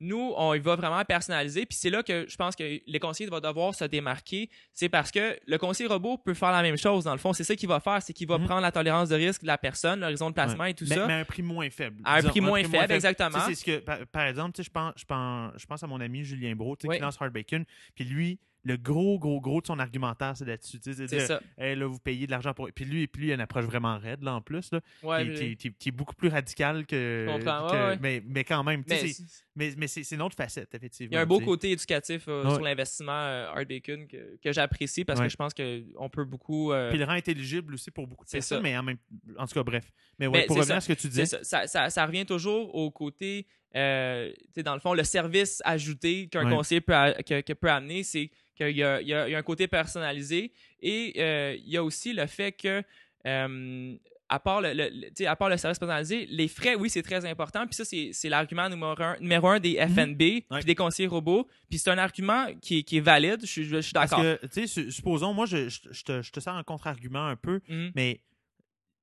Speaker 2: Nous, on va vraiment personnaliser. Puis c'est là que je pense que les conseillers vont devoir se démarquer. C'est parce que le conseiller robot peut faire la même chose. Dans le fond, c'est ça qu'il va faire. C'est qu'il va
Speaker 1: Mhm.
Speaker 2: prendre la tolérance de risque de la personne, l'horizon de placement et tout
Speaker 1: mais,
Speaker 2: ça.
Speaker 1: mais à un prix moins faible.
Speaker 2: À un prix moins faible, exactement.
Speaker 1: C'est ce que, par, par exemple, tu sais, je pense, je, pense, je pense à mon ami Julien Bro, qui lance Hard Bacon. Puis lui, le gros, gros, gros de son argumentaire, c'est là-dessus. C'est
Speaker 2: ça.
Speaker 1: Hey, là, vous payez de l'argent pour. Puis lui, puis lui, il a une approche vraiment raide, là, en plus, là,
Speaker 2: Ouais,
Speaker 1: qui, est beaucoup plus radicale que.
Speaker 2: Je comprends,
Speaker 1: que-
Speaker 2: ouais, ouais.
Speaker 1: Mais, mais quand même,
Speaker 2: mais
Speaker 1: c'est- mais, mais c'est c'est une autre facette, effectivement.
Speaker 2: il y a un beau côté éducatif euh, sur l'investissement euh, Art Bacon que, que j'apprécie parce que je pense qu'on peut beaucoup. euh,
Speaker 1: Puis il le rend intelligible aussi pour beaucoup de
Speaker 2: C'est
Speaker 1: personnes,
Speaker 2: ça.
Speaker 1: mais en même en tout cas, bref. Mais ouais,
Speaker 2: Mais
Speaker 1: pour revenir
Speaker 2: ça.
Speaker 1: à ce que tu disais.
Speaker 2: Ça- ça revient toujours au côté, euh, dans le fond, le service ajouté qu'un
Speaker 1: Ouais.
Speaker 2: conseiller peut, a- que- que peut amener, c'est qu'il y y a- il y a un côté personnalisé et euh, il y a aussi le fait que, euh, à, part le, le- à part le service personnalisé, les frais, oui, c'est très important. Puis ça, c'est c'est l'argument numéro un, numéro un des FNB,
Speaker 1: Ouais.
Speaker 2: puis des conseillers robots. Puis c'est un argument qui, est- qui est valide, je, suis- je suis
Speaker 1: Parce
Speaker 2: d'accord.
Speaker 1: que, tu sais, su- supposons, moi, je, je, je te, je te sers un contre-argument un peu,
Speaker 2: Mhm.
Speaker 1: mais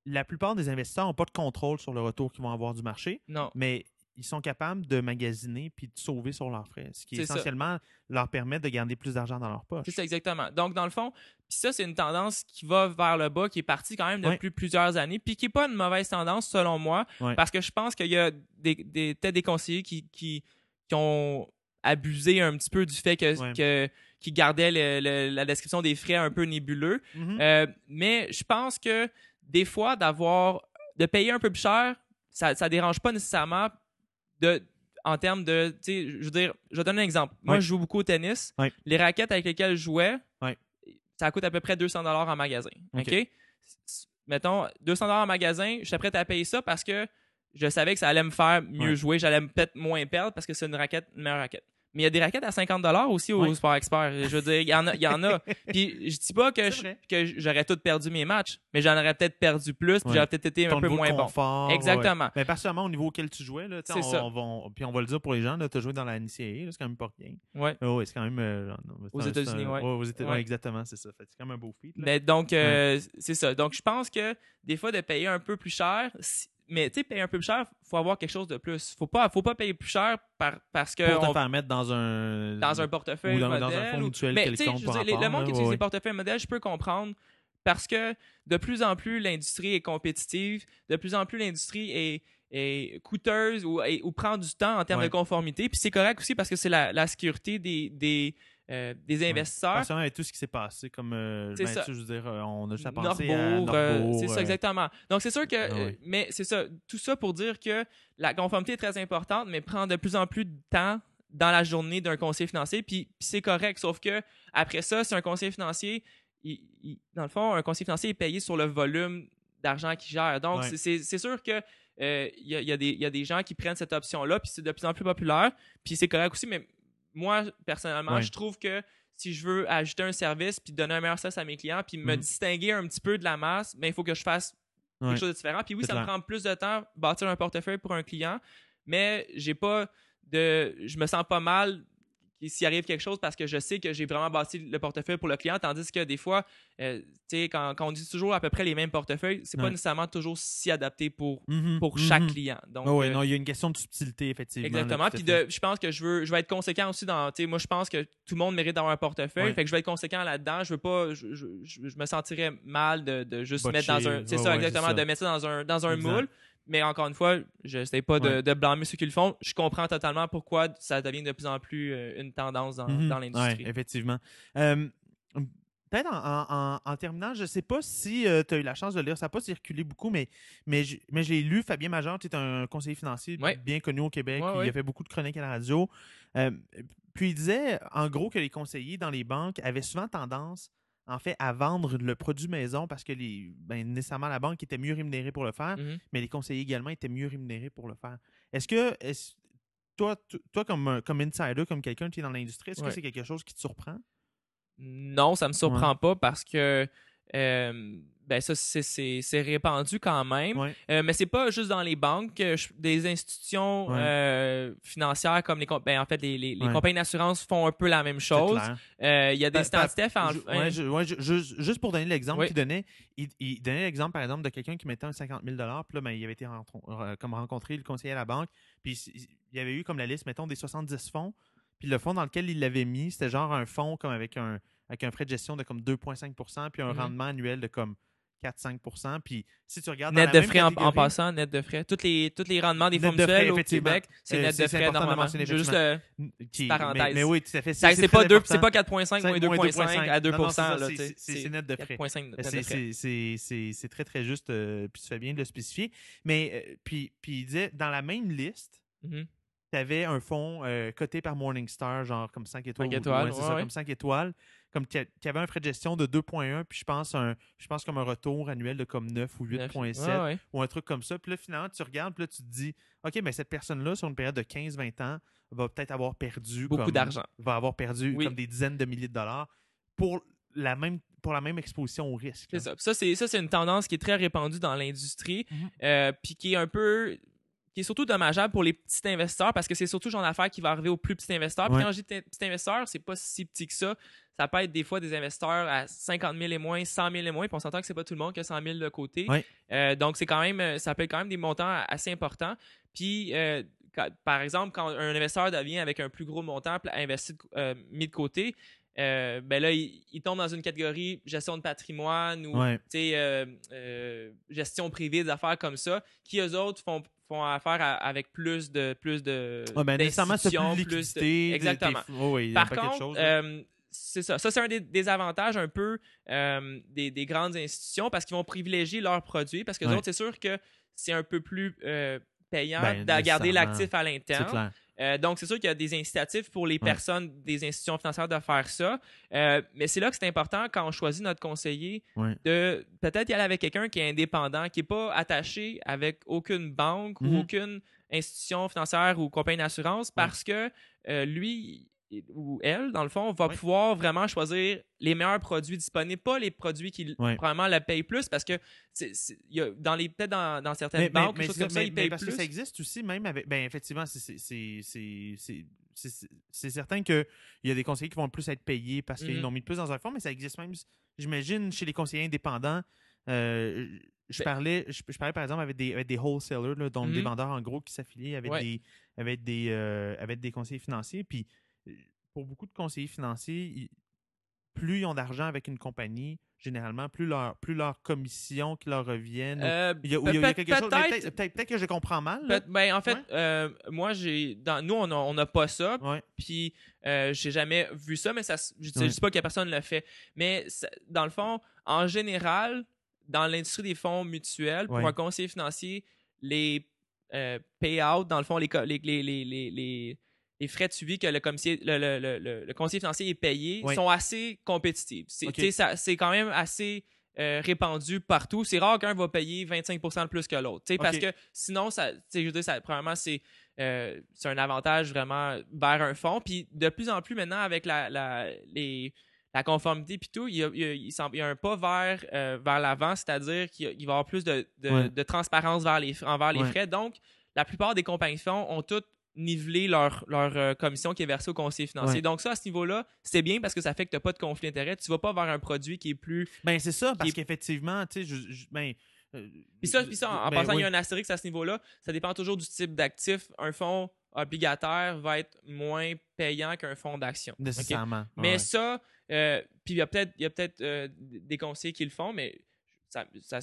Speaker 1: la plupart des investisseurs n'ont pas de contrôle sur le retour qu'ils vont avoir du marché,
Speaker 2: Non.
Speaker 1: mais ils sont capables de magasiner puis de sauver sur leurs frais, ce qui
Speaker 2: ça.
Speaker 1: essentiellement leur permet de garder plus d'argent dans leur poche.
Speaker 2: C'est ça, exactement. Donc, dans le fond, puis ça, c'est une tendance qui va vers le bas, qui est partie quand même depuis plusieurs années, puis qui n'est pas une mauvaise tendance, selon moi, parce que je pense qu'il y a des, des, peut-être des conseillers qui, qui, qui ont abusé un petit peu du fait que, que qui gardaient le- le- la description des frais un peu nébuleux.
Speaker 1: Mhm.
Speaker 2: Euh, mais je pense que des fois, d'avoir de payer un peu plus cher, ça ne dérange pas nécessairement de en termes de, tu sais, je veux dire, je vais donner un exemple. Moi, je joue beaucoup au tennis. Les raquettes avec lesquelles je jouais, ça coûte à peu près 200 dollars en magasin. OK? Mettons, 200 dollars en magasin, j'étais prêt à payer ça parce que je savais que ça allait me faire mieux jouer, j'allais peut-être moins perdre parce que c'est une raquette, une meilleure raquette. Mais il y a des raquettes à 50 dollars aussi au. Sport Expert. Je veux dire, il y en a. Il y en a. [LAUGHS] Puis je dis pas que, je- j'aurais tout perdu mes matchs, mais j'en aurais peut-être perdu plus, puis j'aurais peut-être été
Speaker 1: Ton
Speaker 2: un peu moins bon.
Speaker 1: confort, ouais,
Speaker 2: Exactement.
Speaker 1: Mais particulièrement au niveau auquel tu jouais, là, on,
Speaker 2: ça.
Speaker 1: on puis on va le dire pour les gens, tu as joué dans la NCAA, c'est quand même pas rien.
Speaker 2: Ouais.
Speaker 1: Ah ouais, c'est quand même. euh,
Speaker 2: Aux États-Unis,
Speaker 1: un-
Speaker 2: ouais.
Speaker 1: États- exactement, c'est ça. C'est quand même un beau feat. là.
Speaker 2: Mais donc, euh, c'est ça. Donc, je pense que des fois, de payer un peu plus cher, si- mais tu sais, payer un peu plus cher, faut avoir quelque chose de plus. Faut pas, faut pas payer plus cher par, parce que
Speaker 1: pour te
Speaker 2: on-
Speaker 1: faire mettre dans un.
Speaker 2: dans un portefeuille
Speaker 1: Ou dans- dans
Speaker 2: modèle.
Speaker 1: un fonds mutuel
Speaker 2: mais,
Speaker 1: quelconque
Speaker 2: je dire, les- le monde qui
Speaker 1: ouais,
Speaker 2: utilise
Speaker 1: ouais.
Speaker 2: les portefeuilles modèles, je peux comprendre parce que de plus en plus, l'industrie est compétitive, de plus en plus, l'industrie est, est coûteuse ou, ou prend du temps en termes
Speaker 1: Ouais.
Speaker 2: de conformité. Puis c'est correct aussi parce que c'est la, la sécurité des, des, euh, des investisseurs.
Speaker 1: Particulièrement avec tout ce qui s'est passé, comme. euh,
Speaker 2: C'est
Speaker 1: ben,
Speaker 2: ça.
Speaker 1: tu je veux dire, euh, on a juste à penser à
Speaker 2: Norbourg, c'est ça exactement. Donc c'est sûr que,
Speaker 1: Ah oui.
Speaker 2: mais c'est ça, tout ça pour dire que la conformité est très importante, mais prend de plus en plus de temps dans la journée d'un conseiller financier, puis, puis c'est correct. Sauf que après ça, si un conseiller financier, il- il- dans le fond, un conseiller financier est payé sur le volume d'argent qu'il gère. Donc
Speaker 1: Ouais.
Speaker 2: c'est- c'est c'est sûr que euh, il y, a, y a des gens qui prennent cette option-là, puis c'est de plus en plus populaire, puis c'est correct aussi. Mais moi personnellement,
Speaker 1: Ouais.
Speaker 2: je trouve que si je veux ajouter un service puis donner un meilleur service à mes clients puis me
Speaker 1: Mhm.
Speaker 2: distinguer un petit peu de la masse, ben il faut que je fasse
Speaker 1: ouais.
Speaker 2: quelque chose de différent. Puis oui, ça me prend plus de temps bâtir un portefeuille pour un client, mais j'ai pas de je me sens pas mal s'il arrive quelque chose parce que je sais que j'ai vraiment bâti le portefeuille pour le client tandis que des fois euh, tu sais quand, quand on dit toujours à peu près les mêmes portefeuilles, c'est pas
Speaker 1: Ouais.
Speaker 2: nécessairement toujours si adapté pour
Speaker 1: Mhm,
Speaker 2: pour
Speaker 1: mhm.
Speaker 2: chaque client. Donc euh,
Speaker 1: non, il y a une question de subtilité, effectivement.
Speaker 2: Exactement. Puis je pense que je veux, je vais être conséquent aussi dans, tu sais, moi je pense que tout le monde mérite d'avoir un portefeuille.
Speaker 1: Ouais.
Speaker 2: Fait que je vais être conséquent là-dedans. Je veux pas, je, je, me sentirais mal de, de juste
Speaker 1: Botcher.
Speaker 2: mettre dans un, c'est
Speaker 1: Ouais,
Speaker 2: ça exactement,
Speaker 1: ça.
Speaker 2: de mettre ça dans un, dans un
Speaker 1: Exact.
Speaker 2: moule. Mais encore une fois, je n'essaie pas de,
Speaker 1: Ouais.
Speaker 2: de blâmer ceux qui le font. Je comprends totalement pourquoi ça devient de plus en plus euh, une tendance dans,
Speaker 1: Mhm.
Speaker 2: dans l'industrie.
Speaker 1: Ouais, effectivement. Euh, Peut-être en, en- en- en terminant, je ne sais pas si tu as eu la chance de le lire, ça n'a pas circulé beaucoup, mais, mais, lu. Fabien Major, tu es un conseiller financier
Speaker 2: Ouais.
Speaker 1: bien connu au Québec. Il a fait beaucoup de chroniques à la radio. Euh, puis il disait, en gros, que les conseillers dans les banques avaient souvent tendance, en fait, à vendre le produit maison parce que les, ben, nécessairement la banque était mieux rémunérée pour le faire,
Speaker 2: Mhm.
Speaker 1: mais les conseillers également étaient mieux rémunérés pour le faire. Est-ce que, toi, toi comme, comme insider, comme quelqu'un qui est dans l'industrie, est-ce
Speaker 2: Ouais.
Speaker 1: que c'est quelque chose qui te surprend?
Speaker 2: Non, ça me surprend pas parce que euh, ben ça c'est- répandu quand même.
Speaker 1: Ouais.
Speaker 2: Euh, mais c'est pas juste dans les banques, euh, je- des institutions
Speaker 1: Ouais.
Speaker 2: euh, financières comme les ben, en fait les, les- les
Speaker 1: Ouais.
Speaker 2: compagnies d'assurance font un peu la même chose. Euh, Il y a des statistiques en
Speaker 1: je- juste pour donner l'exemple qu'il donnait, il, il donnait l'exemple, par exemple, de quelqu'un qui mettait un 50 000 puis là, ben, il avait été rentré- re- comme rencontré le conseiller à la banque, puis il y avait eu comme la liste, mettons, des 70 fonds, puis le fonds dans lequel il l'avait mis, c'était genre un fonds comme avec un, avec un frais de gestion de comme 2,5% puis un
Speaker 2: Mhm.
Speaker 1: rendement annuel de comme 4-5 puis si tu regardes dans
Speaker 2: net
Speaker 1: la
Speaker 2: de frais en, passant, net de frais. Tous les, tous les rendements des fonds
Speaker 1: de frais,
Speaker 2: mutuels au
Speaker 1: effectivement.
Speaker 2: Québec, c'est
Speaker 1: Euh,
Speaker 2: net
Speaker 1: c'est-
Speaker 2: de
Speaker 1: c'est
Speaker 2: frais
Speaker 1: de
Speaker 2: normalement. Je veux juste le-
Speaker 1: qui-
Speaker 2: parenthèse.
Speaker 1: Mais, mais oui, tout à fait. c'est
Speaker 2: c'est pas, deux-
Speaker 1: important.
Speaker 2: c'est pas 4,5 moins
Speaker 1: Moins
Speaker 2: 2,5 à 2
Speaker 1: Non, non, c'est c'est- c'est- c'est net de frais.
Speaker 2: 4,5 net de
Speaker 1: C'est- c'est- C'est c'est- c'est très, très juste. euh, puis tu fais bien de le spécifier. Mais, euh, puis, puis il disait, dans la même liste,
Speaker 2: Mhm.
Speaker 1: tu avais un fonds euh, coté par Morningstar, genre comme 5 étoiles.
Speaker 2: Cinq
Speaker 1: ou-
Speaker 2: étoiles,
Speaker 1: ouais, c'est
Speaker 2: ouais,
Speaker 1: ça,
Speaker 2: ouais.
Speaker 1: comme 5 étoiles. Comme qui, a- qui avait un frais de gestion de 2,1, puis je pense, un, je pense comme un retour annuel de comme 9 ou 8,7
Speaker 2: Ouais, ouais.
Speaker 1: ou un truc comme ça. Puis là, finalement, tu regardes, puis là, tu te dis, OK, mais cette personne-là, sur une période de 15-20 ans, va peut-être avoir perdu
Speaker 2: Beaucoup d'argent.
Speaker 1: Va avoir perdu
Speaker 2: Oui.
Speaker 1: comme des dizaines de milliers de dollars pour la même, pour la même exposition au risque.
Speaker 2: C'est ça. C'est ça, c'est une tendance qui est très répandue dans l'industrie,
Speaker 1: Mhm.
Speaker 2: euh, puis qui est un peu qui est surtout dommageable pour les petits investisseurs parce que c'est surtout le genre d'affaires qui va arriver aux plus petits investisseurs. Puis
Speaker 1: Ouais.
Speaker 2: quand je dis t- petits investisseurs, c'est pas si petit que ça. Ça peut être des fois des investisseurs à 50 000 et moins, 100 000 et moins. Puis on s'entend que c'est pas tout le monde qui a 100 000 de côté.
Speaker 1: Ouais.
Speaker 2: Euh, donc c'est quand même, euh, ça peut être quand même des montants assez importants. Puis euh, quand- par exemple, quand un investisseur devient avec un plus gros montant investi, euh, mis de côté, euh, ben là, il, il tombe dans une catégorie gestion de patrimoine ou
Speaker 1: Ouais.
Speaker 2: euh, euh, gestion privée, des affaires comme ça, qui eux autres font, font affaire à- avec plus de plus de
Speaker 1: Ouais, ben, nécessairement, c'est plus de-.
Speaker 2: Exactement.
Speaker 1: oh, oui,
Speaker 2: Par contre, c'est ça. Ça, c'est un des, des avantages un peu des, des grandes institutions parce qu'ils vont privilégier leurs produits parce que
Speaker 1: Ouais.
Speaker 2: autres, c'est sûr que c'est un peu plus payant
Speaker 1: Ben,
Speaker 2: de garder l'actif à
Speaker 1: c'est
Speaker 2: l'interne. Euh, donc, c'est sûr qu'il y a des incitatifs pour les personnes des institutions financières de faire ça. Euh, mais c'est là que c'est important quand on choisit notre conseiller de peut-être y aller avec quelqu'un qui est indépendant, qui n'est pas attaché avec aucune banque ou
Speaker 1: Mhm.
Speaker 2: aucune institution financière ou compagnie d'assurance parce que euh, lui ou elle, dans le fond, va pouvoir vraiment choisir les meilleurs produits disponibles, pas les produits qui probablement la payent plus parce que c'est, c'est- il y a, dans les peut-être dans, dans certaines
Speaker 1: Mais, mais-
Speaker 2: banques,
Speaker 1: mais c'est
Speaker 2: comme ça,
Speaker 1: mais-
Speaker 2: ils
Speaker 1: mais
Speaker 2: payent
Speaker 1: parce
Speaker 2: plus.
Speaker 1: que ça existe aussi, même avec. Ben, effectivement, c'est- certain qu'il y a des conseillers qui vont plus être payés parce qu'ils
Speaker 2: Mhm.
Speaker 1: l'ont mis plus dans un fonds, mais ça existe même, j'imagine, chez les conseillers indépendants. Euh, je,
Speaker 2: Ben-
Speaker 1: parlais, je, je parlais par exemple avec des, avec des wholesalers, là, donc des
Speaker 2: Mhm.
Speaker 1: vendeurs en gros qui s'affilient avec,
Speaker 2: Ouais.
Speaker 1: des, avec, des, euh, avec des conseillers financiers. Puis pour beaucoup de conseillers financiers, ils- plus ils ont d'argent avec une compagnie, généralement, plus leur, plus leur commission qui leur reviennent.
Speaker 2: Euh,
Speaker 1: Il y a, ou il y a- il y a
Speaker 2: peut-
Speaker 1: quelque chose. mais
Speaker 2: peut-être-
Speaker 1: que je comprends mal.
Speaker 2: peut- ben, en fait,
Speaker 1: Ouais.
Speaker 2: euh, moi, j'ai, dans, nous, on n'a pas ça.
Speaker 1: Ouais.
Speaker 2: Puis, euh, j'ai jamais vu ça, mais ça, je ne
Speaker 1: Ouais.
Speaker 2: dis pas que personne ne le fait. Mais, ça- dans le fond, en général, dans l'industrie des fonds mutuels, pour un conseiller financier, les euh, payouts, dans le fond, les, co- les, les, les, les, frais de suivi que le, commissaire- le, le, le, le- le conseiller financier est payé sont assez compétitifs. C'est quand même assez euh, répandu partout. C'est rare qu'un va payer 25% de plus que l'autre. Parce que sinon, ça, je veux dire, ça, premièrement, c'est euh, c'est un avantage vraiment vers un fonds. Puis de plus en plus maintenant, avec la, la, les, la conformité puis tout, il y a, il y a- il semble- il y a un pas vers, euh, vers l'avant, c'est-à-dire qu'il va y avoir plus de, de,
Speaker 1: Ouais.
Speaker 2: de transparence vers les, envers les
Speaker 1: Ouais.
Speaker 2: frais. Donc, la plupart des compagnies de fonds ont toutes nivelé leur, leur euh, commission qui est versée au conseiller financier.
Speaker 1: Ouais.
Speaker 2: Donc ça, à ce niveau-là, c'est bien parce que ça fait que tu n'as pas de conflit d'intérêt. Tu vas pas vers un produit qui est plus...
Speaker 1: Ben, c'est ça, parce qu'effectivement, tu sais, ben, euh,
Speaker 2: Puis ça, puis ça en, en
Speaker 1: ben,
Speaker 2: passant, il y a un astérix à ce niveau-là. Ça dépend toujours du type d'actif. Un fonds obligataire va être moins payant qu'un fonds d'action.
Speaker 1: Nécessairement.
Speaker 2: Mais
Speaker 1: ouais.
Speaker 2: ça, euh, puis il y a peut-être peut-être euh, des conseillers qui le font, mais ça, ça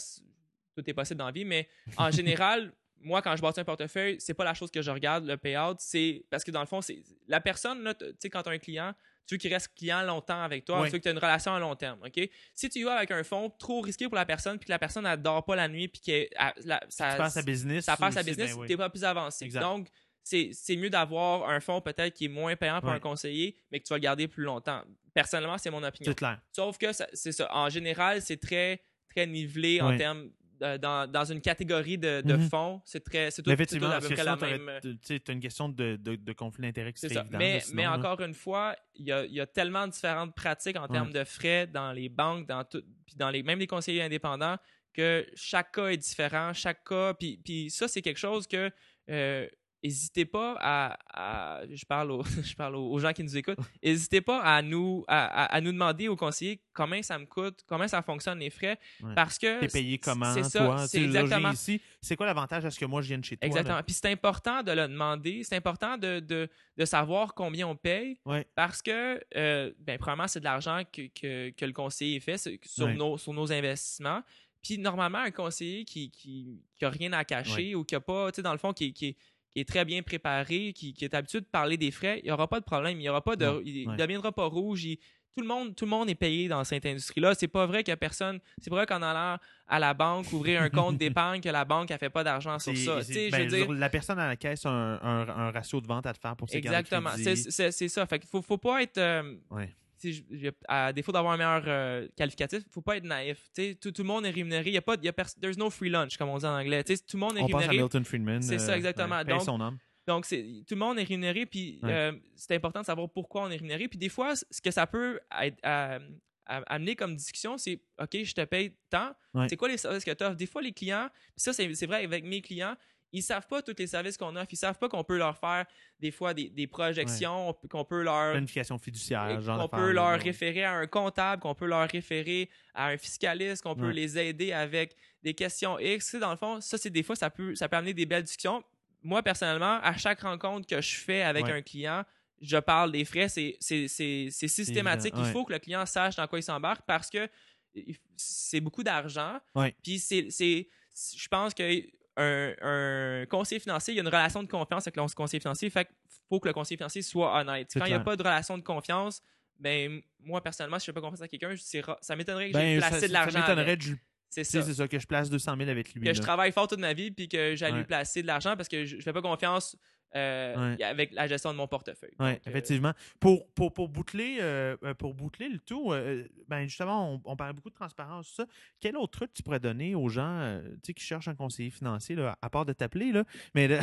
Speaker 2: tout est possible dans la vie. Mais en [LAUGHS] général, moi, quand je bâtis un portefeuille, c'est pas la chose que je regarde, le payout. C'est parce que dans le fond, c'est la personne, tu sais, quand tu as un client, tu veux qu'il reste client longtemps avec toi, tu veux que tu aies une relation à long terme. OK? Si tu y vas avec un fonds trop risqué pour la personne, puis que la personne ne dort pas la nuit, puis que ça,
Speaker 1: Tu perds sa business.
Speaker 2: ça
Speaker 1: aussi,
Speaker 2: business,
Speaker 1: ben oui.
Speaker 2: t'es pas plus avancé.
Speaker 1: Exact.
Speaker 2: Donc, c'est mieux d'avoir un fonds peut-être qui est moins payant pour un conseiller, mais que tu vas le garder plus longtemps. Personnellement, c'est mon opinion.
Speaker 1: C'est clair.
Speaker 2: Sauf que c'est ça. En général, c'est très, très nivelé en termes dans, dans une catégorie de, de
Speaker 1: Mhm.
Speaker 2: fonds. C'est très, c'est tout, c'est à peu près la même.
Speaker 1: tu une question de, de, de conflit d'intérêt qui
Speaker 2: C'est
Speaker 1: serait
Speaker 2: ça. Mais,
Speaker 1: là, sinon,
Speaker 2: mais
Speaker 1: là.
Speaker 2: encore une fois, il y a, y a tellement de différentes pratiques en termes de frais dans les banques, dans tout, puis dans les, même les conseillers indépendants, que chaque cas est différent, chaque cas. Puis, puis ça, c'est quelque chose que euh, n'hésitez pas à, à- je parle aux, [LAUGHS] je parle aux gens qui nous écoutent, n'hésitez pas à nous à, nous demander aux conseillers comment ça me coûte, comment ça fonctionne les frais,
Speaker 1: Ouais.
Speaker 2: parce que
Speaker 1: T'es payé comment,
Speaker 2: c'est ça,
Speaker 1: toi?
Speaker 2: c'est exactement
Speaker 1: ici. C'est quoi l'avantage à ce que moi, je vienne chez toi?
Speaker 2: Exactement.
Speaker 1: là?
Speaker 2: Puis c'est important de le demander. C'est important de, de, de savoir combien on paye.
Speaker 1: Ouais.
Speaker 2: Parce que, euh, ben, premièrement, c'est de l'argent que, que, que le conseiller fait sur,
Speaker 1: Ouais.
Speaker 2: nos, sur nos investissements. Puis normalement, un conseiller qui, qui, qui a rien à cacher ou qui a pas, tu sais, dans le fond, qui, qui, est- qui est très bien préparé, qui, qui est habitué de parler des frais, il n'y aura pas de problème. Il aura pas de,
Speaker 1: Non.
Speaker 2: il,
Speaker 1: Ouais.
Speaker 2: deviendra pas rouge. il- tout le monde, tout le monde est payé dans cette industrie-là. C'est pas vrai que personne, c'est pas vrai qu'en allant à la banque ouvrir un compte [LAUGHS] d'épargne que la banque a fait pas d'argent sur ça. sais,
Speaker 1: ben,
Speaker 2: je veux dire,
Speaker 1: La personne à la caisse a un, un- un ratio de vente à te faire pour ses
Speaker 2: Exactement. C'est ça. Fait qu'il faut, faut pas être. euh,
Speaker 1: Ouais.
Speaker 2: À défaut d'avoir un meilleur euh, qualificatif, faut pas être naïf. Tout, tout le monde est rémunéré. Il y a pas, y a there's no free lunch, comme on dit en anglais. Tout le monde est
Speaker 1: On pense à
Speaker 2: rémunéré.
Speaker 1: Milton Friedman.
Speaker 2: C'est ça,
Speaker 1: euh,
Speaker 2: exactement.
Speaker 1: ouais,
Speaker 2: Donc,
Speaker 1: son âme.
Speaker 2: Donc, tout le monde est rémunéré, puis
Speaker 1: Ouais.
Speaker 2: euh, c'est important de savoir pourquoi on est rémunéré. Puis des fois, ce que ça peut être, à- à- amener comme discussion, c'est OK, je te paye tant.
Speaker 1: Ouais.
Speaker 2: C'est quoi les services que tu offres? Des fois, les clients, puis ça, c'est vrai avec mes clients, ils savent pas tous les services qu'on offre. Ils savent pas qu'on peut leur faire des fois des, des projections, qu'on peut leur
Speaker 1: Planification fiduciaire, genre
Speaker 2: qu'on peut leur
Speaker 1: ouais.
Speaker 2: référer à un comptable, qu'on peut leur référer à un fiscaliste, qu'on peut les aider avec des questions X. Tu sais, Dans le fond, ça, c'est des fois, ça peut, ça peut amener des belles discussions. Moi, personnellement, à chaque rencontre que je fais avec un client, je parle des frais. C'est systématique. Il faut que le client sache dans quoi il s'embarque parce que c'est beaucoup d'argent. Puis c'est- je pense que un, un conseiller financier, il y a une relation de confiance avec le conseiller financier. Fait faut que le conseiller financier soit honnête. Quand il n'y a pas de relation de confiance, ben moi personnellement, si je fais pas confiance à quelqu'un, ça m'étonnerait que
Speaker 1: Ben,
Speaker 2: j'ai
Speaker 1: ça,
Speaker 2: placé de
Speaker 1: ça
Speaker 2: l'argent.
Speaker 1: m'étonnerait
Speaker 2: avec.
Speaker 1: de lui-
Speaker 2: C'est ça.
Speaker 1: c'est ça, que je place 200 000 avec lui.
Speaker 2: Que je travaille fort toute ma vie puis que lui
Speaker 1: Ouais.
Speaker 2: placer de l'argent parce que je, je fais pas confiance euh, avec la gestion de mon portefeuille.
Speaker 1: Oui, effectivement. Pour, pour, pour, boucler, pour boucler le tout, ben justement, on, parlait beaucoup de transparence, ça. Quel autre truc tu pourrais donner aux gens qui cherchent un conseiller financier, là, à part de t'appeler? Là, mais,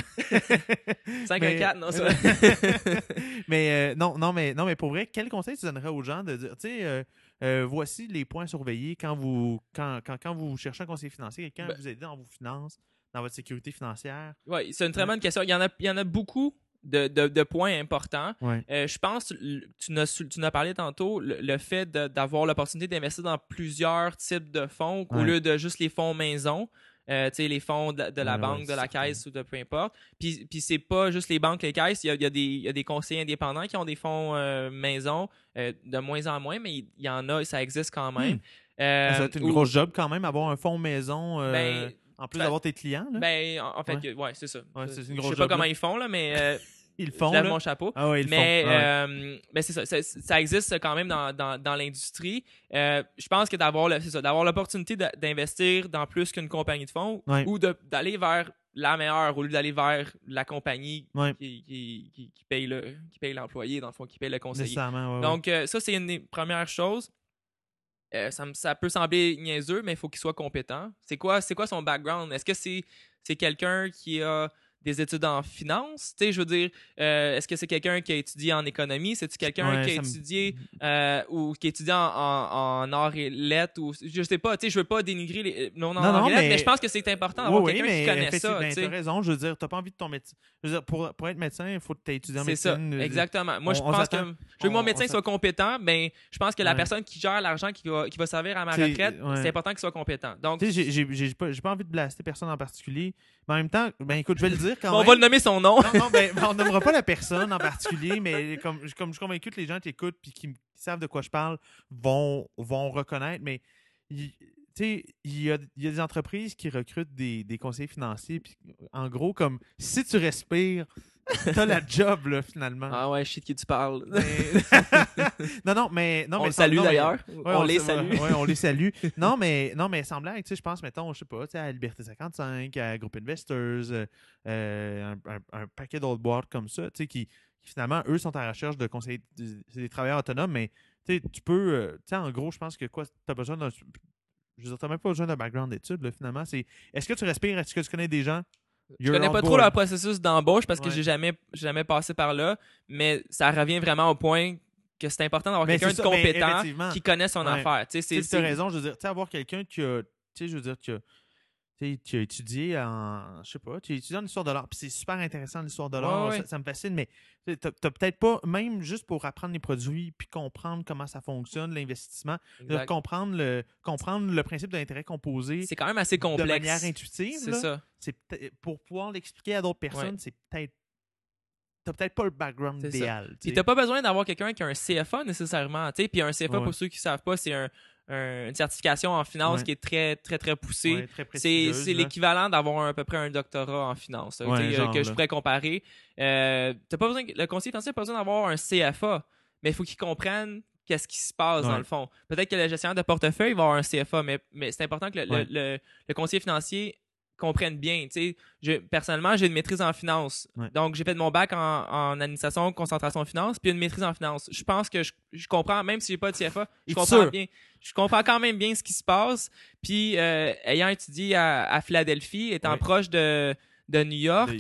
Speaker 2: 514, [LAUGHS] non, ça [LAUGHS] [LAUGHS]
Speaker 1: Mais non, non, mais non, mais pour vrai, quel conseil tu donnerais aux gens de dire, tu sais, euh, voici les points surveillés quand vous, quand, quand, vous cherchez un conseiller financier, quelqu'un ben vous aide dans vos finances, dans votre sécurité financière.
Speaker 2: Oui, c'est une très bonne question. Il y en a, il y en a beaucoup. De, de, points importants. Euh, je pense, tu n'as, tu n'as parlé tantôt, le, fait d'avoir l'opportunité d'investir dans plusieurs types de fonds au lieu de juste les fonds maison. Euh, les fonds de, la banque, de la caisse ou de peu importe. Puis, puis c'est pas juste les banques, les caisses. Il y a, y a, des, y a des conseillers indépendants qui ont des fonds euh, maison, euh, de moins en moins, mais il y, en a et ça existe quand hmm. même.
Speaker 1: c'est une grosse job quand même, avoir un fonds maison. Ben, en plus ben, d'avoir tes clients. Là.
Speaker 2: Ben, en, fait, ouais, c'est ça.
Speaker 1: Ouais,
Speaker 2: c'est
Speaker 1: une grosse
Speaker 2: je sais pas comment ils font, là, mais [LAUGHS]
Speaker 1: ils font.
Speaker 2: Je lève mon chapeau.
Speaker 1: Ah oui, ils
Speaker 2: mais,
Speaker 1: font.
Speaker 2: Euh, mais c'est ça, ça, existe quand même dans, dans, dans l'industrie. Euh, je pense que d'avoir d'avoir l'opportunité d'investir dans plus qu'une compagnie de fonds ou d'aller vers la meilleure au lieu d'aller vers la compagnie qui, qui, qui, paye le qui paye l'employé dans le fond qui paye le conseiller. Donc euh, ça c'est une des premières choses. Ça, ça, peut sembler niaiseux, mais il faut qu'il soit compétent. C'est quoi, quoi son background? Est-ce que c'est, c'est quelqu'un qui a des études en finance? Tu sais, je veux dire, euh, est-ce que c'est quelqu'un qui a étudié en économie? C'est-tu quelqu'un qui a étudié euh, ou qui a étudié en, en, arts et lettres? Ou, je sais pas, tu sais, je veux pas dénigrer les non, non, non, mais... mais... je pense que c'est important d'avoir quelqu'un qui connaît ça.
Speaker 1: Tu as raison, je veux dire, t'as pas envie de ton médecin. Je veux dire, pour, pour être médecin, il faut que tu étudié en médecine.
Speaker 2: C'est ça, exactement. Moi, je pense que je veux que mon médecin soit compétent, mais je pense que la personne qui gère l'argent qui va, qui va servir à ma retraite, c'est important qu'il soit compétent. Donc,
Speaker 1: j'ai pas, pas envie de blaster personne en particulier, mais en même temps, ben écoute, je vais le dire quand
Speaker 2: On va le nommer son nom.
Speaker 1: non, non, ben, on nommera pas la [LAUGHS] personne en particulier, mais comme, comme je suis convaincu que les gens qui écoutent et qui, savent de quoi je parle vont, vont reconnaître, mais tu sais, il y a, y a, des entreprises qui recrutent des, des conseillers financiers. Puis, en gros, comme si tu respires, T'as la job, là, finalement.
Speaker 2: Ah ouais, je sais de qui tu parles. [LAUGHS]
Speaker 1: non, non, mais. Non,
Speaker 2: on
Speaker 1: mais
Speaker 2: salue d'ailleurs. on, les salue.
Speaker 1: Oui, on les [LAUGHS] salue. non, mais, non, mais blague, tu sais, je pense, mettons, je sais pas, à Liberté 55, à Groupe Investors, euh, euh, un, paquet d'autres boîtes comme ça, tu sais, qui, finalement, eux, sont à la recherche de conseillers, c'est des travailleurs autonomes, mais tu sais, tu peux, euh, tu sais, en gros, je pense que quoi, tu as besoin d'un. Je veux dire, tu même pas besoin d'un background d'études, là, finalement. C'est est-ce que tu respires, est-ce que tu connais des gens
Speaker 2: je connais pas trop le processus d'embauche parce que j'ai jamais, jamais passé par là, mais ça revient vraiment au point que c'est important d'avoir quelqu'un de compétent qui connaît son affaire. Tu
Speaker 1: as raison, je veux dire, avoir quelqu'un qui a, tu sais, je veux dire, qui a, tu as étudié en, je sais pas, tu as étudié en histoire de l'art, puis c'est super intéressant l'histoire de l'art, ça, me fascine, mais tu n'as peut-être pas, même juste pour apprendre les produits, puis comprendre comment ça fonctionne, l'investissement, comprendre le, comprendre le principe de l'intérêt composé.
Speaker 2: C'est quand même assez complexe. De
Speaker 1: manière intuitive.
Speaker 2: C'est ça.
Speaker 1: Pour pouvoir l'expliquer à d'autres personnes, c'est peut-être t'as peut-être pas le background idéal.
Speaker 2: Tu n'as pas besoin d'avoir quelqu'un qui a un CFA nécessairement. Puis un CFA, pour ceux qui ne savent pas, c'est un, une certification en finance qui est très, très, très poussée. c'est l'équivalent d'avoir à peu près un doctorat en finance euh, que je pourrais comparer. Euh, pas besoin, le conseiller financier n'a pas besoin d'avoir un CFA, mais il faut qu'il comprenne qu'est-ce qui se passe dans le fond. Peut-être que le gestionnaire de portefeuille va avoir un CFA, mais, mais c'est important que le, le, le, conseiller financier comprennent bien. Je, personnellement, j'ai une maîtrise en finance. Donc, j'ai fait mon bac en, administration, concentration en finance, puis une maîtrise en finance. Je pense que je, comprends, même si j'ai pas de CFA, je comprends bien. Je comprends quand même bien ce qui se passe. Puis, euh, ayant étudié à, à Philadelphie, étant proche de de New York.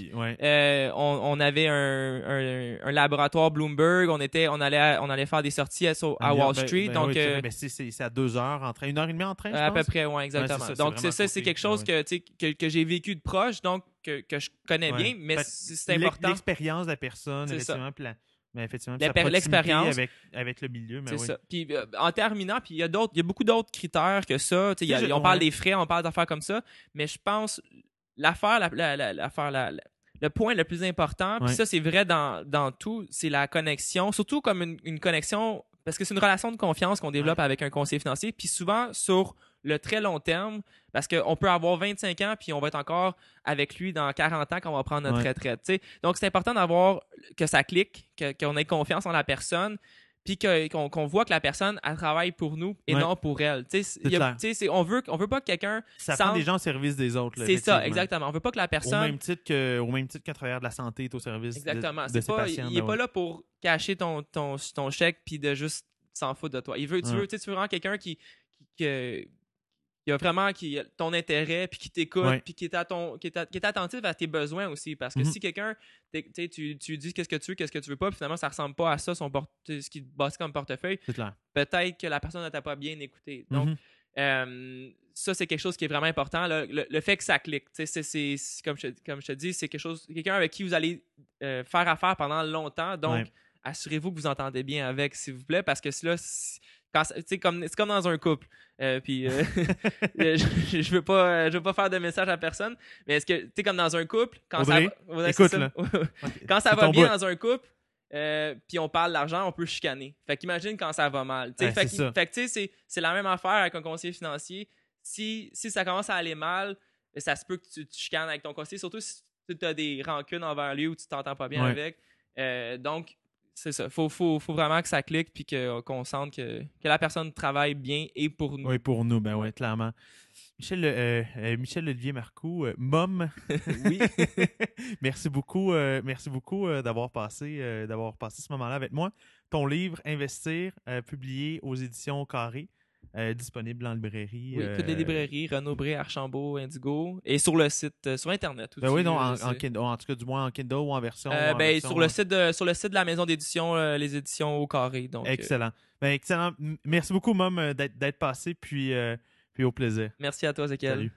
Speaker 2: Euh, on, avait un, un, laboratoire Bloomberg. On était, on allait, on allait faire des sorties à, Wall ben, Street.
Speaker 1: Ben
Speaker 2: donc,
Speaker 1: euh, ben, c'est à deux heures en train, une heure et demie en train.
Speaker 2: à peu près, oui, exactement. donc c'est ça, c'est quelque chose que, que, que j'ai vécu de proche, donc que, que je connais bien, mais c'est important.
Speaker 1: L'expérience de la personne, effectivement, mais effectivement,
Speaker 2: l'expérience
Speaker 1: avec, avec le milieu.
Speaker 2: C'est ça. Puis euh, en terminant, puis il y a d'autres, il y a beaucoup d'autres critères que ça. on parle des frais, on parle d'affaires comme ça, mais je pense l'affaire, la, le point le plus important, puis ça, c'est vrai dans, tout, c'est la connexion, surtout comme une, connexion, parce que c'est une relation de confiance qu'on développe avec un conseiller financier, puis souvent sur le très long terme, parce qu'on peut avoir 25 ans, puis on va être encore avec lui dans 40 ans quand on va prendre notre retraite. Donc, c'est important d'avoir que ça clique, qu'on ait confiance en la personne, puis qu'on voit que la personne elle travaille pour nous et
Speaker 1: Ouais.
Speaker 2: non pour elle. Y a- on veut on veut pas que quelqu'un
Speaker 1: Ça prend des gens au service des autres. là,
Speaker 2: c'est ça exactement. On veut pas que la
Speaker 1: Au
Speaker 2: personne
Speaker 1: même titre que au même titre qu'un travailleur de la santé est au service de-
Speaker 2: exactement.
Speaker 1: de,
Speaker 2: C'est
Speaker 1: ses
Speaker 2: pas
Speaker 1: patients.
Speaker 2: il est
Speaker 1: ben
Speaker 2: pas là pour cacher ton ton ton chèque puis de juste s'en foutre de toi. Il veut tu
Speaker 1: Ouais.
Speaker 2: veux tu veux vraiment quelqu'un qui qui, que- qui a vraiment qui, ton intérêt puis qui t'écoute
Speaker 1: Ouais.
Speaker 2: puis qui est à ton qui est, à- qui est attentif à tes besoins aussi parce que
Speaker 1: Mhm.
Speaker 2: si quelqu'un tu sais, tu dis qu'est-ce que tu veux qu'est-ce que tu veux pas puis finalement ça ressemble pas à ça son ce qui te bâtit comme portefeuille peut-être que la personne ne t'a pas bien écouté donc
Speaker 1: Mhm.
Speaker 2: euh, ça, c'est quelque chose qui est vraiment important. Le, le fait que ça clique, c'est, comme, je, comme je te dis, c'est quelque chose, quelqu'un avec qui vous allez euh, faire affaire pendant longtemps. Donc,
Speaker 1: Ouais.
Speaker 2: assurez-vous que vous entendez bien avec, s'il vous plaît, parce que là, si- sais, comme, c'est comme dans un couple. Euh, puis, euh, [LAUGHS] [LAUGHS] je, je veux pas, je veux pas faire de message à personne, mais est-ce que, tu sais, comme dans un couple, quand
Speaker 1: Audrey,
Speaker 2: ça va, ouais,
Speaker 1: écoute,
Speaker 2: c'est ça.
Speaker 1: là. [LAUGHS]
Speaker 2: quand ça
Speaker 1: C'est
Speaker 2: va bien
Speaker 1: bout.
Speaker 2: dans un couple, euh, puis on parle d'argent, on peut chicaner. Fait qu'imagine quand ça va mal.
Speaker 1: Ouais,
Speaker 2: fait
Speaker 1: c'est
Speaker 2: que, tu sais, c'est- c'est la même affaire avec un conseiller financier. Si, si ça commence à aller mal, ça se peut que tu, tu chicanes avec ton conseiller, surtout si tu as des rancunes envers lui ou tu t'entends pas bien
Speaker 1: Ouais.
Speaker 2: avec. Euh, donc, c'est ça. Faut, faut, faut vraiment que ça clique puis que- qu'on sente que, que la personne travaille bien et pour nous.
Speaker 1: Oui, pour nous, ben ouais, clairement. Michel, euh, euh, Michel Olivier Marcoux, euh, Mom, [LAUGHS]
Speaker 2: Oui. [LAUGHS]
Speaker 1: merci beaucoup, euh, merci beaucoup euh, d'avoir passé, euh, d'avoir passé ce moment-là avec moi. Ton livre Investir, euh, publié aux éditions Carré, euh, disponible en librairie.
Speaker 2: Oui,
Speaker 1: euh,
Speaker 2: toutes les librairies, Renaud Bré, Archambault, Indigo, et sur le site, euh, sur Internet aussi.
Speaker 1: Ben oui, non, en, Kindle, en tout cas, du moins en Kindle ou en version.
Speaker 2: Euh,
Speaker 1: en
Speaker 2: ben,
Speaker 1: version,
Speaker 2: sur le
Speaker 1: euh,
Speaker 2: site de sur le site de la maison d'édition euh, les éditions au carré donc euh,
Speaker 1: Excellent. Ben, excellent. Merci beaucoup, Mom, euh, d'être passé, puis, euh, puis au plaisir.
Speaker 2: merci à toi Zéchiel
Speaker 1: Salut.